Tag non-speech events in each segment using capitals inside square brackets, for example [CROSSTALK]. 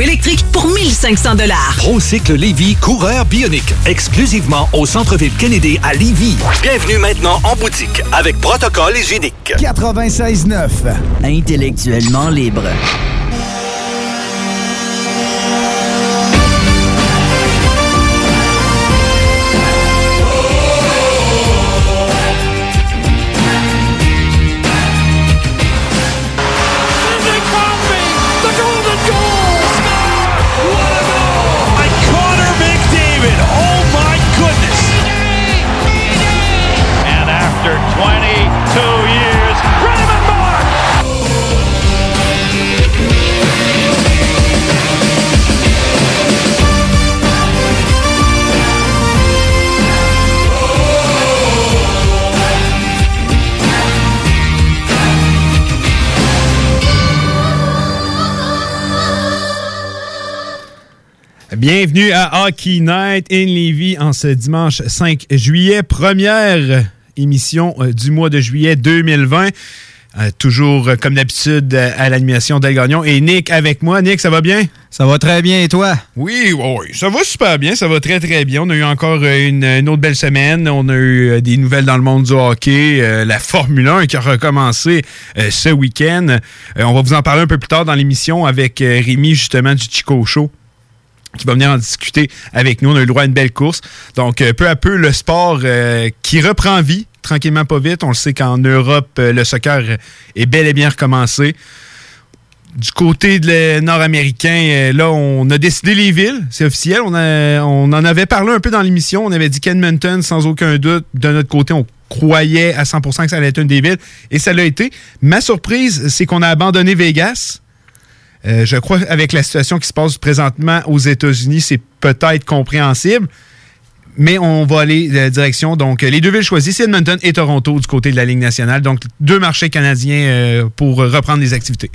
électrique pour 1500 Procycle Lévy, coureur bionique, exclusivement au centre-ville Kennedy à Lévis. Bienvenue maintenant en boutique avec protocole hygiénique. 96.9 Intellectuellement libre. Bienvenue à Hockey Night in Levy en ce dimanche 5 juillet, première émission euh, du mois de juillet 2020. Euh, toujours, euh, comme d'habitude, à l'animation d'El Gagnon. Et Nick avec moi. Nick, ça va bien? Ça va très bien. Et toi? Oui, oui, ça va super bien. Ça va très, très bien. On a eu encore une, autre belle semaine. On a eu des nouvelles dans le monde du hockey. la Formule 1 qui a recommencé ce week-end. on va vous en parler un peu plus tard dans l'émission avec Rémi, justement, du Chico Show qui va venir en discuter avec nous. On a le droit à une belle course. Donc, euh, peu à peu, le sport euh, qui reprend vie, tranquillement pas vite. On le sait qu'en Europe, euh, le soccer est bel et bien recommencé. Du côté nord-américain, là, on a décidé les villes, c'est officiel. On, on en avait parlé un peu dans l'émission. On avait dit qu'Edmonton, sans aucun doute. De notre côté, on croyait à 100% que ça allait être une des villes. Et ça l'a été. Ma surprise, c'est qu'on a abandonné Vegas. Euh, je crois avec la situation qui se passe présentement aux États-Unis, c'est peut-être compréhensible. Mais on va aller la direction. Donc, les deux villes choisies, Edmonton et Toronto du côté de la Ligue nationale. Donc, deux marchés canadiens euh, pour reprendre les activités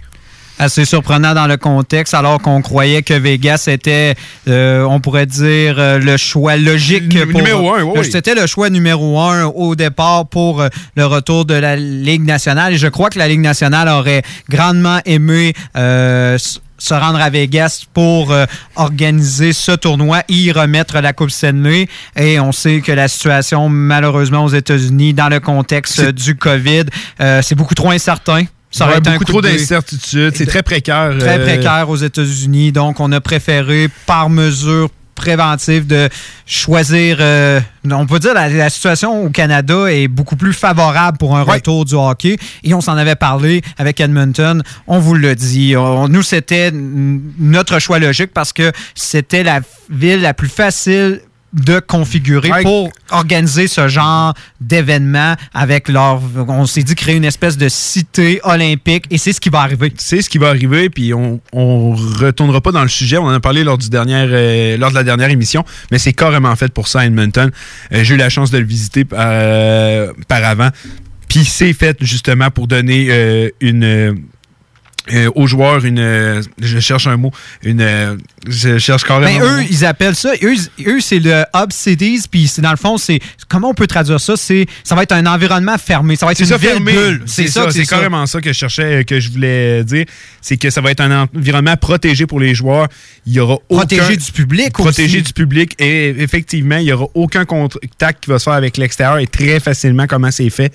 assez surprenant dans le contexte, alors qu'on croyait que Vegas était, euh, on pourrait dire, euh, le choix logique. numéro un, oui. C'était le choix numéro un au départ pour euh, le retour de la Ligue nationale. Et je crois que la Ligue nationale aurait grandement aimé se rendre à Vegas pour organiser ce tournoi y remettre la Coupe Stanley. Et on sait que la situation, malheureusement, aux États-Unis, dans le contexte du COVID, c'est beaucoup trop incertain. Ça aurait beaucoup trop d'incertitudes. C'est très précaire. Très euh, précaire aux États-Unis. Donc, on a préféré, par mesure préventive, de choisir. Euh, on peut dire la, situation au Canada est beaucoup plus favorable pour un retour du hockey. Et on s'en avait parlé avec Edmonton. On vous l'a dit. nous, c'était notre choix logique parce que c'était la ville la plus facile de configurer pour organiser ce genre d'événement avec leur. On s'est dit créer une espèce de cité olympique et c'est ce qui va arriver. C'est ce qui va arriver, puis on, retournera pas dans le sujet. On en a parlé lors, du euh, lors de la dernière émission, mais c'est carrément fait pour ça à Edmonton. Euh, j'ai eu la chance de le visiter euh, par avant. Puis c'est fait justement pour donner une euh, aux joueurs une euh, je cherche un mot une euh, je cherche carrément ben, eux ils appellent ça eux, eux c'est le hub cities puis dans le fond c'est comment on peut traduire ça? C'est ça va être un environnement fermé ça va être une fermé. c'est ça, c'est carrément ça que je cherchais que je voulais dire. C'est que ça va être un environnement protégé pour les joueurs. Il y aura protégé du public protégé du public. Et effectivement il y aura aucun contact qui va se faire avec l'extérieur et très facilement comment c'est fait.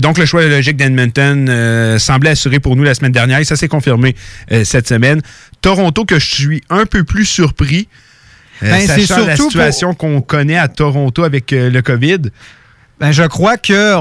Donc le choix logique d'Edmonton semblait assuré pour nous la semaine dernière ça s'est confirmé euh, cette semaine. Toronto, que je suis un peu plus surpris, euh, ben, sachant la situation qu'on connaît à Toronto avec euh, le COVID. Ben, je crois que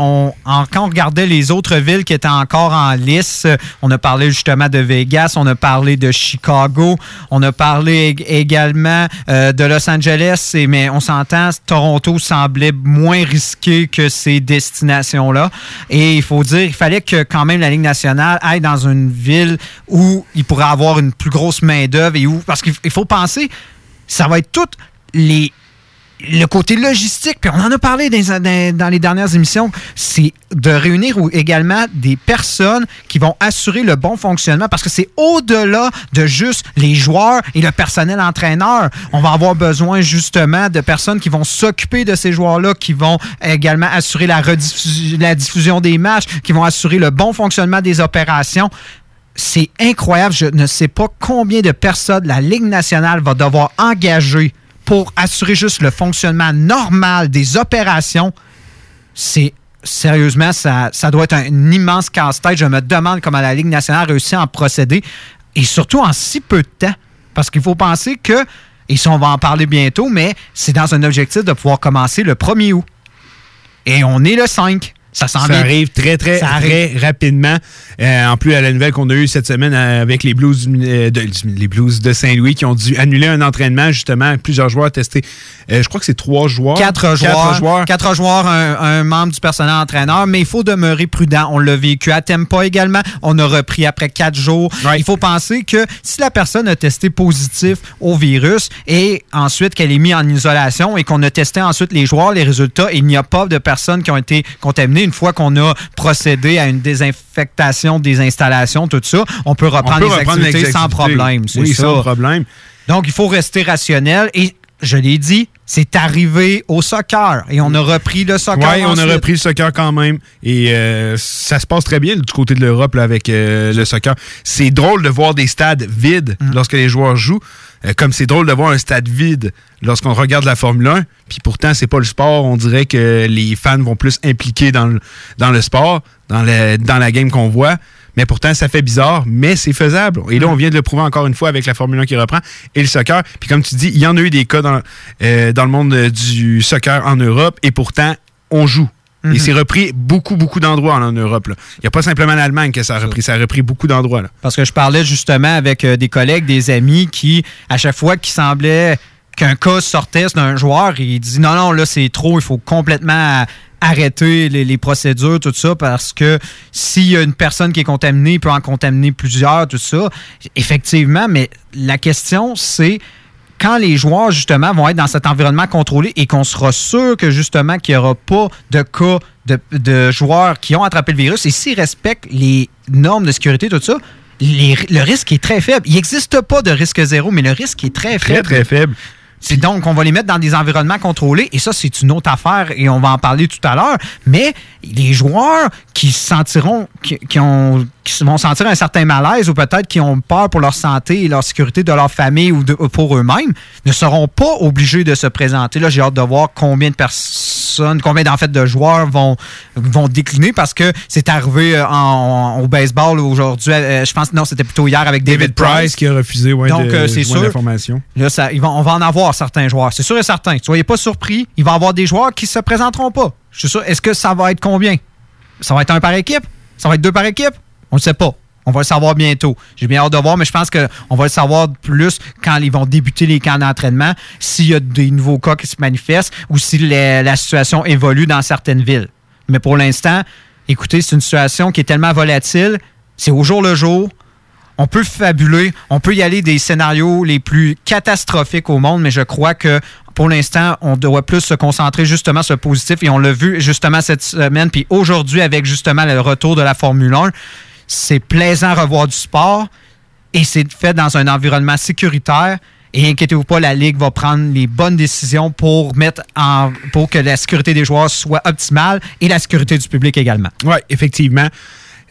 quand on regardait les autres villes qui étaient encore en lice, on a parlé justement de Vegas, on a parlé de Chicago, on a parlé également euh, de Los Angeles, mais on s'entend, Toronto semblait moins risqué que ces destinations-là. Et il faut dire, il fallait que quand même la Ligue nationale aille dans une ville où il pourrait avoir une plus grosse main-d'œuvre et où, parce qu'il faut penser, ça va être toutes les le côté logistique, puis on en a parlé dans, les dernières émissions, c'est de réunir également des personnes qui vont assurer le bon fonctionnement parce que c'est au-delà de juste les joueurs et le personnel entraîneur. On va avoir besoin justement de personnes qui vont s'occuper de ces joueurs-là, qui vont également assurer la, diffusion des matchs, qui vont assurer le bon fonctionnement des opérations. c'est incroyable. Je ne sais pas combien de personnes la Ligue nationale va devoir engager pour assurer juste le fonctionnement normal des opérations. C'est sérieusement, ça, ça doit être un, immense casse-tête. Je me demande comment la Ligue nationale réussit à en procéder et surtout en si peu de temps. Parce qu'il faut penser que, et ça, on va en parler bientôt, mais c'est dans un objectif de pouvoir commencer le 1er août. Et on est le 5. Ça, arrive très, très, très rapidement. Euh, en plus, à la nouvelle qu'on a eue cette semaine euh, avec les Blues, euh, de, les Blues de Saint-Louis qui ont dû annuler un entraînement, justement. Plusieurs joueurs testés. je crois que c'est trois joueurs. Quatre joueurs. Quatre joueurs, un, membre du personnel entraîneur. Mais il faut demeurer prudent. On l'a vécu à Tempa également. On a repris après quatre jours. Il faut penser que si la personne a testé positif au virus et ensuite qu'elle est mise en isolation et qu'on a testé ensuite les joueurs, les résultats, il n'y a pas de personnes qui ont été contaminées une fois qu'on a procédé à une désinfectation des installations, tout ça, on peut reprendre, les, activités sans problème. Oui, sans problème. Donc, il faut rester rationnel. Et je l'ai dit, c'est arrivé au soccer et on a repris le soccer. Oui, on a repris le soccer quand même. Et euh, ça se passe très bien du côté de l'Europe avec euh, le soccer. C'est drôle de voir des stades vides mm. lorsque les joueurs jouent. Euh, comme c'est drôle de voir un stade vide lorsqu'on regarde la Formule 1, puis pourtant, c'est pas le sport. On dirait que les fans vont plus impliquer dans le, dans le sport, dans, dans la game qu'on voit. Mais pourtant, ça fait bizarre, mais c'est faisable. Et là, on vient de le prouver encore une fois avec la Formule 1 qui reprend et le soccer. Puis comme tu dis, il y en a eu des cas dans, euh, dans le monde du soccer en Europe et pourtant, on joue. Et mhm. c'est repris beaucoup, beaucoup d'endroits en, Europe. Il n'y a pas simplement l'Allemagne que ça a repris, ça a repris beaucoup d'endroits. Parce que je parlais justement avec euh, des collègues, des amis qui, à chaque fois qu'il semblait qu'un cas sortait d'un joueur, il dit non, non, là c'est trop, il faut complètement arrêter les, procédures, tout ça, parce que s'il y a une personne qui est contaminée, il peut en contaminer plusieurs, tout ça. Effectivement, mais la question, c'est quand les joueurs, justement, vont être dans cet environnement contrôlé et qu'on sera sûr que, justement, qu'il n'y aura pas de cas de, joueurs qui ont attrapé le virus et s'ils respectent les normes de sécurité, tout ça, le risque est très faible. Il n'existe pas de risque zéro, mais le risque est très faible. Très, très faible. C'est donc, on va les mettre dans des environnements contrôlés et ça, c'est une autre affaire et on va en parler tout à l'heure. Mais les joueurs qui sentiront, qui, ont, qui vont sentir un certain malaise ou peut-être qui ont peur pour leur santé et leur sécurité de leur famille ou pour eux-mêmes ne seront pas obligés de se présenter. Là, j'ai hâte de voir combien de personnes, combien d'en fait de joueurs vont, vont décliner parce que c'est arrivé euh, en, au baseball aujourd'hui. Euh, je pense non, c'était plutôt hier avec David, Price. qui a refusé ouais, Donc, euh, c'est sûr. Là, ça, ils vont, on va en avoir certains joueurs. C'est sûr et certain. Soyez pas surpris. Il va y avoir des joueurs qui se présenteront pas. Je suis sûr. Est-ce que ça va être combien? Ça va être un par équipe? Ça va être deux par équipe? On ne sait pas. On va le savoir bientôt. J'ai bien hâte de voir, mais je pense qu'on va le savoir plus quand ils vont débuter les camps d'entraînement, s'il y a des nouveaux cas qui se manifestent ou si la situation évolue dans certaines villes. Mais pour l'instant, écoutez, c'est une situation qui est tellement volatile. C'est au jour le jour. On peut fabuler, on peut y aller des scénarios les plus catastrophiques au monde, mais je crois que pour l'instant, on doit plus se concentrer justement sur le positif et on l'a vu justement cette semaine, puis aujourd'hui avec justement le retour de la Formule 1. C'est plaisant revoir du sport et c'est fait dans un environnement sécuritaire. Et inquiétez-vous pas, la Ligue va prendre les bonnes décisions pour mettre en pour que la sécurité des joueurs soit optimale et la sécurité du public également. Oui, effectivement.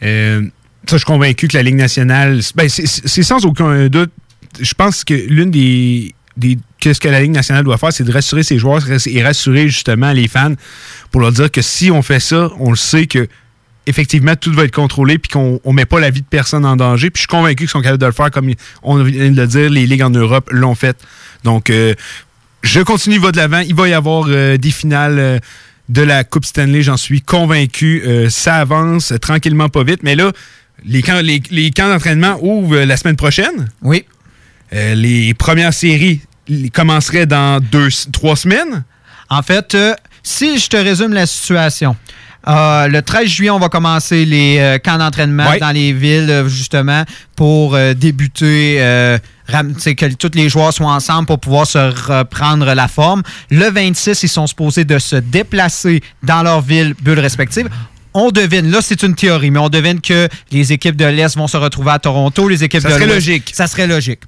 Euh, ça, je suis convaincu que la Ligue nationale, ben, c'est sans aucun doute, je pense que l'une des qu'est-ce que la Ligue nationale doit faire, c'est de rassurer ses joueurs et rassurer justement les fans pour leur dire que si on fait ça, on le sait que effectivement tout va être contrôlé puis qu'on ne met pas la vie de personne en danger. Puis je suis convaincu qu'ils sont capables de le faire comme on vient de le dire, les ligues en Europe l'ont fait. Donc euh, je continue, va de l'avant. Il va y avoir euh, des finales. Euh, de la Coupe Stanley, j'en suis convaincu. ça avance tranquillement, pas vite. Mais là, les camps, les, les camps d'entraînement ouvrent la semaine prochaine. Oui. Euh, les premières séries commenceraient dans deux, trois semaines? En fait, euh, si je te résume la situation, euh, le 13 juillet, on va commencer les camps d'entraînement dans les villes, justement, pour débuter, que tous les joueurs soient ensemble pour pouvoir se reprendre la forme. Le 26, ils sont supposés de se déplacer dans leur ville, bulle respective on devine, là c'est une théorie, mais on devine que les équipes de l'Est vont se retrouver à Toronto, les équipes ça de serait logique. Ça serait logique.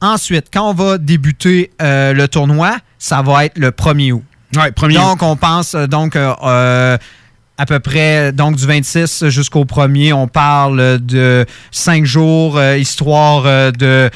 Ensuite, quand on va débuter euh, le tournoi, ça va être le 1er août. Ouais, 1er donc, on pense euh, donc euh, à peu près, donc du 26 jusqu'au 1er, on parle de cinq jours, euh, histoire euh, de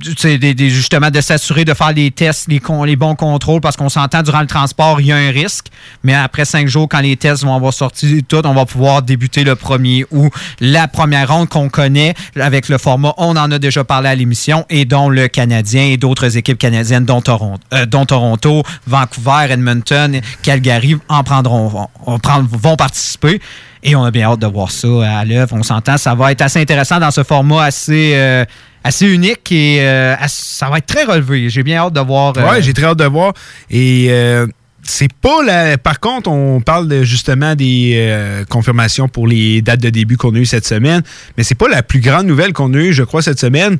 justement de s'assurer de faire les tests, les, bons contrôles, parce qu'on s'entend durant le transport, il y a un risque. Mais après cinq jours, quand les tests vont avoir sorti tout, on va pouvoir débuter le premier ou la première ronde qu'on connaît avec le format. On en a déjà parlé à l'émission et dont le Canadien et d'autres équipes canadiennes, dont Toronto, euh, dont Toronto, Vancouver, Edmonton, Calgary en prendront, vont, vont participer. Et on a bien hâte de voir ça à l'œuvre. On s'entend, ça va être assez intéressant dans ce format assez. Euh, assez unique et euh, ça va être très relevé. J'ai bien hâte de voir. Euh, ouais, j'ai très hâte de voir. Et euh, c'est pas la. Par contre, on parle justement des confirmations pour les dates de début qu'on a eues cette semaine, mais c'est pas la plus grande nouvelle qu'on a eue, je crois, cette semaine.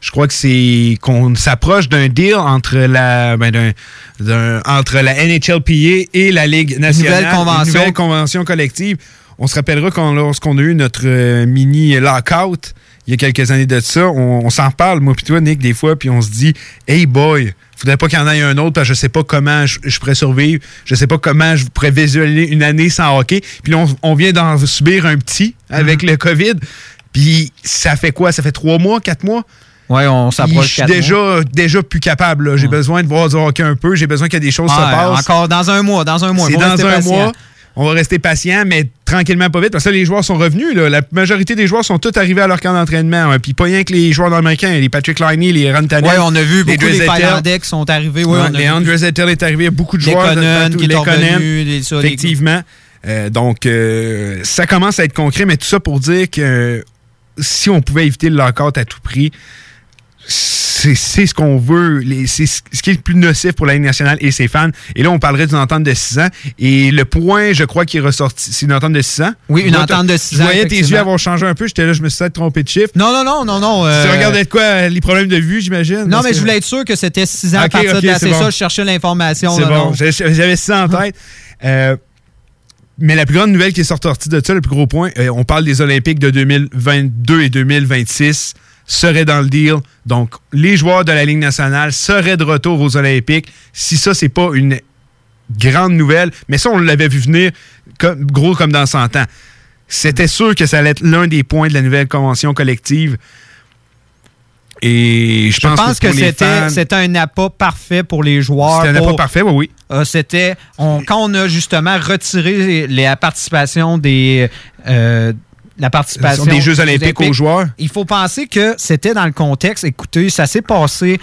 Je crois que c'est qu'on s'approche d'un deal entre la ben entre la NHLPA et la Ligue nationale. Nouvelle convention. nouvelle convention collective. On se rappellera quand lorsqu'on a eu notre mini lockout, il y a quelques années de ça, on, s'en parle, moi puis toi, Nick, des fois, puis on se dit Hey boy, faudrait pas qu'il y en ait un autre parce que je sais pas comment je, pourrais survivre, je sais pas comment je pourrais visualiser une année sans hockey. Puis là, on, vient d'en subir un petit avec mhm. le COVID. Puis ça fait quoi? Ça fait trois mois, quatre mois? Oui, on s'approche. Je suis déjà, déjà plus capable. J'ai besoin de voir du hockey un peu. J'ai besoin que des choses se passent. Encore dans un mois. Dans un mois. C'est dans un mois on va rester patient, mais tranquillement, pas vite, parce que les joueurs sont revenus. La majorité des joueurs sont tous arrivés à leur camp d'entraînement. Puis pas rien que les joueurs américains, les Patrick Liney, les Rantanen. Oui, on a vu beaucoup les Finlandais qui sont arrivés. les Andrew Zettel est arrivé, beaucoup de joueurs. Les qui les Effectivement. Euh, donc, euh, ça commence à être concret, mais tout ça pour dire que si on pouvait éviter le lockout à tout prix, c'est ce qu'on veut. C'est ce qui est le plus nocif pour la Ligue nationale et ses fans. Et là, on parlerait d'une entente de 6 ans. Et le point, je crois, qui est ressorti, c'est une entente de 6 ans. Oui, une entente de 6 ans. Je voyais tes yeux avoir changé un peu. J'étais là, je me suis trompé de chiffre. Non, non, non, non, non. Euh... Tu regardais de quoi Les problèmes de vue, j'imagine? Non, mais je voulais être sûr que c'était 6 ans à partir de C'est ça, je cherchais l'information. C'est bon. J'avais 6 ans en tête. Euh, mais la plus grande nouvelle qui est sortie de ça, le plus gros point, euh, on parle des Olympiques de 2022 et 2026 seraient dans le deal. Donc, les joueurs de la Ligue nationale seraient de retour aux Olympiques. Si ça, c'est pas une grande nouvelle, mais ça, on l'avait vu venir gros comme dans 100 ans. C'était sûr que ça allait être l'un des points de la nouvelle convention collective. Et je, pense, que, c'était un appât parfait pour les joueurs. C'était un appât parfait, oui. oui. Euh, c'était quand on a justement retiré la participation des, euh, la participation des Jeux olympiques, aux joueurs. Il faut penser que c'était dans le contexte, écoutez, ça s'est passé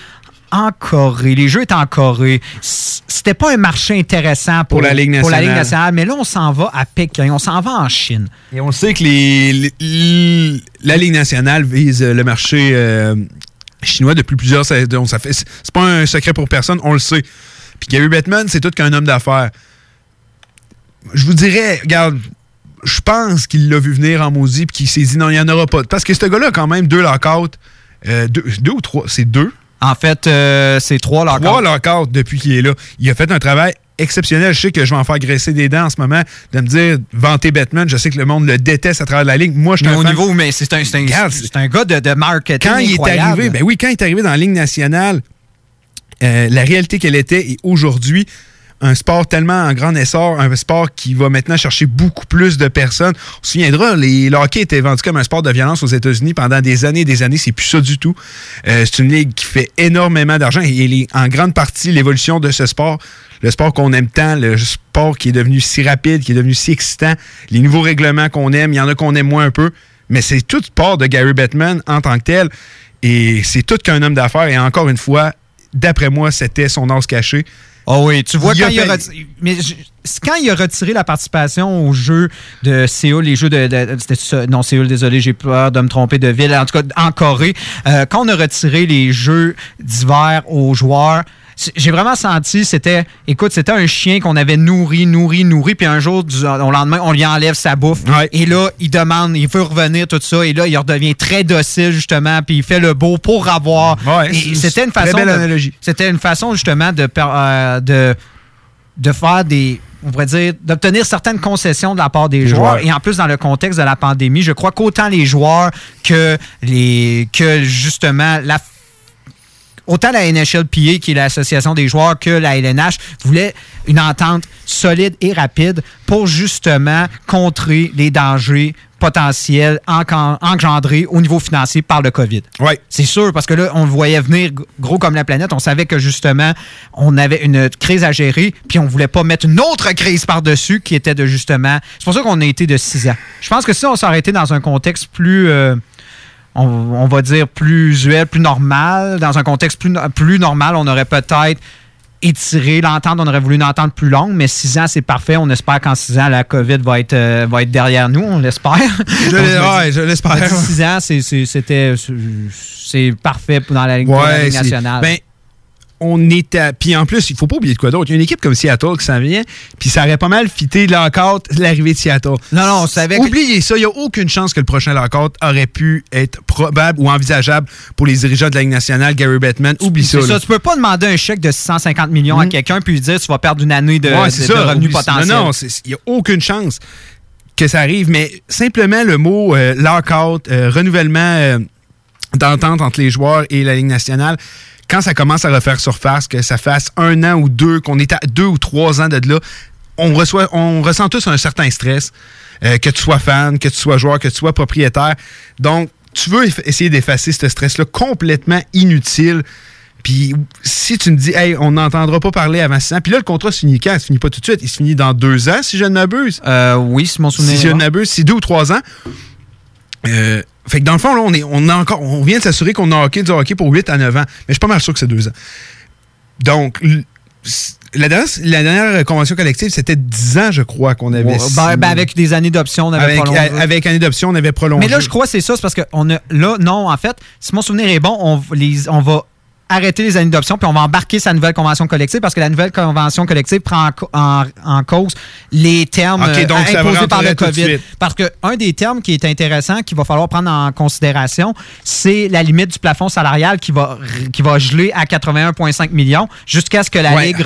en Corée. Les Jeux étaient en Corée. C'était pas un marché intéressant pour, la, Ligue nationale. Mais là, on s'en va à Pékin. On s'en va en Chine. Et on sait que les, la Ligue nationale vise le marché euh, chinois depuis plusieurs saisons. Ça fait, c'est pas un secret pour personne, on le sait. Puis Gary Bettman, c'est tout qu'un homme d'affaires. Je vous dirais, regarde, je pense qu'il l'a vu venir en maudit et qu'il s'est dit non, il n'y en aura pas. Parce que ce gars-là a quand même deux lockouts. Euh, deux, ou trois. C'est deux. En fait, euh, c'est trois lockouts. Trois lockouts depuis qu'il est là. Il a fait un travail exceptionnel. Je sais que je vais en faire graisser des dents en ce moment de me dire vanter Batman. Je sais que le monde le déteste à travers la ligne. Moi, je suis un au niveau, mais c'est un, un, gars de, de marketing. Quand il est arrivé, ben oui, quand il est arrivé dans la ligne nationale, euh, la réalité qu'elle était et aujourd'hui, un sport tellement en grand essor, un sport qui va maintenant chercher beaucoup plus de personnes. On se souviendra, les, le hockey était vendu comme un sport de violence aux États-Unis pendant des années et des années. C'est plus ça du tout. Euh, c'est une ligue qui fait énormément d'argent et en grande partie l'évolution de ce sport, le sport qu'on aime tant, le sport qui est devenu si rapide, qui est devenu si excitant, les nouveaux règlements qu'on aime, il y en a qu'on aime moins un peu, mais c'est tout sport de Gary Bettman en tant que tel. Et c'est tout qu'un homme d'affaires. Et encore une fois, d'après moi, c'était son os caché. Oh oui, tu vois, quand, il a retiré, mais quand il a retiré la participation aux Jeux de Séoul, les Jeux de. non, Séoul, désolé, j'ai peur de me tromper de ville, en tout cas en Corée, euh, quand on a retiré les Jeux d'hiver aux joueurs, j'ai vraiment senti, c'était, écoute, c'était un chien qu'on avait nourri, nourri, nourri, puis un jour, du, au lendemain, on lui enlève sa bouffe. Et là, il demande, il veut revenir, tout ça, et là, il redevient très docile, justement, puis il fait le beau pour avoir. c'était une façon. C'était une façon, justement, de, euh, de, de faire des on pourrait dire, d'obtenir certaines concessions de la part des joueurs. Et en plus, dans le contexte de la pandémie, je crois qu'autant les joueurs que les que justement la autant la NHLPA, qui est l'association des joueurs, que la LNH voulaient une entente solide et rapide pour justement contrer les dangers potentiels engendrés au niveau financier par le COVID. Oui. C'est sûr, parce que là, on le voyait venir gros comme la planète. On savait que justement, on avait une crise à gérer, puis on voulait pas mettre une autre crise par-dessus qui était de justement. C'est pour ça qu'on a été de six ans. Je pense que si on s'arrêtait dans un contexte plus. Euh, on, va dire plus usuel, plus normal, dans un contexte plus, plus normal, on aurait peut-être étiré l'entente. On aurait voulu une entente plus longue, mais six ans, c'est parfait. On espère qu'en six ans, la COVID va être, euh, va être derrière nous. On l'espère. Je l'espère. Six ans, c'était c'est parfait dans la Ligue, nationale. Ben, on est à. Puis en plus, il faut pas oublier de quoi d'autre. Il y a une équipe comme Seattle qui s'en vient, puis ça aurait pas mal fité lockout l'arrivée de Seattle. Non, non, on savait Oubliez ça, il n'y a aucune chance que le prochain lockout aurait pu être probable ou envisageable pour les dirigeants de la Ligue nationale, Gary Bettman. Oublie ça. ça. Tu peux pas demander un chèque de 650 millions à mm. quelqu'un puis lui dire tu vas perdre une année de, revenus potentiels. Non, non, il n'y a aucune chance que ça arrive, mais simplement le mot euh, lockout, euh, renouvellement euh, d'entente entre les joueurs et la Ligue nationale quand ça commence à refaire surface, que ça fasse un an ou deux, qu'on est à deux ou trois ans de là, on, reçoit, on ressent tous un certain stress, euh, que tu sois fan, que tu sois joueur, que tu sois propriétaire. Donc, tu veux essayer d'effacer ce stress-là complètement inutile. Puis si tu me dis, hey, on n'entendra pas parler avant six ans, puis là, le contrat se finit quand? Il se finit pas tout de suite. Il se finit dans deux ans, si je ne m'abuse. Euh, oui, si mon souvenir. Si je ne m'abuse, c'est deux ou trois ans. Euh, fait que dans le fond, là, on, est, on, a encore, on vient de s'assurer qu'on a hockey du hockey pour 8 à 9 ans. Mais je suis pas mal sûr que c'est 2 ans. Donc, la dernière, la dernière, convention collective, c'était 10 ans, je crois, qu'on avait. Ben, ben, avec des années d'option, on avait avec, prolongé. Avec années d'option, on avait prolongé. Mais là, je crois que c'est ça, c'est parce que on a, là, non, en fait, si mon souvenir est bon, on, les, on va arrêter les années d'option, puis on va embarquer sa nouvelle convention collective parce que la nouvelle convention collective prend en, cause les termes euh, imposés par le COVID. Parce que un des termes qui est intéressant, qu'il va falloir prendre en considération, c'est la limite du plafond salarial qui va, qui va geler à 81,5 millions jusqu'à ce que la Ligue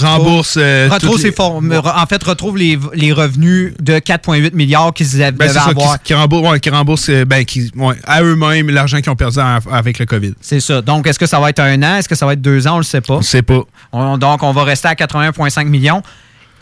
rembourse euh, retrouve ses en fait retrouve les, les revenus de 4,8 milliards qu'ils ben, devaient avoir. Qui, rembourse, qui rembourse euh, ben, qui, à eux-mêmes l'argent qu'ils ont perdu avec le COVID. C'est ça. Donc, est-ce que ça va être un an? Est-ce que ça va être deux ans? On ne le sait pas. On ne sait pas. donc, on va rester à 81,5 millions.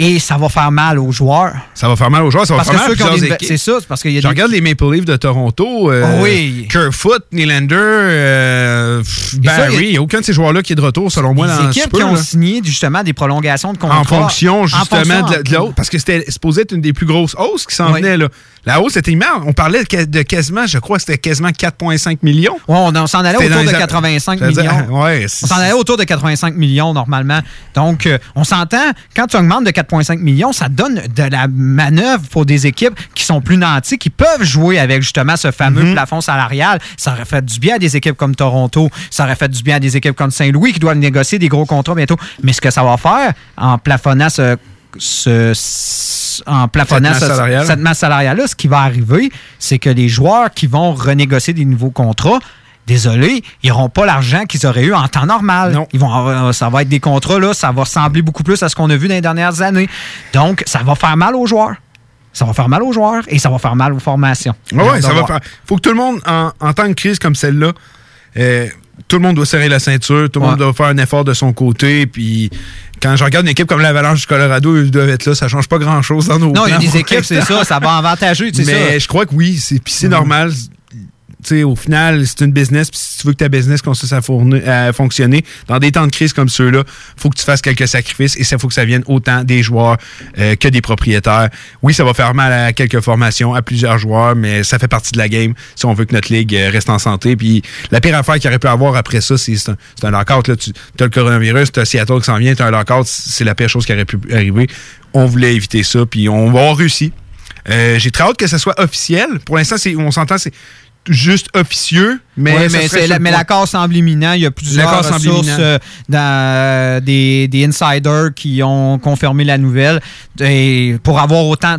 Et ça va faire mal aux joueurs. Ça va faire mal aux joueurs, ça va faire mal à plusieurs. C'est ça, parce qu'il y a Je regarde les Maple Leafs de Toronto. Euh, oui. Kerfoot, Nylander, euh, Barry. A aucun de ces joueurs-là qui est de retour, selon moi, dans Les équipes qui ont signé justement des prolongations de contrat. En fonction, justement, de, l'autre. Parce que c'était supposé être une des plus grosses hausses qui s'en venait. Là. La hausse était immense. On parlait de quasiment, je crois, c'était quasiment 4,5 millions. Ouais, [LAUGHS] on, s'en allait autour de 85 millions. ouais, on s'en allait autour de 85 millions normalement. Donc, euh, on s'entend, quand tu augmentes de 4,5 millions, ça donne de la manœuvre pour des équipes qui sont plus nantis, qui peuvent jouer avec justement ce fameux mhm. plafond salarial. Ça aurait fait du bien à des équipes comme Toronto. Ça aurait fait du bien à des équipes comme Saint-Louis qui doivent négocier des gros contrats bientôt. Mais ce que ça va faire en plafonnant ce en plafonnant cette masse salariale-là, ce qui va arriver, c'est que les joueurs qui vont renégocier des nouveaux contrats, désolé, ils n'auront pas l'argent qu'ils auraient eu en temps normal. Ils vont, ça va être des contrats, là, ça va ressembler beaucoup plus à ce qu'on a vu dans les dernières années. Donc, ça va faire mal aux joueurs. Ça va faire mal aux joueurs et ça va faire mal aux formations. Oui, ça va faire. faut que tout le monde, en, temps de crise comme celle-là, euh, tout le monde doit serrer la ceinture, tout le monde doit faire un effort de son côté, puis quand je regarde une équipe comme l'Avalanche du Colorado, ils doivent être là, ça change pas grand-chose dans nos Non, il y a des équipes, c'est ça, ça va avantager, Mais je crois que oui, c'est, puis c'est mm. normal au final, c'est une business, puis si tu veux que ta business commence à, fonctionner, dans des temps de crise comme ceux-là, faut que tu fasses quelques sacrifices et ça faut que ça vienne autant des joueurs euh, que des propriétaires. Oui, ça va faire mal à quelques formations, à plusieurs joueurs, mais ça fait partie de la game si on veut que notre ligue euh, reste en santé. Puis la pire affaire qu'il aurait pu avoir après ça, c'est un, un lockout. Tu as le coronavirus, tu as Seattle qui s'en vient, tu as un lockout, c'est la pire chose qui aurait pu arriver. On voulait éviter ça, puis on va avoir réussi. Euh, j'ai très hâte que ça soit officiel. Pour l'instant, on s'entend, c'est juste officieux, mais, mais, l'accord semble imminent. Il y a plusieurs ressources euh, dans, des, des, insiders qui ont confirmé la nouvelle. Et pour avoir autant...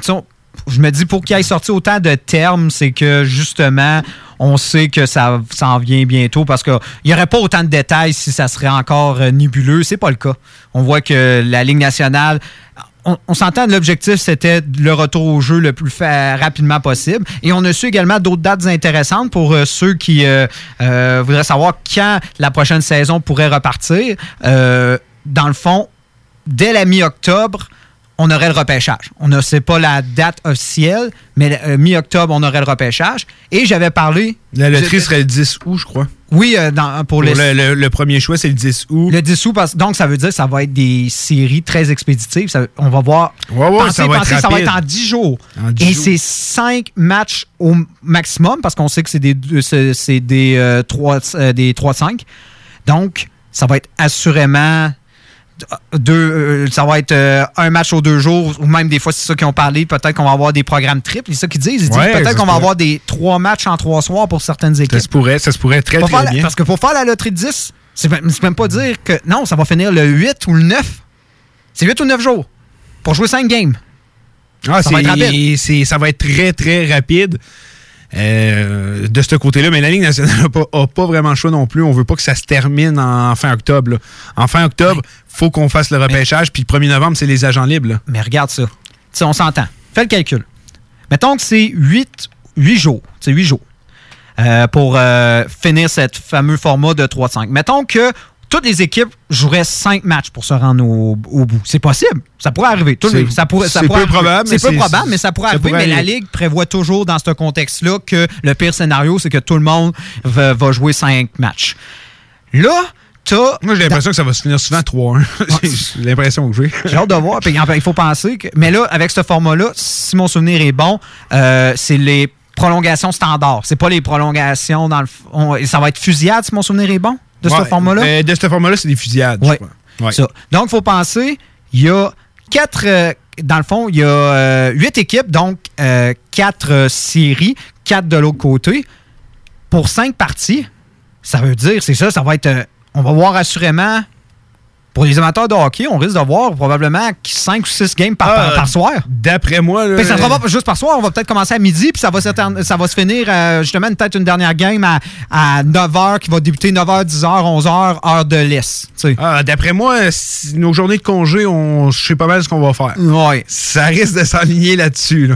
Je me dis, pour qu'il ait sorti autant de termes, c'est que justement, on sait que ça s'en vient bientôt parce qu'il n'y aurait pas autant de détails si ça serait encore euh, nébuleux. C'est pas le cas. On voit que la Ligue nationale on, s'entend, l'objectif, c'était le retour au jeu le plus rapidement possible. Et on a su également d'autres dates intéressantes pour euh, ceux qui euh, euh, voudraient savoir quand la prochaine saison pourrait repartir. dans le fond, dès la mi-octobre, on aurait le repêchage. On ne sait pas la date officielle, mais mi-octobre, on aurait le repêchage. Et j'avais parlé. La loterie serait le 10 août, je crois. Oui, euh, pour, le, premier choix, c'est le 10 août. Le 10 août, donc ça veut dire que ça va être des séries très expéditives. on va voir. ça, va ça va être en 10 jours. Et c'est 5 matchs au maximum, parce qu'on sait que c'est des, c'est, des, 3, euh, des 3-5. Euh, donc, ça va être assurément deux, euh, ça va être euh, un match aux deux jours, ou même des fois, c'est ça qu'ils ont parlé, peut-être qu'on va avoir des programmes triples. C'est ça qu'ils disent. Ils disent peut-être qu'on va avoir des trois matchs en trois soirs pour certaines équipes. Ça se pourrait, ça se pourrait très, très bien. parce que pour faire la loterie de 10, c'est même pas dire que non, ça va finir le 8 ou le 9. C'est 8 ou 9 jours pour jouer 5 games. Ah, ça, va être rapide. ça va être très, très rapide. Euh, de ce côté-là. Mais la Ligue nationale n'a pas, vraiment le choix non plus. On veut pas que ça se termine en fin octobre. En fin octobre, il faut qu'on fasse le repêchage. puis le 1er novembre, c'est les agents libres. Mais regarde ça. on s'entend. Fais le calcul. Mettons que c'est 8, 8 jours. C'est 8 jours. Euh, pour euh, finir ce fameux format de 3-5. Mettons que toutes les équipes joueraient cinq matchs pour se rendre au, bout. C'est possible. Ça pourrait arriver. C'est peu probable. C'est peu probable, mais ça pourrait arriver. mais la Ligue prévoit toujours dans ce contexte-là que le pire scénario, c'est que tout le monde va, jouer cinq matchs. Là, T'as, Moi, j'ai l'impression que ça va se finir souvent 3-1. j'ai [LAUGHS] l'impression que j'ai. J'ai hâte de voir. il faut penser que. Mais là, avec ce format-là, si mon souvenir est bon, euh, c'est les prolongations standards. C'est pas les prolongations dans le. ça va être fusillade, si mon souvenir est bon? De ce format-là? Euh, de ce format-là, c'est des fusillades. Ouais. Donc, il faut penser, il y a quatre. Euh, dans le fond, il y a euh, huit équipes, donc quatre séries, quatre de l'autre côté. Pour cinq parties, ça veut dire, c'est ça, ça va être. on va voir assurément pour les amateurs de hockey, on risque d'avoir probablement 5 ou 6 games par, ah, soir. D'après moi. Là, ça ne sera pas juste par soir. On va peut-être commencer à midi, puis ça va, ça va se finir euh, justement peut-être une dernière game à, 9h qui va débuter 9h, 10h, 11h, heure de l'Est. Ah, D'après moi, nos journées de congé, on, je sais pas mal ce qu'on va faire. Ouais. Ça risque de s'aligner là-dessus.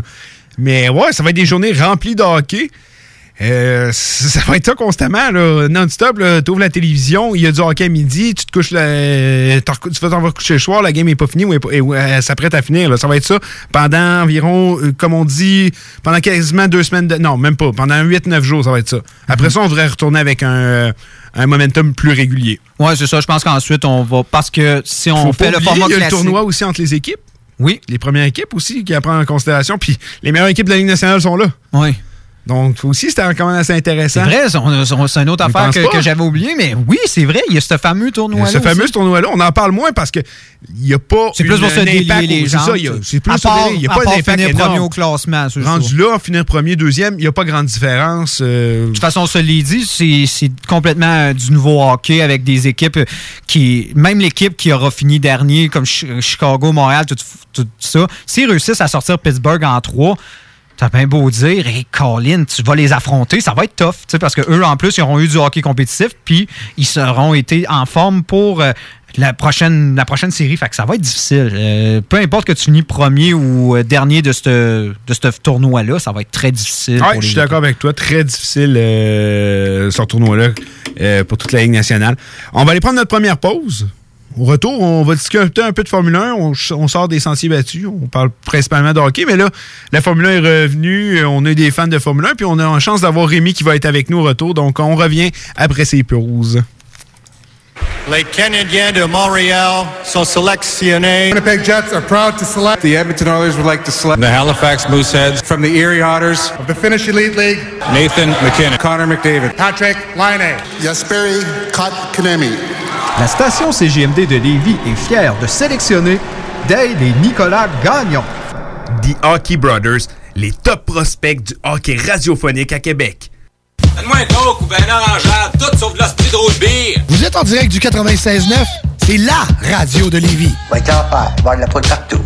Mais ouais, ça va être des journées remplies de hockey. Euh, ça va être ça constamment, non-stop. Tu ouvres la télévision, il y a du hockey à midi, tu te couches, la, tu vas t'en coucher le soir, la game n'est pas finie ou elle s'apprête à finir. Ça va être ça pendant environ, euh, comme on dit, pendant quasiment deux semaines. De, non, même pas. Pendant 8-9 jours, ça va être ça. Après ça, on devrait retourner avec un, un momentum plus régulier. Oui, c'est ça. Je pense qu'ensuite, on va. Parce que si on fait le format Il y a le tournoi aussi entre les équipes. Oui. Les premières équipes aussi qui apprennent en considération. Puis les meilleures équipes de la Ligue nationale sont là. Oui. Donc, aussi, c'était quand même assez intéressant. C'est vrai, c'est une autre affaire que, j'avais oublié, mais oui, c'est vrai, il y a ce fameux tournoi-là. Ce fameux tournoi-là, on en parle moins parce qu'il n'y a pas. C'est plus pour se délier les gens. C'est plus Il n'y a pas d'impact premier au classement. Rendu là, finir premier, deuxième, il n'y a pas grande différence. Euh. De toute façon, ça l'est dit, c'est complètement euh, du nouveau hockey avec des équipes qui. Même l'équipe qui aura fini dernier, comme Chicago, Montréal, tout, tout ça, s'ils réussissent à sortir Pittsburgh en trois, T'as bien beau dire, hey, Colin, tu vas les affronter, ça va être tough, parce qu'eux, en plus, ils auront eu du hockey compétitif, puis ils seront été en forme pour euh, la, prochaine, la prochaine série. Fait que ça va être difficile. Euh, peu importe que tu finis premier ou euh, dernier de ce de tournoi-là, ça va être très difficile. Ouais, je suis d'accord avec toi. Très difficile ce tournoi-là pour toute la Ligue nationale. On va aller prendre notre première pause. Au retour, on va discuter un peu de Formule 1. On, sort des sentiers battus. On parle principalement de hockey. Mais là, la Formule 1 est revenue. On a des fans de Formule 1. Puis on a une chance d'avoir Rémi qui va être avec nous au retour. Donc, on revient après ces perouses. Les Canadiens de Montréal sont sélectionnés. Winnipeg Jets are proud to select. The Edmonton Oilers would like to select. The Halifax Mooseheads. From the Erie Otters. Of the Finnish Elite League. Nathan McKinnon. Connor McDavid. Patrick Laine. Jesperi Kotkaniemi. La station CGMD de Lévis est fière de sélectionner Dale et Nicolas Gagnon. The Hockey Brothers, les top prospects du hockey radiophonique à Québec. Donne-moi un coke ou ben orangeade, tout sauf de l'hostie de route bière. Vous êtes en direct du 96.9, c'est LA radio de Lévis. Va être en voir de la poudre partout.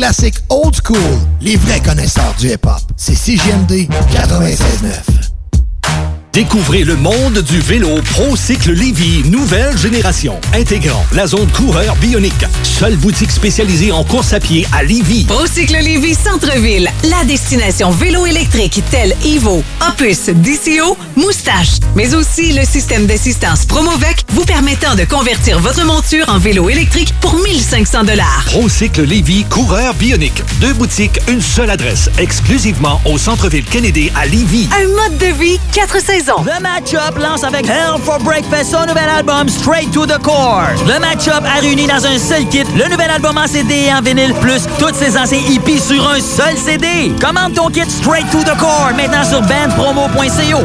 Classiques old school, les vrais connaisseurs du hip-hop. C'est CJMD 96.9. Découvrez le monde du vélo ProCycle Lévy, nouvelle génération, intégrant la zone coureur bionique. Seule boutique spécialisée en course à pied à Lévy. Procycle Lévy Centre-Ville, la destination vélo électrique telle Evo, Opus, DCO, Moustache, mais aussi le système d'assistance Promovec vous permettant de convertir votre monture en vélo électrique pour 1500 dollars. ProCycle Lévy, coureur bionique. Deux boutiques, une seule adresse, exclusivement au centre-ville Kennedy à Lévy. Un mode de vie, quatre saisons. Le Match-Up lance avec Hell for Breakfast son nouvel album Straight to the Core. Le Match-Up a réuni dans un seul kit le nouvel album en CD et en vinyle, plus toutes ses anciens hippies sur un seul CD. Commande ton kit Straight to the Core maintenant sur bandpromo.co.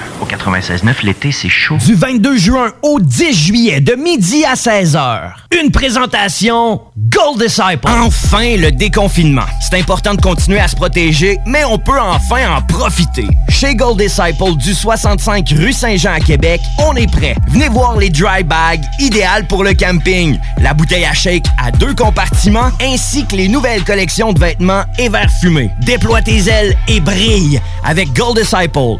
Au 96.9, l'été, c'est chaud. Du 22 juin au 10 juillet, de midi à 16h. Une présentation Gold Disciple. Enfin, le déconfinement. C'est important de continuer à se protéger, mais on peut enfin en profiter. Chez Gold Disciple, du 65 rue Saint-Jean à Québec, on est prêt. Venez voir les dry bags, idéales pour le camping. La bouteille à shake à deux compartiments, ainsi que les nouvelles collections de vêtements et verres fumés. Déploie tes ailes et brille avec Gold Disciple.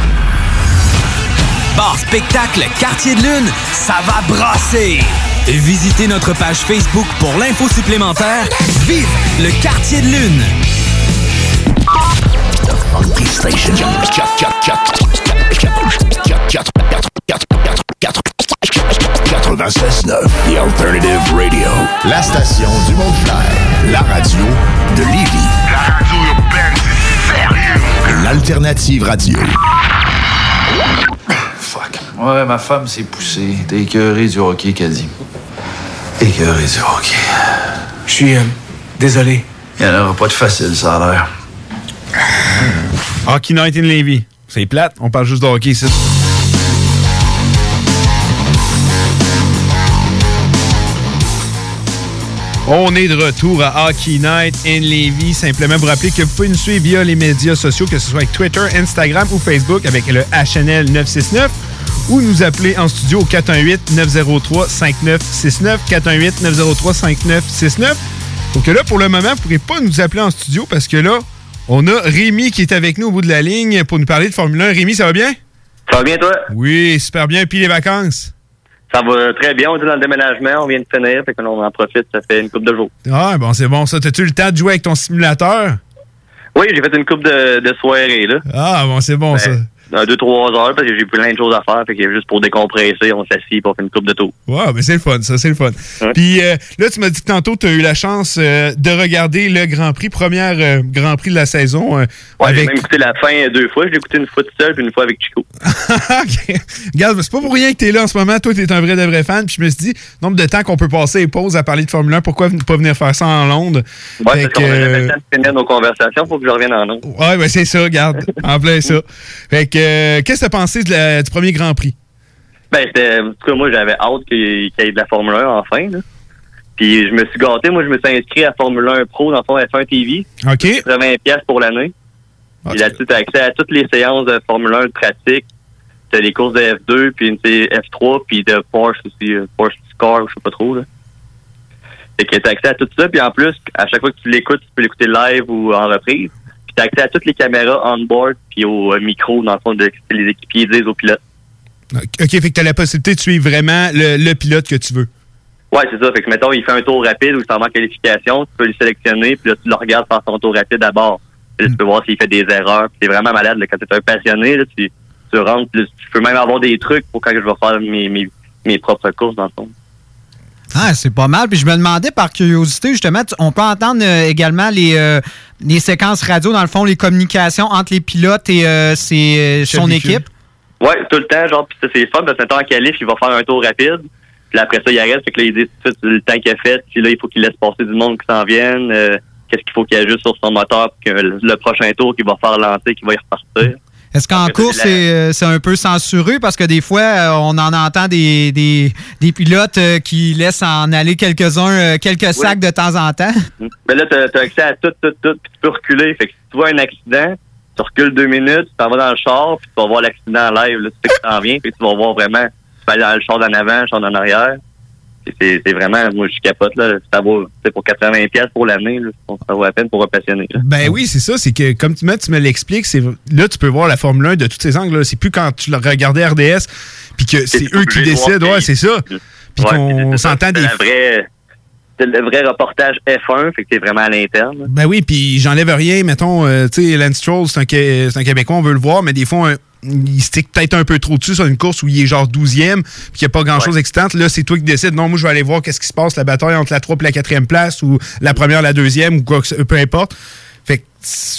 Bar spectacle Quartier de Lune, ça va brasser! Visitez notre page Facebook pour l'info supplémentaire. Vive le Quartier de Lune! Funky Station. 96.9, The Alternative Radio. La station du Mont-Clair. La radio de Lévis. La radio urbaine, c'est sérieux. L'Alternative Radio. Ouais, ma femme s'est poussée. T'es écœuré du hockey, dit. Écœuré du hockey. Je suis euh, désolé. Il n'y en aura pas de facile, ça a l'air. Hockey Night in Levy. C'est plate, on parle juste de hockey ici. On est de retour à Hockey Night in Levy. Simplement vous rappeler que vous pouvez nous suivre via les médias sociaux, que ce soit avec Twitter, Instagram ou Facebook avec le HNL 969 ou nous appeler en studio au 418-903-5969. 418-903-5969. Donc là, pour le moment, vous ne pourrez pas nous appeler en studio parce que là, on a Rémi qui est avec nous au bout de la ligne pour nous parler de Formule 1. Rémi, ça va bien? Ça va bien, toi? Oui, super bien. Puis les vacances? Ça va très bien. On est dans le déménagement. On vient de finir. Fait qu'on en profite. Ça fait une couple de jours. Ah, bon, c'est bon. Ça, t'as-tu le temps de jouer avec ton simulateur? Oui, j'ai fait une coupe de, de soirée, là. Ah, bon, c'est bon, ça. Deux, trois heures, parce que j'ai plein de choses à faire. Fait que juste pour décompresser, on s'assit pour faire une coupe de tour. Ouais, mais c'est le fun, ça, c'est le fun. Puis euh, là, tu m'as dit que tantôt, tu as eu la chance euh, de regarder le Grand Prix, premier euh, Grand Prix de la saison. Ouais, avec... j'ai même écouté la fin deux fois. Je l'ai écouté une fois tout seul, puis une fois avec Chico. [LAUGHS] OK. Regarde, c'est pas pour rien que t'es là en ce moment. Toi, t'es un vrai de vrai fan. Puis je me suis dit, nombre de temps qu'on peut passer les pauses à parler de Formule 1, pourquoi pas venir faire ça en Londres? Ouais, Fait parce qu'on a que, jamais le temps de finir nos conversations. Faut que je revienne en nom. Ouais, ben c'est ça, regarde. en plein ça. Fait que, qu'est-ce que t'as pensé de la- du premier Grand Prix? Ben, en tout cas, moi, j'avais hâte qu'il y ait de la Formule 1 enfin, là. Puis je me suis gâté. Moi, je me suis inscrit à Formule 1 Pro dans le fond F1 TV. OK. 80 pièces pour l'année. Puis là-dessus, t'as accès à toutes les séances de Formule 1 de pratique. T'as les courses de F2, puis une c'est F3, puis de Porsche aussi, euh, Porsche Scar, je sais pas trop, là. Fait que t'as accès à tout ça, puis en plus, à chaque fois que tu l'écoutes, tu peux l'écouter live ou en reprise. Puis t'as accès à toutes les caméras on-board, puis au euh, micro, dans le fond, de que les équipiers disent aux pilotes. OK, fait que t'as la possibilité de suivre vraiment le, le pilote que tu veux. Ouais, c'est ça. Fait que, mettons, il fait un tour rapide ou il s'en va en qualification, tu peux le sélectionner, puis là, tu le regardes faire son tour rapide d'abord. Puis là, tu peux voir s'il fait des erreurs. Puis c'est vraiment malade, là, quand tu es un passionné, là, tu, tu rentres, là, tu peux même avoir des trucs pour quand je vais faire mes, mes, mes propres courses, dans le fond. Ah, c'est pas mal. Puis je me demandais par curiosité, justement, tu- on peut entendre euh, également les, euh, les séquences radio, dans le fond, les communications entre les pilotes et euh, ses- son équipe? Ouais, tout le temps, genre, puis ça, c'est fun, parce que en qualif, il va faire un tour rapide. Puis là, après ça, il arrête, fait que là, il dit tout le temps qu'il a fait, puis là, il faut qu'il laisse passer du monde qui s'en vienne, qu'est-ce qu'il faut qu'il ajuste sur son moteur pour que le, le prochain tour qu'il va faire lancer, qu'il va y repartir. Est-ce qu'en course, c'est la- euh, un peu censuré? Parce que des fois, euh, on en entend des, des, des pilotes euh, qui laissent en aller quelques-uns, euh, quelques sacs de temps en temps. Mais là, t'as as accès à tout, tout, tout, puis tu peux reculer. Fait que si tu vois un accident, tu recules deux minutes, tu t'en vas dans le char, puis tu vas voir l'accident en live. Là, tu sais que t'en viens, puis tu vas voir vraiment, tu vas aller dans le char d'en avant, le char d'en arrière. C'est vraiment, moi, je capote, là. Ça vaut, pour 80$ piastres pour l'année, ça vaut la peine pour un passionné. là. Ben oui, c'est ça. C'est que, comme tu me, tu me l'expliques, c'est là, tu peux voir la Formule 1 de tous ces angles. là. C'est plus quand tu le regardais RDS, puis que c'est eux qui décident. Ouais, c'est ça. Puis qu'on s'entend des. Vraie- le vrai reportage F1, fait que c'est vraiment à l'interne. Ben oui, puis j'enlève rien. Mettons, euh, tu sais, Lance Stroll, c'est un, un Québécois, on veut le voir, mais des fois, un- il stick peut-être un peu trop dessus sur une course où il est genre 12e, puis qu'il n'y a pas grand-chose d'excitante. Là, c'est toi qui décides. Non, moi, je vais aller voir qu'est-ce qui se passe, la bataille entre la 3 et la 4e place, ou la première, la deuxième, ou quoi que ce- peu importe. Fait que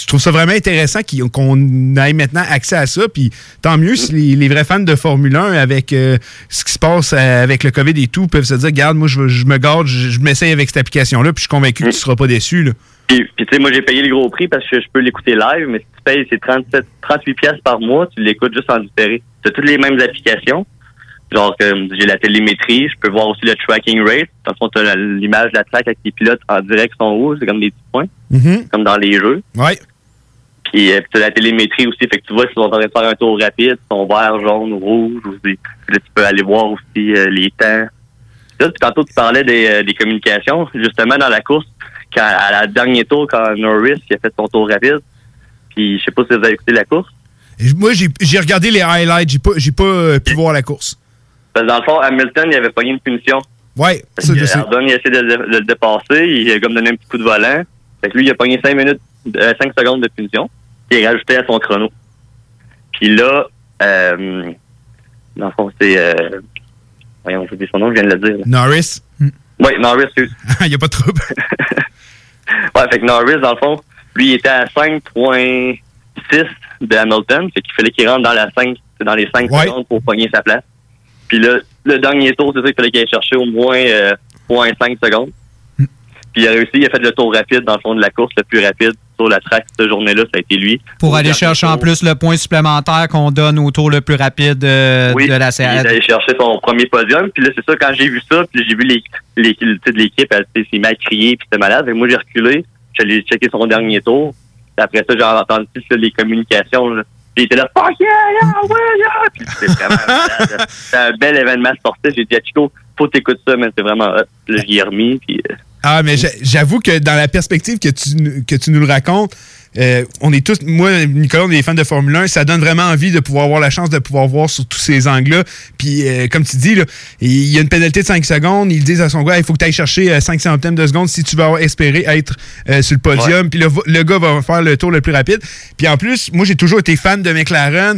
je trouve ça vraiment intéressant qu'on ait maintenant accès à ça. Puis tant mieux si les, les vrais fans de Formule 1, avec euh, ce qui se passe euh, avec le COVID et tout, peuvent se dire Regarde, moi, je, je me garde, je, je m'essaye avec cette application-là, puis je suis convaincu que tu ne seras pas déçu. Là. Puis, puis tu sais, moi, j'ai payé le gros prix parce que je peux l'écouter live, mais si tu payes, c'est 37, 38 pièces par mois, tu l'écoutes juste en différé. Tu as toutes les mêmes applications. Genre, j'ai la télémétrie, je peux voir aussi le tracking rate. Dans le fond, tu as l'image de la track avec les pilotes en direct sont où, c'est comme des petits points, comme dans les jeux. Ouais. Puis euh, tu as la télémétrie aussi, fait que tu vois s'ils sont en train de faire un tour rapide, ils sont vert, jaune, rouge. Aussi. Puis là, tu peux aller voir aussi euh, les temps. Là, puis tantôt, tu parlais des, euh, des communications. Justement, dans la course, quand, à la dernier tour, quand Norris a fait son tour rapide, puis je sais pas si vous avez écouté la course. Moi, j'ai regardé les highlights, j'ai pas, pas euh, pu voir la course. Dans le fond, Hamilton, il avait pogné une punition. Ouais, je sais. Ardon, il a essayé de, le- de le dépasser, il a comme donné un petit coup de volant. Fait que lui, il a pogné 5 minutes, euh, 5 secondes de punition, puis il a rajouté à son chrono. Puis là, euh, dans le fond, c'est... Euh, voyons, j'ai oublié son nom, je viens de le dire. là. Norris. Oui, Norris, excuse. [LAUGHS] Il n'y a pas de trouble. [LAUGHS] [LAUGHS] ouais, fait que Norris, dans le fond, lui, il était à 5.6 de Hamilton. Fait qu'il fallait qu'il rentre dans la 5, c'est dans les 5 secondes pour pogner sa place. Puis là, le dernier tour, c'est ça qu'il fallait qu'il aille chercher au moins euh, 0.5 secondes. Puis il a réussi, il a fait le tour rapide dans le fond de la course, le plus rapide sur la track cette journée-là, ça a été lui. Pour aller chercher en plus le point supplémentaire qu'on donne au tour le plus rapide euh, Oui, de la il est série. allé chercher son premier podium. Puis là, c'est ça, quand j'ai vu ça, puis j'ai vu les, les, de l'équipe, elle s'est à crier, puis c'était malade. Et moi, j'ai reculé, j'allais checker son dernier tour. Puis après ça, j'ai entendu ça, les communications. Là. Puis il était là, fuck yeah, yeah, [LAUGHS] ouais, yeah! Puis c'était vraiment. C'était un bel événement sportif. J'ai dit à Chico, faut t'écouter ça, mais c'est vraiment hot. Puis Là, j'y ai remis, puis... euh, Ah, mais j'a- j'avoue que dans la perspective que tu, nous- que tu nous le racontes, euh, on est tous, moi, Nicolas, on est des fans de Formule 1, ça donne vraiment envie de pouvoir avoir la chance de pouvoir voir sur tous ces angles-là. Puis, euh, comme tu dis, là, il y a une pénalité de 5 secondes, ils disent à son gars, il faut que tu ailles chercher euh, 5 centièmes de seconde si tu vas espérer être euh, sur le podium. Puis le, le gars va faire le tour le plus rapide. Puis en plus, moi, j'ai toujours été fan de McLaren.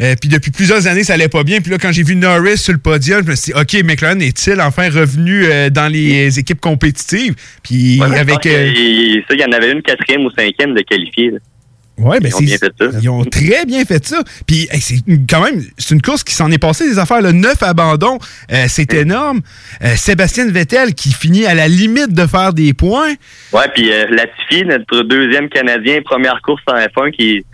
Euh, puis depuis plusieurs années, ça allait pas bien. Puis là, quand j'ai vu Norris sur le podium, je me suis dit, OK, McLaren est-il enfin revenu euh, dans les équipes compétitives? Puis ouais, avec. euh, il y en avait une quatrième ou cinquième de qualifié. là. Ouais, ben Ils ont bien fait ça. Ils ont très bien fait ça. Puis hey, c'est quand même, c'est une course qui s'en est passé des affaires. Le 9 abandons, euh, c'est énorme. Euh, Sébastien Vettel qui finit à la limite de faire des points. Ouais, puis euh, Latifi, notre deuxième Canadien, première course en F1 qui,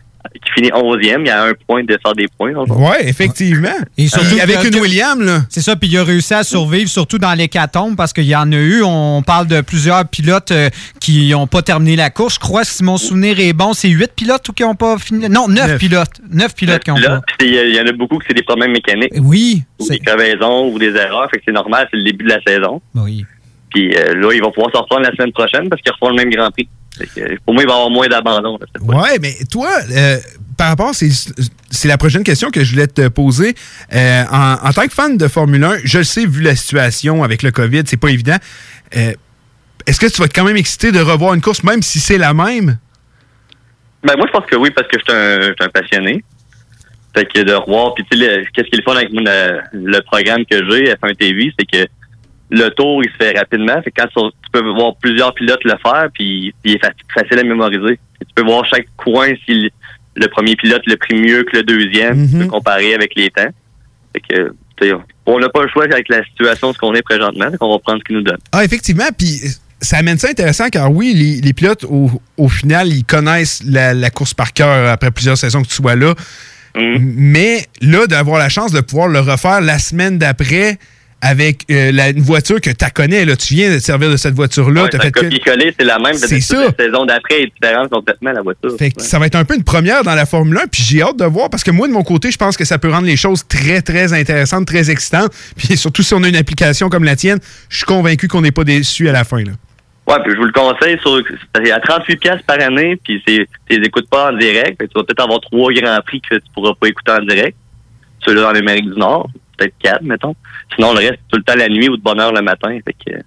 qui finit 11e, il y a un point de faire des points. dans le fond. Ouais, effectivement. Et surtout Puis avec une William, là. C'est ça, puis il a réussi à survivre, surtout dans l'hécatombe, parce qu'il y en a eu. On parle de plusieurs pilotes euh, qui n'ont pas terminé la course. Je crois, si mon souvenir est bon, c'est huit pilotes ou qui n'ont pas fini? Non, neuf, Neuf. pilotes. Neuf pilotes qui n'ont Là, pas. il y, en a beaucoup que c'est des problèmes mécaniques. Oui. Ou des crevaisons ou des erreurs. Fait que c'est normal, c'est le début de la saison. Oui. Puis euh, là, il va pouvoir se reprendre la semaine prochaine parce qu'il refont le même Grand Prix. Pour moi, il va y avoir moins d'abandon. Ouais, mais toi, euh, par rapport, c'est la prochaine question que je voulais te poser. Euh, en, en tant que fan de Formule 1, je le sais, vu la situation avec le COVID, c'est pas évident. Euh, Est-ce que tu vas être quand même excité de revoir une course, même si c'est la même? Ben, moi, je pense que oui, parce que je suis un, je suis un passionné. Fait que de revoir, puis tu sais, qu'est-ce qui est le fun avec mon, le, le programme que j'ai, F1 TV, c'est que le tour, il se fait rapidement. Fait que quand tu, peux voir plusieurs pilotes le faire, puis il est fa- facile à mémoriser. Tu peux voir chaque coin si le, le premier pilote l'a pris mieux que le deuxième, tu peux comparer avec les temps. Fait que, on n'a pas le choix avec la situation, ce qu'on est présentement, qu'on va prendre ce qu'il nous donne. Ah, effectivement. Puis ça amène ça intéressant car oui, les, les pilotes, au, au final, ils connaissent la, la course par cœur après plusieurs saisons que tu sois là. Mais là, d'avoir la chance de pouvoir le refaire la semaine d'après avec euh, la, une voiture que tu connais, là, tu viens de te servir de cette voiture-là. Ouais, fait copier-coller, c'est la même. C'est ça. La saison d'après est différente complètement, la voiture. Fait que Ouais. ça va être un peu une première dans la Formule 1, puis j'ai hâte de voir, parce que moi, de mon côté, je pense que ça peut rendre les choses très, très intéressantes, très excitantes. [LAUGHS] Puis surtout si on a une application comme la tienne, je suis convaincu qu'on n'est pas déçu à la fin. Là. Ouais, puis je vous le conseille, sur, c'est à 38 pièces par année, puis tu les écoutes pas en direct. Tu vas peut-être avoir trois grands prix que tu pourras pas écouter en direct. Ceux-là dans l'Amérique du Nord, peut-être quatre, mettons. Sinon, le reste, tout le temps la nuit ou de bonne heure le matin. Fait que,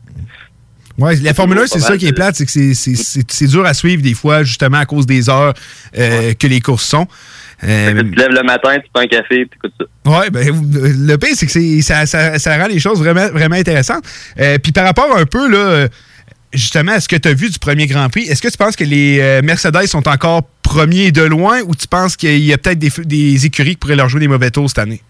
Ouais, la Formule 1, pas c'est ça qui est de- plate, c'est que c'est- dur à suivre des fois, justement à cause des heures euh, que les courses sont. Euh, tu te lèves le matin, tu prends un café, puis écoutes ça. Ouais, ben, le pire, c'est que ça, ça, ça rend les choses vraiment, vraiment intéressantes. Euh, Puis par rapport un peu, là, euh, justement, à ce que tu as vu du premier Grand Prix, est-ce que tu penses que les euh, Mercedes sont encore premiers de loin ou tu penses qu'il y a peut-être des, des écuries qui pourraient leur jouer des mauvais tours cette année?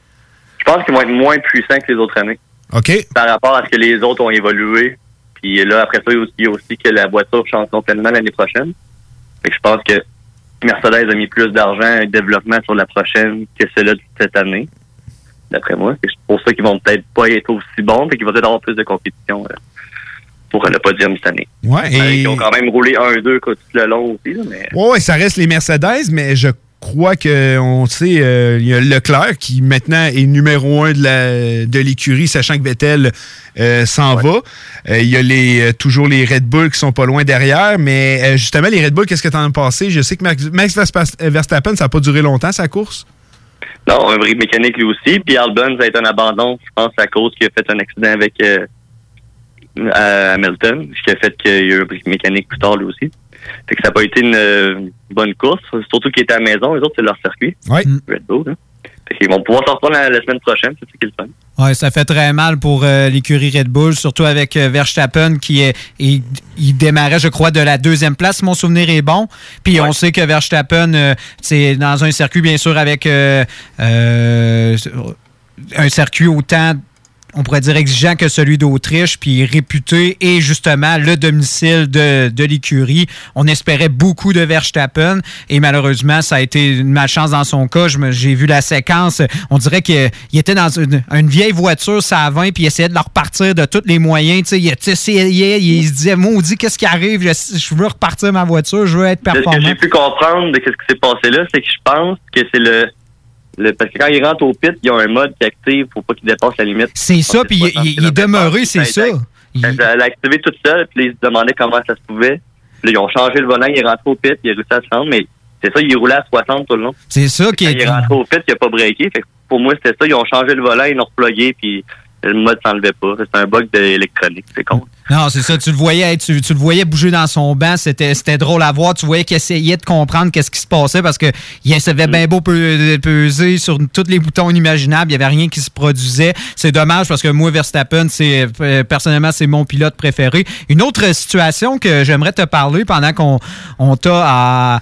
Je pense qu'ils vont être moins puissants que les autres années. OK. Par rapport à ce que les autres ont évolué. Puis là, après ça, il y a aussi, que la voiture change complètement l'année prochaine. Fait que je pense que Mercedes a mis plus d'argent et de développement sur la prochaine que celle-là de cette année. D'après moi. C'est pour ça qu'ils vont peut-être pas être aussi bons, et qu'ils vont peut-être avoir plus de compétition euh, pour le podium cette année. Ouais, Euh, et- Ils ont quand même roulé 1-2 quoi, tout le long aussi. Là, mais ouais, ça reste les Mercedes, mais je crois que on sait, euh, il y a Leclerc qui maintenant est numéro un de la de l'écurie, sachant que Vettel euh, s'en va. Euh, Il y a les toujours les Red Bull qui sont pas loin derrière, mais justement les Red Bull, qu'est-ce que tu en as pensé Je sais que Max, Max Verstappen, ça n'a pas duré longtemps sa course. Non, un bris mécanique lui aussi. Puis Albon, ça a été un abandon, je pense, à cause qu'il a fait un accident avec Hamilton, ce qui a fait qu'il y a eu un bris mécanique plus tard lui aussi. Fait que ça n'a pas été une euh, bonne course, surtout qu'il était à la maison, les autres, c'est leur circuit. Ouais. Red Bull, hein. Qu'ils vont pouvoir sortir la, la semaine prochaine, c'est ça qui est le fun. Ouais, ça fait très mal pour euh, l'écurie Red Bull, surtout avec euh, Verstappen qui est, il, il démarrait, je crois, de la deuxième place, si mon souvenir est bon. Puis on sait que Verstappen, euh, c'est dans un circuit, bien sûr, avec euh, euh, un circuit autant on pourrait dire exigeant que celui d'Autriche, puis réputé et justement le domicile de, de l'écurie. On espérait beaucoup de Verstappen et malheureusement, ça a été une malchance dans son cas. J'ai vu la séquence. On dirait qu'il il était dans une, une vieille voiture, ça 20, puis il essayait de la repartir de tous les moyens. Tu sais, il, essayait, il se disait, maudit, qu'est-ce qui arrive? Je, je veux repartir ma voiture, je veux être Ce que performant. j'ai pu comprendre de ce qui s'est passé là, c'est que je pense que c'est le, le. Parce que quand ils rentrent au pit, il y a un mode qui active, faut pas qu'il dépasse la limite. C'est ça, puis il, il- il est demeuré, c'est ça. Elle l'a activé toute seule, puis ils se demandaient comment ça se pouvait. Puis là, ils ont changé le volant, il est rentré au pit, il a réussi à se rendre, mais c'est ça, il roulait à 60 tout le long. C'est ça qui il est rentré au pit, il a pas breaké. Fait que pour moi, c'était ça, ils ont changé le volant, ils l'ont replugué, puis le mode s'enlevait pas. C'est un bug d'électronique, c'est con. Non, c'est ça. Tu le voyais, tu, tu le voyais bouger dans son banc. C'était, c'était drôle à voir. Tu voyais qu'il essayait de comprendre qu'est-ce qui se passait parce que il savait bien beau pe- peser sur tous les boutons inimaginables. Il n'y avait rien qui se produisait. C'est dommage parce que moi, Verstappen, c'est euh, personnellement, c'est mon pilote préféré. Une autre situation que j'aimerais te parler pendant qu'on on t'a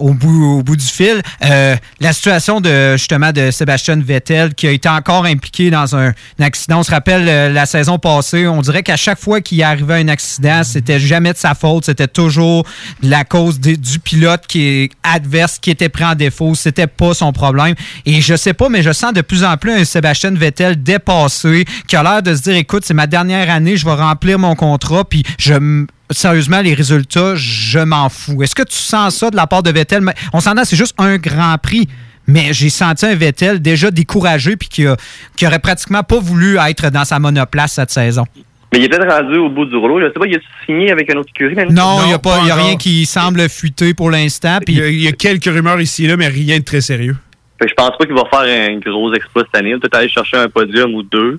au, bout, au bout du fil, euh, la situation de justement de Sébastien Vettel qui a été encore impliqué dans un, un accident. On se rappelle euh, la saison passée, on dirait qu'à chaque fois qu'il arrivait un accident, c'était jamais de sa faute, c'était toujours la cause du pilote qui est adverse, qui était pris en défaut, c'était pas son problème. Et je sais pas, mais je sens de plus en plus un Sébastien Vettel dépassé, qui a l'air de se dire, écoute, c'est ma dernière année, je vais remplir mon contrat, puis je Sérieusement, les résultats, je m'en fous. Est-ce que tu sens ça de la part de Vettel? On s'entend, c'est juste un grand prix. Mais j'ai senti un Vettel déjà découragé puis qui, a- qui aurait pratiquement pas voulu être dans sa monoplace cette saison. Mais il est peut-être rendu au bout du rouleau. Je sais pas, il a signé avec un autre écurie maintenant? Non, il n'y a, pas, pas y a rien qui semble fuiter pour l'instant. Il Puis y, a, il y a quelques rumeurs ici et là, mais rien de très sérieux. Fait que je pense pas qu'il va faire un gros exploit cette année. Peut-être aller chercher un podium ou deux.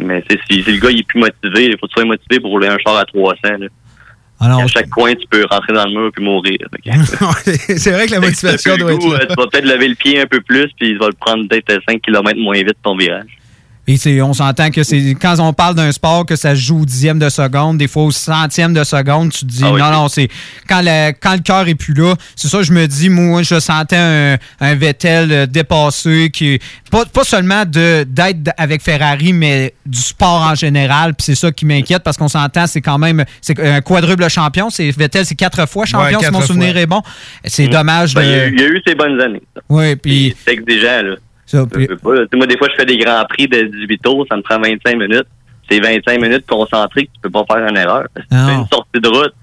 Mais si, si le gars il est plus motivé, il faut que tu motivé pour rouler un char à 300. Là. Alors, à chaque coin, tu peux rentrer dans le mur puis mourir. [LAUGHS] C'est vrai que la motivation doit être là. euh, Tu vas peut-être lever le pied un peu plus, puis il va le prendre peut-être 5 km moins vite ton virage. Et c'est- on s'entend que c'est quand on parle d'un sport que ça se joue au dixième de seconde, des fois au centième de seconde, tu te dis Ah oui. non, non, c'est quand le, quand le cœur est plus là, c'est ça, je me dis, moi, je sentais un, un Vettel euh, dépassé, qui pas, pas seulement de d'être avec Ferrari, mais du sport en général. Puis c'est ça qui m'inquiète parce qu'on s'entend, c'est quand même c'est un quadruple champion. C'est Vettel, c'est quatre fois champion, Ouais, si mon souvenir fois. est bon. C'est Mm. dommage Ben, il, y a, de. eu- il y a eu ses bonnes années. ça. Oui, puis C'est exigeant, là. Ça, Je puis- peux pas, Moi, des fois, je fais des grands prix de 18 tours, ça me prend 25 minutes. C'est 25 minutes concentrées que tu peux pas faire une erreur. Non. fais une sortie de route,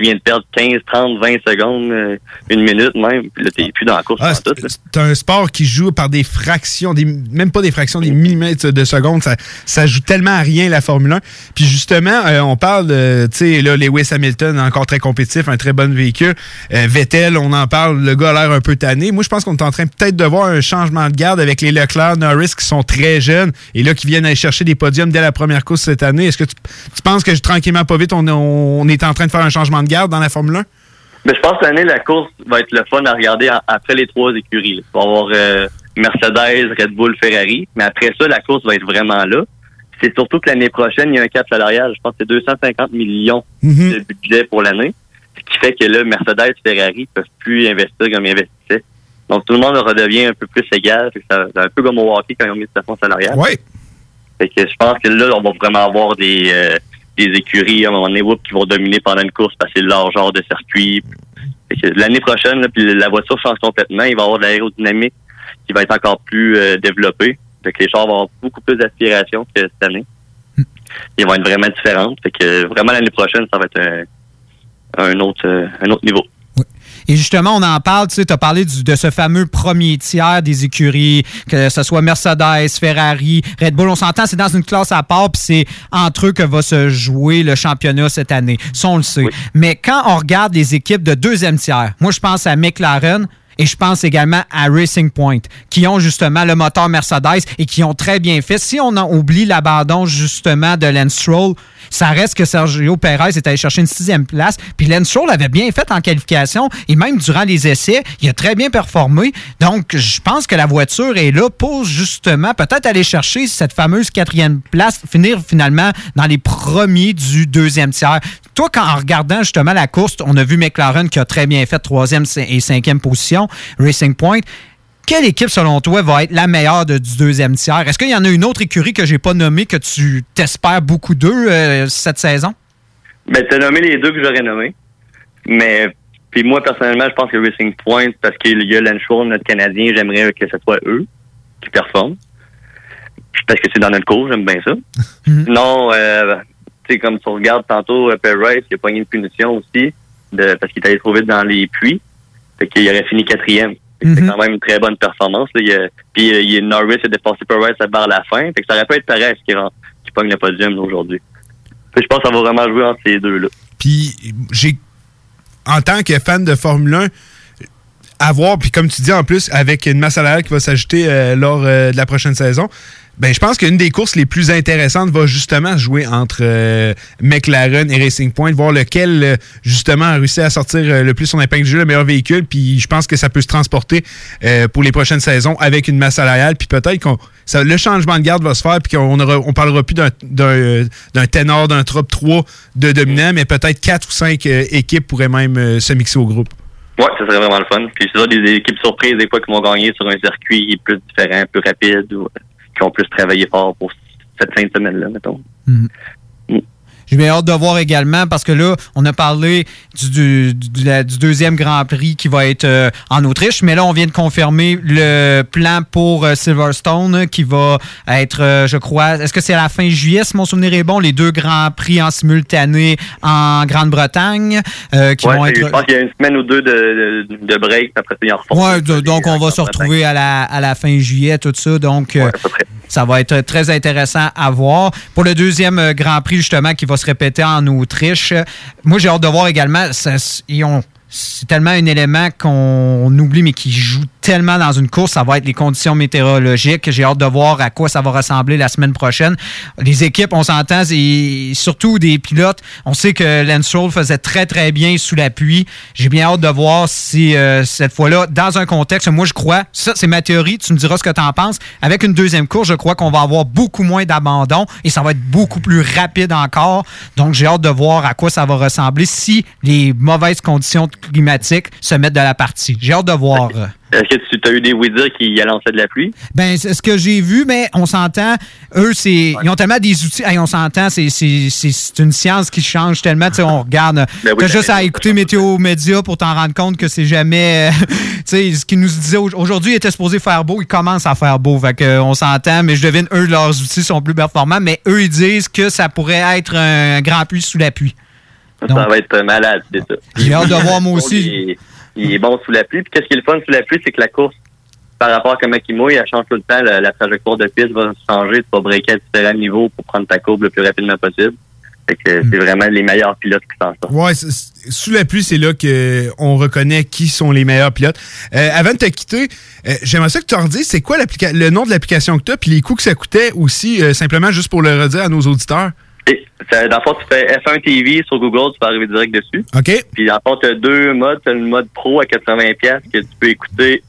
tu viens de perdre 15, 30, 20 secondes, euh, une minute même, puis là, t'es plus dans la course. Ah. C'est un sport qui joue par des fractions, des, même pas des fractions, des millimètres de seconde. Ça, ça joue tellement à rien, la Formule 1. Puis justement, euh, on parle de, tu sais, là, Lewis Hamilton, encore très compétitif, un très bon véhicule. Euh, Vettel, on en parle, le gars a l'air un peu tanné. Moi, je pense qu'on est en train peut-être de voir un changement de garde avec les Leclerc, Norris qui sont très jeunes et là, qui viennent aller chercher des podiums dès la première course cette année. Est-ce que tu, tu penses que tranquillement, pas vite, on, on est en train de faire un changement de garde dans la Formule 1? Mais je pense que l'année, la course va être le fun à regarder en- après les trois écuries. là. Il va avoir euh, Mercedes, Red Bull, Ferrari. Mais après ça, la course va être vraiment là. C'est surtout que l'année prochaine, il y a un cap salarial. Je pense que c'est 250 millions Mhm. de budget pour l'année. Ce qui fait que là, Mercedes, Ferrari peuvent plus investir comme ils investissaient. Donc, tout le monde redevient un peu plus égal. C'est un peu comme au hockey quand ils ont mis le plafond salarial. Oui. Fait que je pense que là, on va vraiment avoir des, euh, des écuries à un moment donné qui vont dominer pendant une course parce que leur genre de circuit. L'année prochaine, puis la voiture change complètement. Il va y avoir de l'aérodynamique qui va être encore plus euh, développée. Les chars vont avoir beaucoup plus d'aspiration que cette année. Ils vont être vraiment différents. Fait que vraiment l'année prochaine, ça va être un, un autre euh, un autre niveau. Et justement, on en parle, tu sais, tu as parlé du- de ce fameux premier tiers des écuries, que ce soit Mercedes, Ferrari, Red Bull. On s'entend, c'est dans une classe à part, puis c'est entre eux que va se jouer le championnat cette année. Ça, on le sait. Mais quand on regarde les équipes de deuxième tiers, moi, je pense à McLaren. Et je pense également à Racing Point, qui ont justement le moteur Mercedes et qui ont très bien fait. Si on en oublie l'abandon justement de Lance Stroll, ça reste que Sergio Perez est allé chercher une sixième place. Puis Lance Stroll avait bien fait en qualification et même durant les essais, il a très bien performé. Donc, je pense que la voiture est là pour justement peut-être aller chercher cette fameuse quatrième place, finir finalement dans les premiers du deuxième tiers. Toi, quand en regardant justement la course, on a vu McLaren qui a très bien fait troisième et cinquième position, Racing Point. Quelle équipe, selon toi, va être la meilleure de- du deuxième tiers? Est-ce qu'il y en a une autre écurie que j'ai pas nommée que tu t'espères beaucoup d'eux euh, cette saison? Ben, t'as nommé les deux que j'aurais nommés. Mais, puis moi, personnellement, je pense que Racing Point, parce qu'il y a Stroll, notre Canadien, j'aimerais que ce soit eux qui performent. Parce que c'est dans notre cours, j'aime bien ça. Sinon, euh, tu sais, comme tu regardes tantôt, euh, Perez, il a pogné une punition aussi, de, parce qu'il est allé trop vite dans les puits. Fait qu'il aurait fini quatrième. C'est quand même une très bonne performance. Là. Il a- puis euh, il est Norris a dépassé Perez vers la fin. Fait que ça aurait pu être Perez qui, qui pogne le podium aujourd'hui. Je pense que ça va vraiment jouer entre ces deux-là. Puis j'ai, en tant que fan de Formule 1, avoir, puis comme tu dis en plus, avec une masse salariale qui va s'ajouter euh, lors euh, de la prochaine saison, ben je pense qu'une des courses les plus intéressantes va justement jouer entre euh, McLaren et Racing Point, voir lequel euh, justement a réussi à sortir euh, le plus son épingle du jeu, le meilleur véhicule, puis je pense que ça peut se transporter euh, pour les prochaines saisons avec une masse salariale, puis peut-être qu'on ça- le changement de garde va se faire, puis qu'on aura, on parlera plus d'un, d'un, d'un ténor, d'un top 3 de dominants, mais peut-être 4 ou 5 équipes pourraient même se mixer au groupe. Ouais, ça serait vraiment le fun. Puis c'est ça, des équipes surprises, des fois, qui vont gagner sur un circuit plus différent, plus rapide, qui ont plus travaillé fort pour cette fin de semaine-là, mettons. J'ai bien hâte de voir également parce que là, on a parlé du, du- du- la- du deuxième Grand Prix qui va être euh, en Autriche, mais là, on vient de confirmer le plan pour euh, Silverstone qui va être, euh, je crois, est-ce que c'est à la fin juillet, si mon souvenir est bon, les deux Grands Prix en simultané en Grande-Bretagne qui Ouais, vont être. Je pense qu'il y a une semaine ou deux de, de, de break, après ça, ils en. Ouais, de- donc on va se retrouver à la, à la fin juillet, tout ça. Donc, ça va être très intéressant à voir. Pour le deuxième Grand Prix, justement, qui va se répéter en Autriche, moi, j'ai hâte de voir également. c'est tellement un élément qu'on oublie, mais qui joue tellement dans une course, ça va être les conditions météorologiques. J'ai hâte de voir à quoi ça va ressembler la semaine prochaine. Les équipes, on s'entend, et surtout des pilotes. On sait que Lance faisait très, très bien sous la pluie. J'ai bien hâte de voir si euh, cette fois-là, dans un contexte, moi je crois, ça c'est ma théorie, tu me diras ce que tu en penses. Avec une deuxième course, je crois qu'on va avoir beaucoup moins d'abandon et ça va être beaucoup plus rapide encore. Donc j'ai hâte de voir à quoi ça va ressembler si les mauvaises conditions climatiques se mettent de la partie. J'ai hâte de voir. Est-ce que tu as eu des oui-dire qui lançaient de la pluie? Ben, c'est ce que j'ai vu, mais on s'entend. Eux, c'est, ils ont tellement des outils. Hey, on s'entend, c'est, c'est, c'est- une science qui change tellement. Tu sais, on regarde. Ben oui, T'as la juste à écouter Météo Média pour t'en rendre compte que c'est jamais. euh, [LAUGHS] tu sais, ce qu'ils nous disaient au- aujourd'hui, il était supposé faire beau. Il commence à faire beau. Fait euh, on s'entend, mais je devine, eux, leurs outils sont plus performants. Mais eux, ils disent que ça pourrait être un grand puits sous la pluie. Ça va être malade, c'est ça. J'ai hâte de voir, moi aussi. Il est, bon sous la pluie. Puis qu'est-ce qui est le fun sous la pluie, c'est que la course, par rapport à comment il mouille, elle change tout le temps. La, la trajectoire de piste va changer. Tu vas breaker à différents niveaux pour prendre ta courbe le plus rapidement possible. Fait que c'est vraiment les meilleurs pilotes qui s'en sortent. Ouais, sous la pluie, c'est là qu'on reconnaît qui sont les meilleurs pilotes. Euh, avant de te quitter, euh, j'aimerais ça que tu en redises, c'est quoi le nom de l'application que tu as, puis les coûts que ça coûtait aussi, euh, simplement juste pour le redire à nos auditeurs? Dans le fond, tu fais F1 TV sur Google, tu peux arriver direct dessus. OK. Puis dans le fond, tu as deux modes. Tu as le mode pro à 80$ que tu peux écouter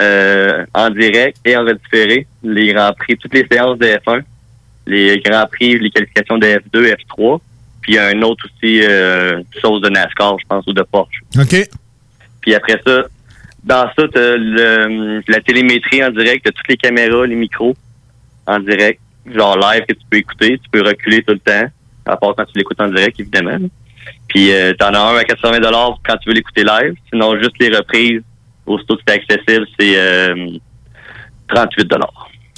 euh, en direct et en redifféré. Les grands prix, toutes les séances de F1, les grands prix, les qualifications de F2, F3. Puis un autre aussi, euh, chose de NASCAR, je pense, ou de Porsche. OK. Puis après ça, dans ça, tu la télémétrie en direct, tu toutes les caméras, les micros en direct, genre live que tu peux écouter. Tu peux reculer tout le temps, à part quand tu l'écoutes en direct, évidemment. Puis euh, t'en as un à 80 quand tu veux l'écouter live. Sinon, juste les reprises, aussitôt que c'est accessible, c'est euh, 38